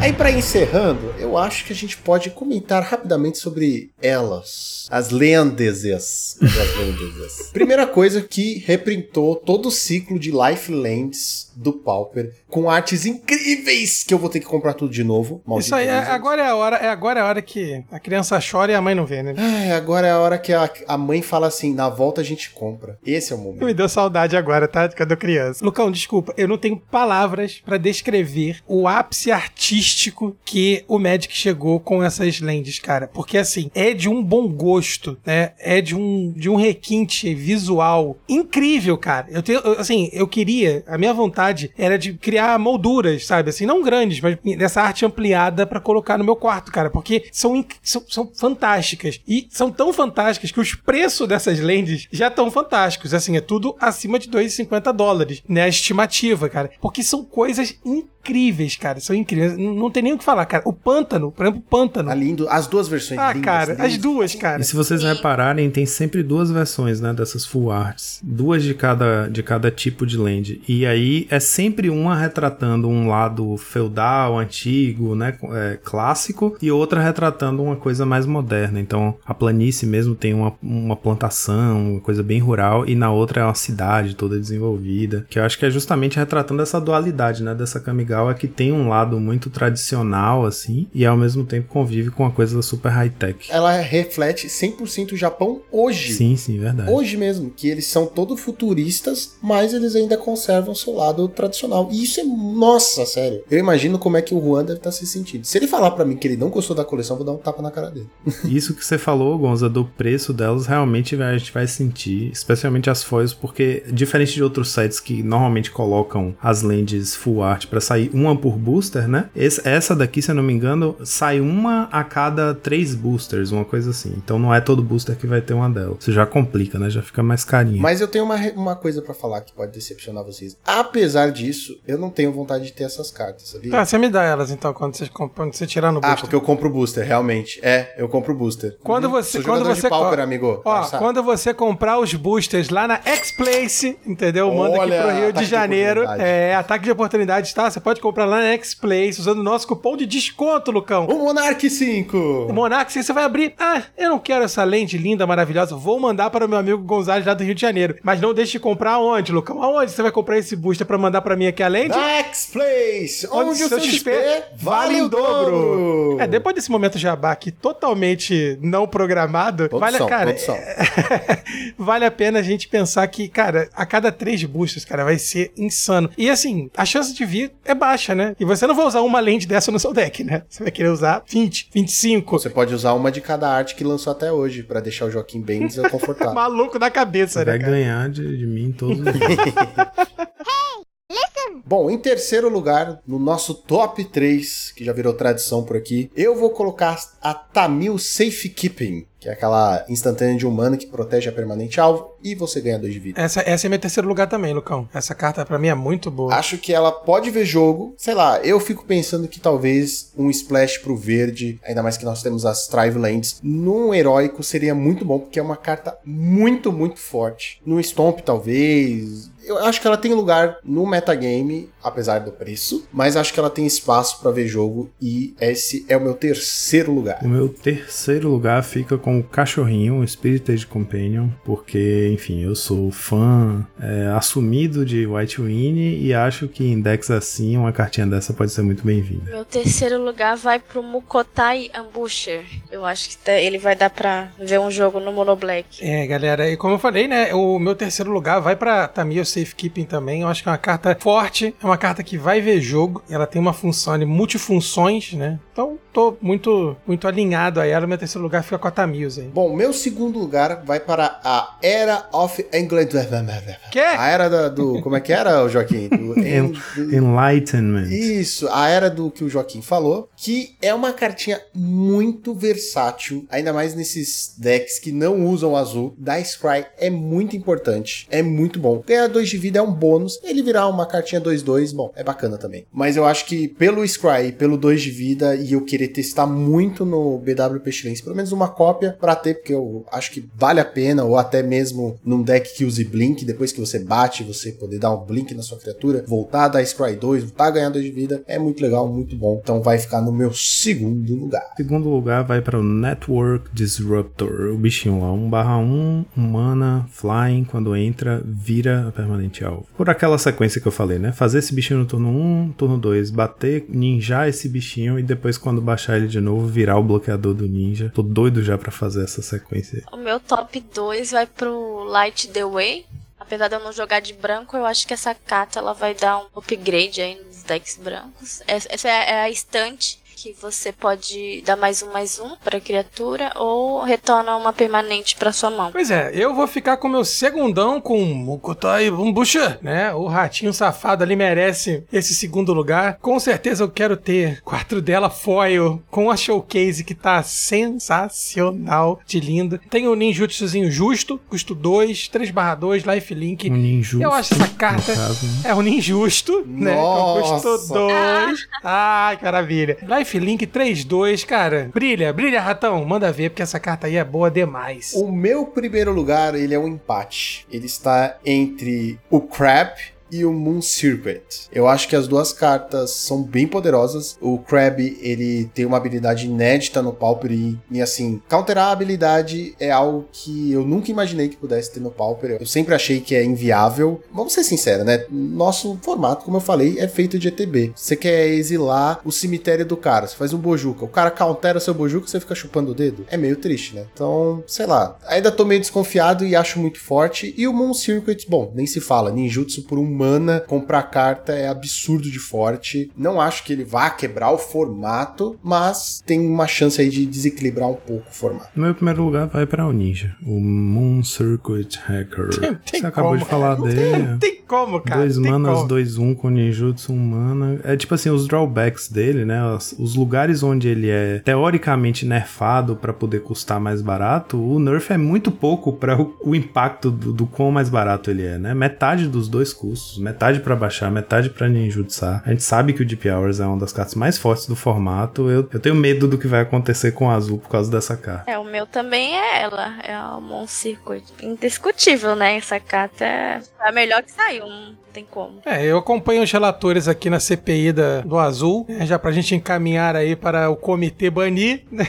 Aí, para encerrando, eu acho que a gente pode comentar rapidamente sobre elas, as lendas. As. Primeira coisa que reprintou todo o ciclo de Lifelands do Pauper com artes incríveis que eu vou ter que comprar tudo de novo. Isso aí, é, agora é a hora, é agora é a hora que a criança chora e a mãe não vê, né? É, agora é a hora que a, a mãe fala assim, na volta a gente compra. Esse é o momento. Me deu saudade agora, tá? Quando criança. Lucão, desculpa, eu não tenho palavras para descrever o ápice artístico artístico que o Magic chegou com essas lentes, cara. Porque assim, é de um bom gosto, né? É de um, de um requinte visual incrível, cara. Eu tenho, assim, eu queria, a minha vontade era de criar molduras, sabe? Assim, não grandes, mas dessa arte ampliada para colocar no meu quarto, cara. Porque são, são, são fantásticas. E são tão fantásticas que os preços dessas lentes já estão fantásticos. Assim, é tudo acima de 2,50 dólares, né? A estimativa, cara. Porque são coisas incríveis, cara. São incríveis. Não, não tem nem o que falar, cara. O Pântano, por exemplo, o Pântano. Tá lindo. As duas versões Ah, lindas, cara, lindas. as duas, cara. E se vocês repararem, tem sempre duas versões, né, dessas full arts. Duas de cada, de cada tipo de land. E aí é sempre uma retratando um lado feudal, antigo, né, é, clássico, e outra retratando uma coisa mais moderna. Então, a planície mesmo tem uma, uma plantação, uma coisa bem rural, e na outra é uma cidade toda desenvolvida, que eu acho que é justamente retratando essa dualidade, né, dessa Kamigawa que tem um lado muito tradicional assim, e ao mesmo tempo convive com uma coisa super high-tech. Ela reflete 100% o Japão hoje. Sim, sim, verdade. Hoje mesmo, que eles são todo futuristas, mas eles ainda conservam seu lado tradicional. E isso é, nossa, sério. Eu imagino como é que o Juan deve estar se sentindo. Se ele falar para mim que ele não gostou da coleção, eu vou dar um tapa na cara dele. Isso que você falou, Gonza, do preço delas, realmente a gente vai sentir, especialmente as foils, porque diferente de outros sites que normalmente colocam as lentes full art para sair uma por booster, né? Esse, essa daqui, se eu não me engano, sai uma a cada três boosters, uma coisa assim. Então não é todo booster que vai ter uma delas. Isso já complica, né? Já fica mais carinho. Mas eu tenho uma, uma coisa para falar que pode decepcionar vocês. Apesar disso, eu não tenho vontade de ter essas cartas, sabia? Tá, você me dá elas então quando você, quando você tirar no ah, booster. Ah, porque eu compro booster, realmente. É, eu compro booster. Quando uhum. você. Sou quando você. Pauper, amigo. Ó, quando você comprar os boosters lá na X-Place, entendeu? Manda Olha, aqui pro Rio de Janeiro. De é, ataque de oportunidade, tá? Você pode comprar lá na X-Place usando o nosso cupom de desconto, Lucão. O Monarch 5. O Monarch 5, você vai abrir. Ah, eu não quero essa lente linda, maravilhosa. Vou mandar para o meu amigo Gonzalez lá do Rio de Janeiro. Mas não deixe de comprar aonde, Lucão? Aonde você vai comprar esse booster para mandar para mim aqui a lente? X-Place, onde, onde o seu XP, XP vale o dobro. É, depois desse momento jabá aqui totalmente não programado, produção, vale, cara, vale a pena a gente pensar que, cara, a cada três boosters, cara, vai ser insano. E assim, a chance de vir é baixa, né? E você não vai usar uma lente dessa no seu deck, né? Você vai querer usar 20, 25. Você pode usar uma de cada arte que lançou até hoje, para deixar o Joaquim bem desconfortável. Maluco da cabeça, Você né? Vai cara? ganhar de, de mim todos os dias. Bom, em terceiro lugar, no nosso top 3, que já virou tradição por aqui, eu vou colocar a Tamil Safekeeping que é aquela instantânea de humano que protege a permanente alvo e você ganha dois de vida. Essa, essa é meu terceiro lugar também, Lucão. Essa carta para mim é muito boa. Acho que ela pode ver jogo. Sei lá, eu fico pensando que talvez um splash pro verde, ainda mais que nós temos as Strive Lands, num heróico seria muito bom, porque é uma carta muito, muito forte. No Stomp, talvez. Eu acho que ela tem lugar no metagame, apesar do preço, mas acho que ela tem espaço para ver jogo e esse é o meu terceiro lugar. O meu terceiro lugar fica com o cachorrinho, o Spirited Companion, porque, enfim, eu sou fã é, assumido de White Winnie e acho que em decks assim, uma cartinha dessa pode ser muito bem-vinda. Meu terceiro lugar vai pro Mukotai Ambusher. Eu acho que ele vai dar pra ver um jogo no Mono Black. É, galera, e como eu falei, né, o meu terceiro lugar vai pra Tamio safekeeping também. Eu acho que é uma carta forte, é uma carta que vai ver jogo. Ela tem uma função de multifunções, né? Então, tô muito, muito alinhado a ela. Meu terceiro lugar fica com a Tamils aí. Bom, meu segundo lugar vai para a Era of England. Quê? A era da- do. Como é que era, Joaquim? Do, En- Enlightenment. Isso, a era do que o Joaquim falou, que é uma cartinha muito versátil, ainda mais nesses decks que não usam azul. Da Scry é muito importante, é muito bom. Ganhar 2 de vida é um bônus, ele virar uma cartinha 2-2, bom, é bacana também. Mas eu acho que pelo Scry pelo 2 de vida, e eu querer testar muito no BW Pestilência, pelo menos uma cópia pra ter, porque eu acho que vale a pena, ou até mesmo num deck que use Blink, depois que você bate, você poder dar um Blink na sua criatura, voltar a dar Scry 2, voltar a ganhar 2 de vida, é muito legal, muito bom. Então vai ficar no meu segundo lugar. Segundo lugar vai para o Network Disruptor. O bichinho lá, 1 barra 1, mana, flying, quando entra, vira permanente alvo. Por aquela sequência que eu falei, né? Fazer esse bichinho no turno 1, turno 2, bater, ninjar esse bichinho e depois quando baixar ele de novo, virar o bloqueador do ninja. Tô doido já pra fazer essa sequência. O meu top 2 vai pro Light the Way. Apesar de eu não jogar de branco, eu acho que essa carta ela vai dar um upgrade aí nos decks brancos. Essa essa é é a estante que você pode dar mais um mais um pra criatura ou retorna uma permanente pra sua mão. Pois é, eu vou ficar com meu segundão com Mukotai Umbucha, né? O ratinho safado ali merece esse segundo lugar. Com certeza eu quero ter quatro dela foil com a showcase que tá sensacional de linda. Tem o ninjutsuzinho justo, custo 2, 3 barra 2, lifelink. Um ninjusto, Eu acho essa carta caso, né? é um ninjusto, né? Com custo Nossa. 2. Ai, que maravilha. Lifelink 3-2, cara. Brilha, brilha, ratão. Manda ver, porque essa carta aí é boa demais. O meu primeiro lugar, ele é um empate. Ele está entre o Crab e o Moon Circuit. Eu acho que as duas cartas são bem poderosas. O Crab, ele tem uma habilidade inédita no Pauper e, e assim, counterar a habilidade é algo que eu nunca imaginei que pudesse ter no Pauper. Eu sempre achei que é inviável. Vamos ser sinceros, né? Nosso formato, como eu falei, é feito de ETB. Você quer exilar o cemitério do cara, você faz um bojuca. O cara countera seu bojuca, você fica chupando o dedo. É meio triste, né? Então, sei lá. Ainda tô meio desconfiado e acho muito forte. E o Moon Circuit, bom, nem se fala. Ninjutsu por um mana, comprar carta é absurdo de forte. Não acho que ele vá quebrar o formato, mas tem uma chance aí de desequilibrar um pouco o formato. Meu primeiro lugar vai para o ninja, o Moon Circuit Hacker. Tem- tem Você acabou como. de falar Não dele. Tem, tem como, cara. Dois tem manas, como. dois um com ninjutsu, um mana. É tipo assim, os drawbacks dele, né? Os, os lugares onde ele é teoricamente nerfado pra poder custar mais barato, o nerf é muito pouco para o, o impacto do, do quão mais barato ele é, né? Metade dos dois custos, metade pra baixar, metade pra ninjutsar. A gente sabe que o Deep Hours é uma das cartas mais fortes do formato. Eu, eu tenho medo do que vai acontecer com o azul por causa dessa carta. É, o meu também é ela. É a Moon Circuit. Indiscutível, né? Essa carta é a melhor que saiu. Não tem como. É, eu acompanho os relatores aqui na CPI da, do Azul, né, já pra gente encaminhar aí para o comitê banir, né?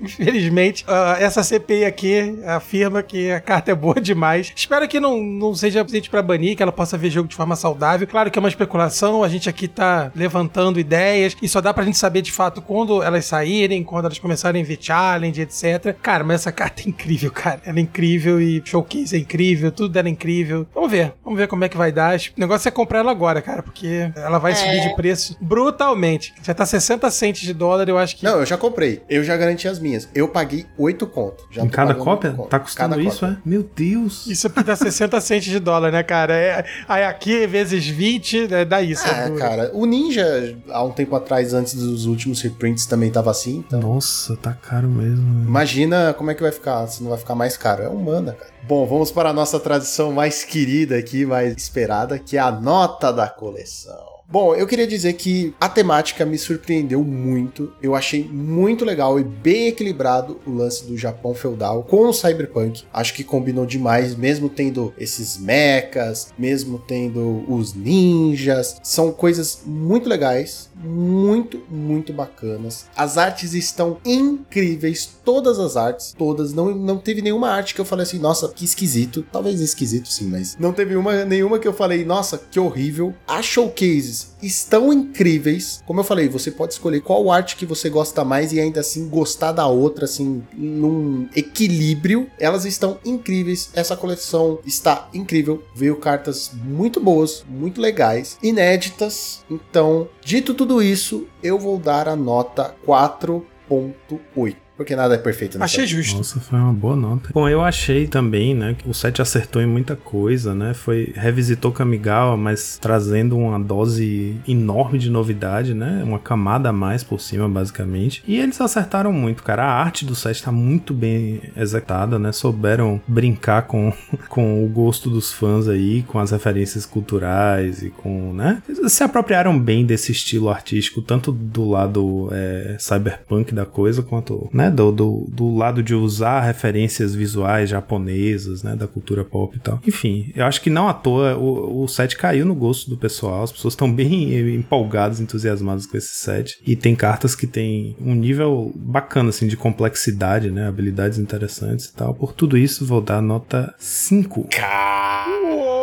Infelizmente, ah, essa CPI aqui afirma que a carta é boa demais. Espero que não, não seja suficiente pra banir, que ela possa ver jogo de forma saudável. Claro que é uma especulação, a gente aqui tá levantando ideias e só dá pra gente saber de fato quando elas saírem, quando elas começarem a ver challenge, etc. Cara, mas essa carta é incrível, cara. Ela é incrível e showcase é incrível, tudo dela é incrível. Vamos ver, vamos ver como é que vai dar. O negócio é comprar ela agora, cara, porque ela vai subir de preço brutalmente. Já tá 60 centes de dólar, eu acho que. Não, eu já comprei. Eu já garanti as minhas. Eu paguei 8 conto. Já em cada cópia? oito conto. Tá custando Cada isso, cópia. é? Meu Deus. Isso aqui dá 60 centes de dólar, né, cara? É, aí aqui, vezes 20, né, dá isso. É, duro. cara, o Ninja, há um tempo atrás, antes dos últimos reprints, também tava assim. Então, Nossa, tá caro mesmo. né? imagina como é que vai ficar, se não vai ficar mais caro. É humana, cara. Bom, vamos para a nossa tradição mais querida aqui, mais esperada, que é a nota da coleção. Bom, eu queria dizer que a temática me surpreendeu muito. Eu achei muito legal e bem equilibrado o lance do Japão feudal com o cyberpunk. Acho que combinou demais, mesmo tendo esses mechas, mesmo tendo os ninjas. São coisas muito legais, muito, muito bacanas. As artes estão incríveis, todas as artes, todas. Não, não teve nenhuma arte que eu falei assim, nossa, que esquisito. Talvez esquisito sim, mas não teve uma, nenhuma que eu falei, nossa, que horrível. As showcases artes estão incríveis. Como eu falei, você pode escolher qual arte que você gosta mais e ainda assim gostar da outra, assim, num equilíbrio. Elas estão incríveis. Essa coleção está incrível. Veio cartas muito boas, muito legais, inéditas. Então, dito tudo isso, eu vou dar a nota 4.8. Porque nada é perfeito. Achei justo. Nossa, foi uma boa nota. Bom, eu achei também, né, que o set acertou em muita coisa, né? Foi revisitou Kamigawa, mas trazendo uma dose enorme de novidade, né? Uma camada a mais por cima, basicamente. E eles acertaram muito, cara. A arte do set tá muito bem executada, né? Souberam brincar com, com o gosto dos fãs aí, com as referências culturais e com, né? Eles se apropriaram bem desse estilo artístico, tanto do lado é, cyberpunk da coisa, quanto, né? Do, do, do, lado de usar referências visuais japonesas, né? Da cultura pop e tal. Enfim, eu acho que não à toa o, o set caiu no gosto do pessoal. As pessoas estão bem empolgadas, entusiasmadas com esse set. E tem cartas que tem um nível bacana, assim, de complexidade, né? Habilidades interessantes e tal. Por tudo isso, vou dar nota 5. Caralho!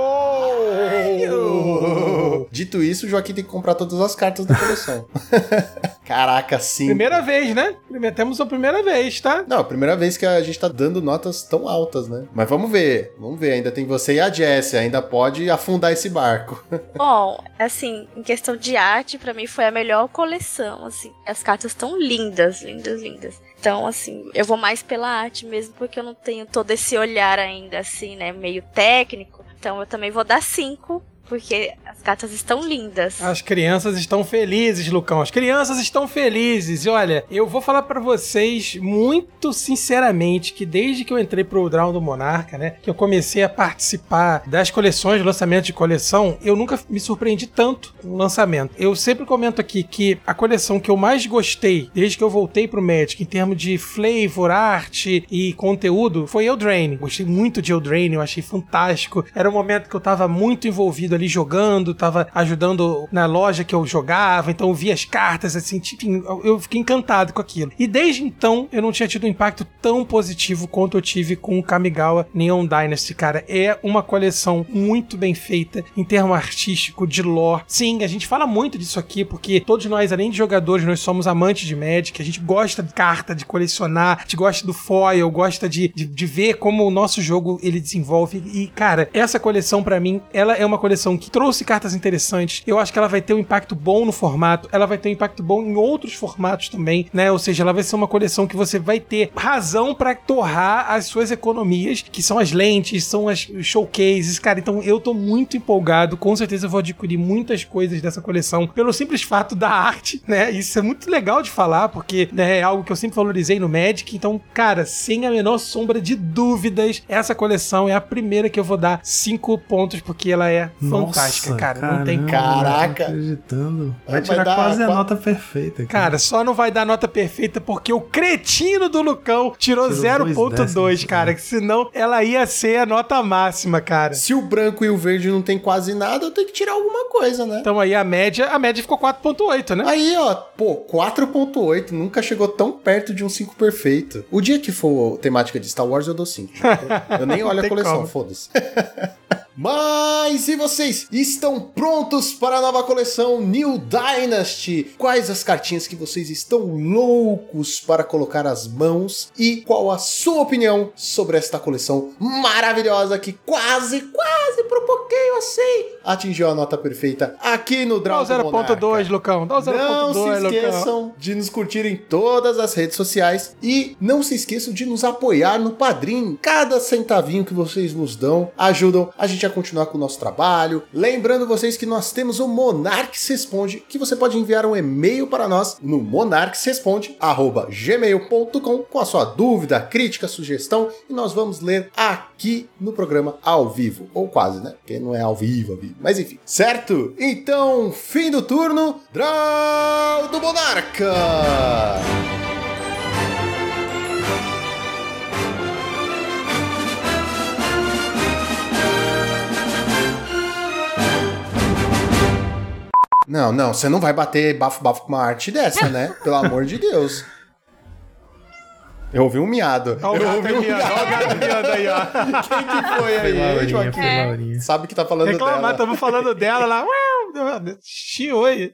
Dito isso, o Joaquim tem que comprar todas as cartas da coleção. Caraca, sim. Primeira vez, né? Temos a primeira vez, tá? Não, a primeira vez que a gente tá dando notas tão altas, né? Mas vamos ver, vamos ver. Ainda tem você e a Jessie, ainda pode afundar esse barco. Bom, assim, em questão de arte, para mim foi a melhor coleção, assim. As cartas estão lindas, lindas, lindas. Então, assim, eu vou mais pela arte mesmo, porque eu não tenho todo esse olhar ainda, assim, né? Meio técnico. Então eu também vou dar cinco porque as cartas estão lindas. As crianças estão felizes, Lucão. As crianças estão felizes. E olha, eu vou falar para vocês muito sinceramente que desde que eu entrei pro Drown do Monarca, né, que eu comecei a participar das coleções, lançamento de coleção, eu nunca me surpreendi tanto no lançamento. Eu sempre comento aqui que a coleção que eu mais gostei desde que eu voltei pro Magic em termos de flavor, arte e conteúdo foi Eldraine. Gostei muito de Eldraine, eu achei fantástico. Era um momento que eu tava muito envolvido ali jogando, tava ajudando na loja que eu jogava, então eu via as cartas, assim, enfim, eu fiquei encantado com aquilo. E desde então eu não tinha tido um impacto tão positivo quanto eu tive com o Kamigawa Neon Dynasty, cara. É uma coleção muito bem feita em termo artístico, de lore. Sim, a gente fala muito disso aqui, porque todos nós, além de jogadores, nós somos amantes de Magic, a gente gosta de carta, de colecionar, a gente gosta do foil, gosta de, de, de ver como o nosso jogo ele desenvolve. E, cara, essa coleção para mim, ela é uma coleção que trouxe cartas interessantes. Eu acho que ela vai ter um impacto bom no formato, ela vai ter um impacto bom em outros formatos também, né? Ou seja, ela vai ser uma coleção que você vai ter razão para torrar as suas economias, que são as lentes, são as showcases, cara. Então eu tô muito empolgado, com certeza eu vou adquirir muitas coisas dessa coleção pelo simples fato da arte, né? Isso é muito legal de falar, porque né, é algo que eu sempre valorizei no Magic. Então, cara, sem a menor sombra de dúvidas, essa coleção é a primeira que eu vou dar cinco pontos, porque ela é fantástica, Nossa, cara. caramba, não tem Caraca. não tô acreditando. Vai Vai tirar dar quase a nota perfeita. Cara, só não vai dar nota perfeita porque o cretino do Lucão tirou Tirou dois 0.2, décimos, cara. Que senão ela ia ser a nota máxima, cara. Se o branco e o verde não tem quase nada, eu tenho que tirar alguma coisa, né? Então aí a média, a média ficou 4.8, né? Aí, ó, pô, 4.8 nunca chegou tão perto de um 5 perfeito. O dia que for temática de Star Wars, eu dou 5. Eu nem olho a coleção, foda-se. Mas e vocês? Estão prontos para a nova coleção New Dynasty? Quais as cartinhas que vocês estão loucos para colocar as mãos? E qual a sua opinião sobre esta coleção maravilhosa que quase, quase por um pouquinho assim atingiu a nota perfeita aqui no Dá Draw o 0.2, Lucão. Dá o 0.2, não se Lucão. esqueçam de nos curtir em todas as redes sociais e não se esqueçam de nos apoiar no Padrim. Cada centavinho que vocês nos dão ajudam a gente a continuar com o nosso trabalho. Lembrando vocês que nós temos o Monarques Responde, que você pode enviar um e-mail para nós no monarquesresponde@gmail.com com a sua dúvida, crítica, sugestão e nós vamos ler aqui no programa ao vivo, ou quase, né? Porque não é ao vivo, ao vivo. Mas enfim, certo? Então, fim do turno, Draw do Monarca! Não, não, você não vai bater bafo-bafo com uma arte dessa, né? Pelo amor de Deus. Eu ouvi um miado. Olha o Eu gato ouvi um miando, olha o gato miando aí, ó. Quem que foi Foi aí, Laurinha, Joaquim? foi Laurinha. Sabe que tá falando Reclamar, dela. estamos falando dela lá. Uau, Chiou aí.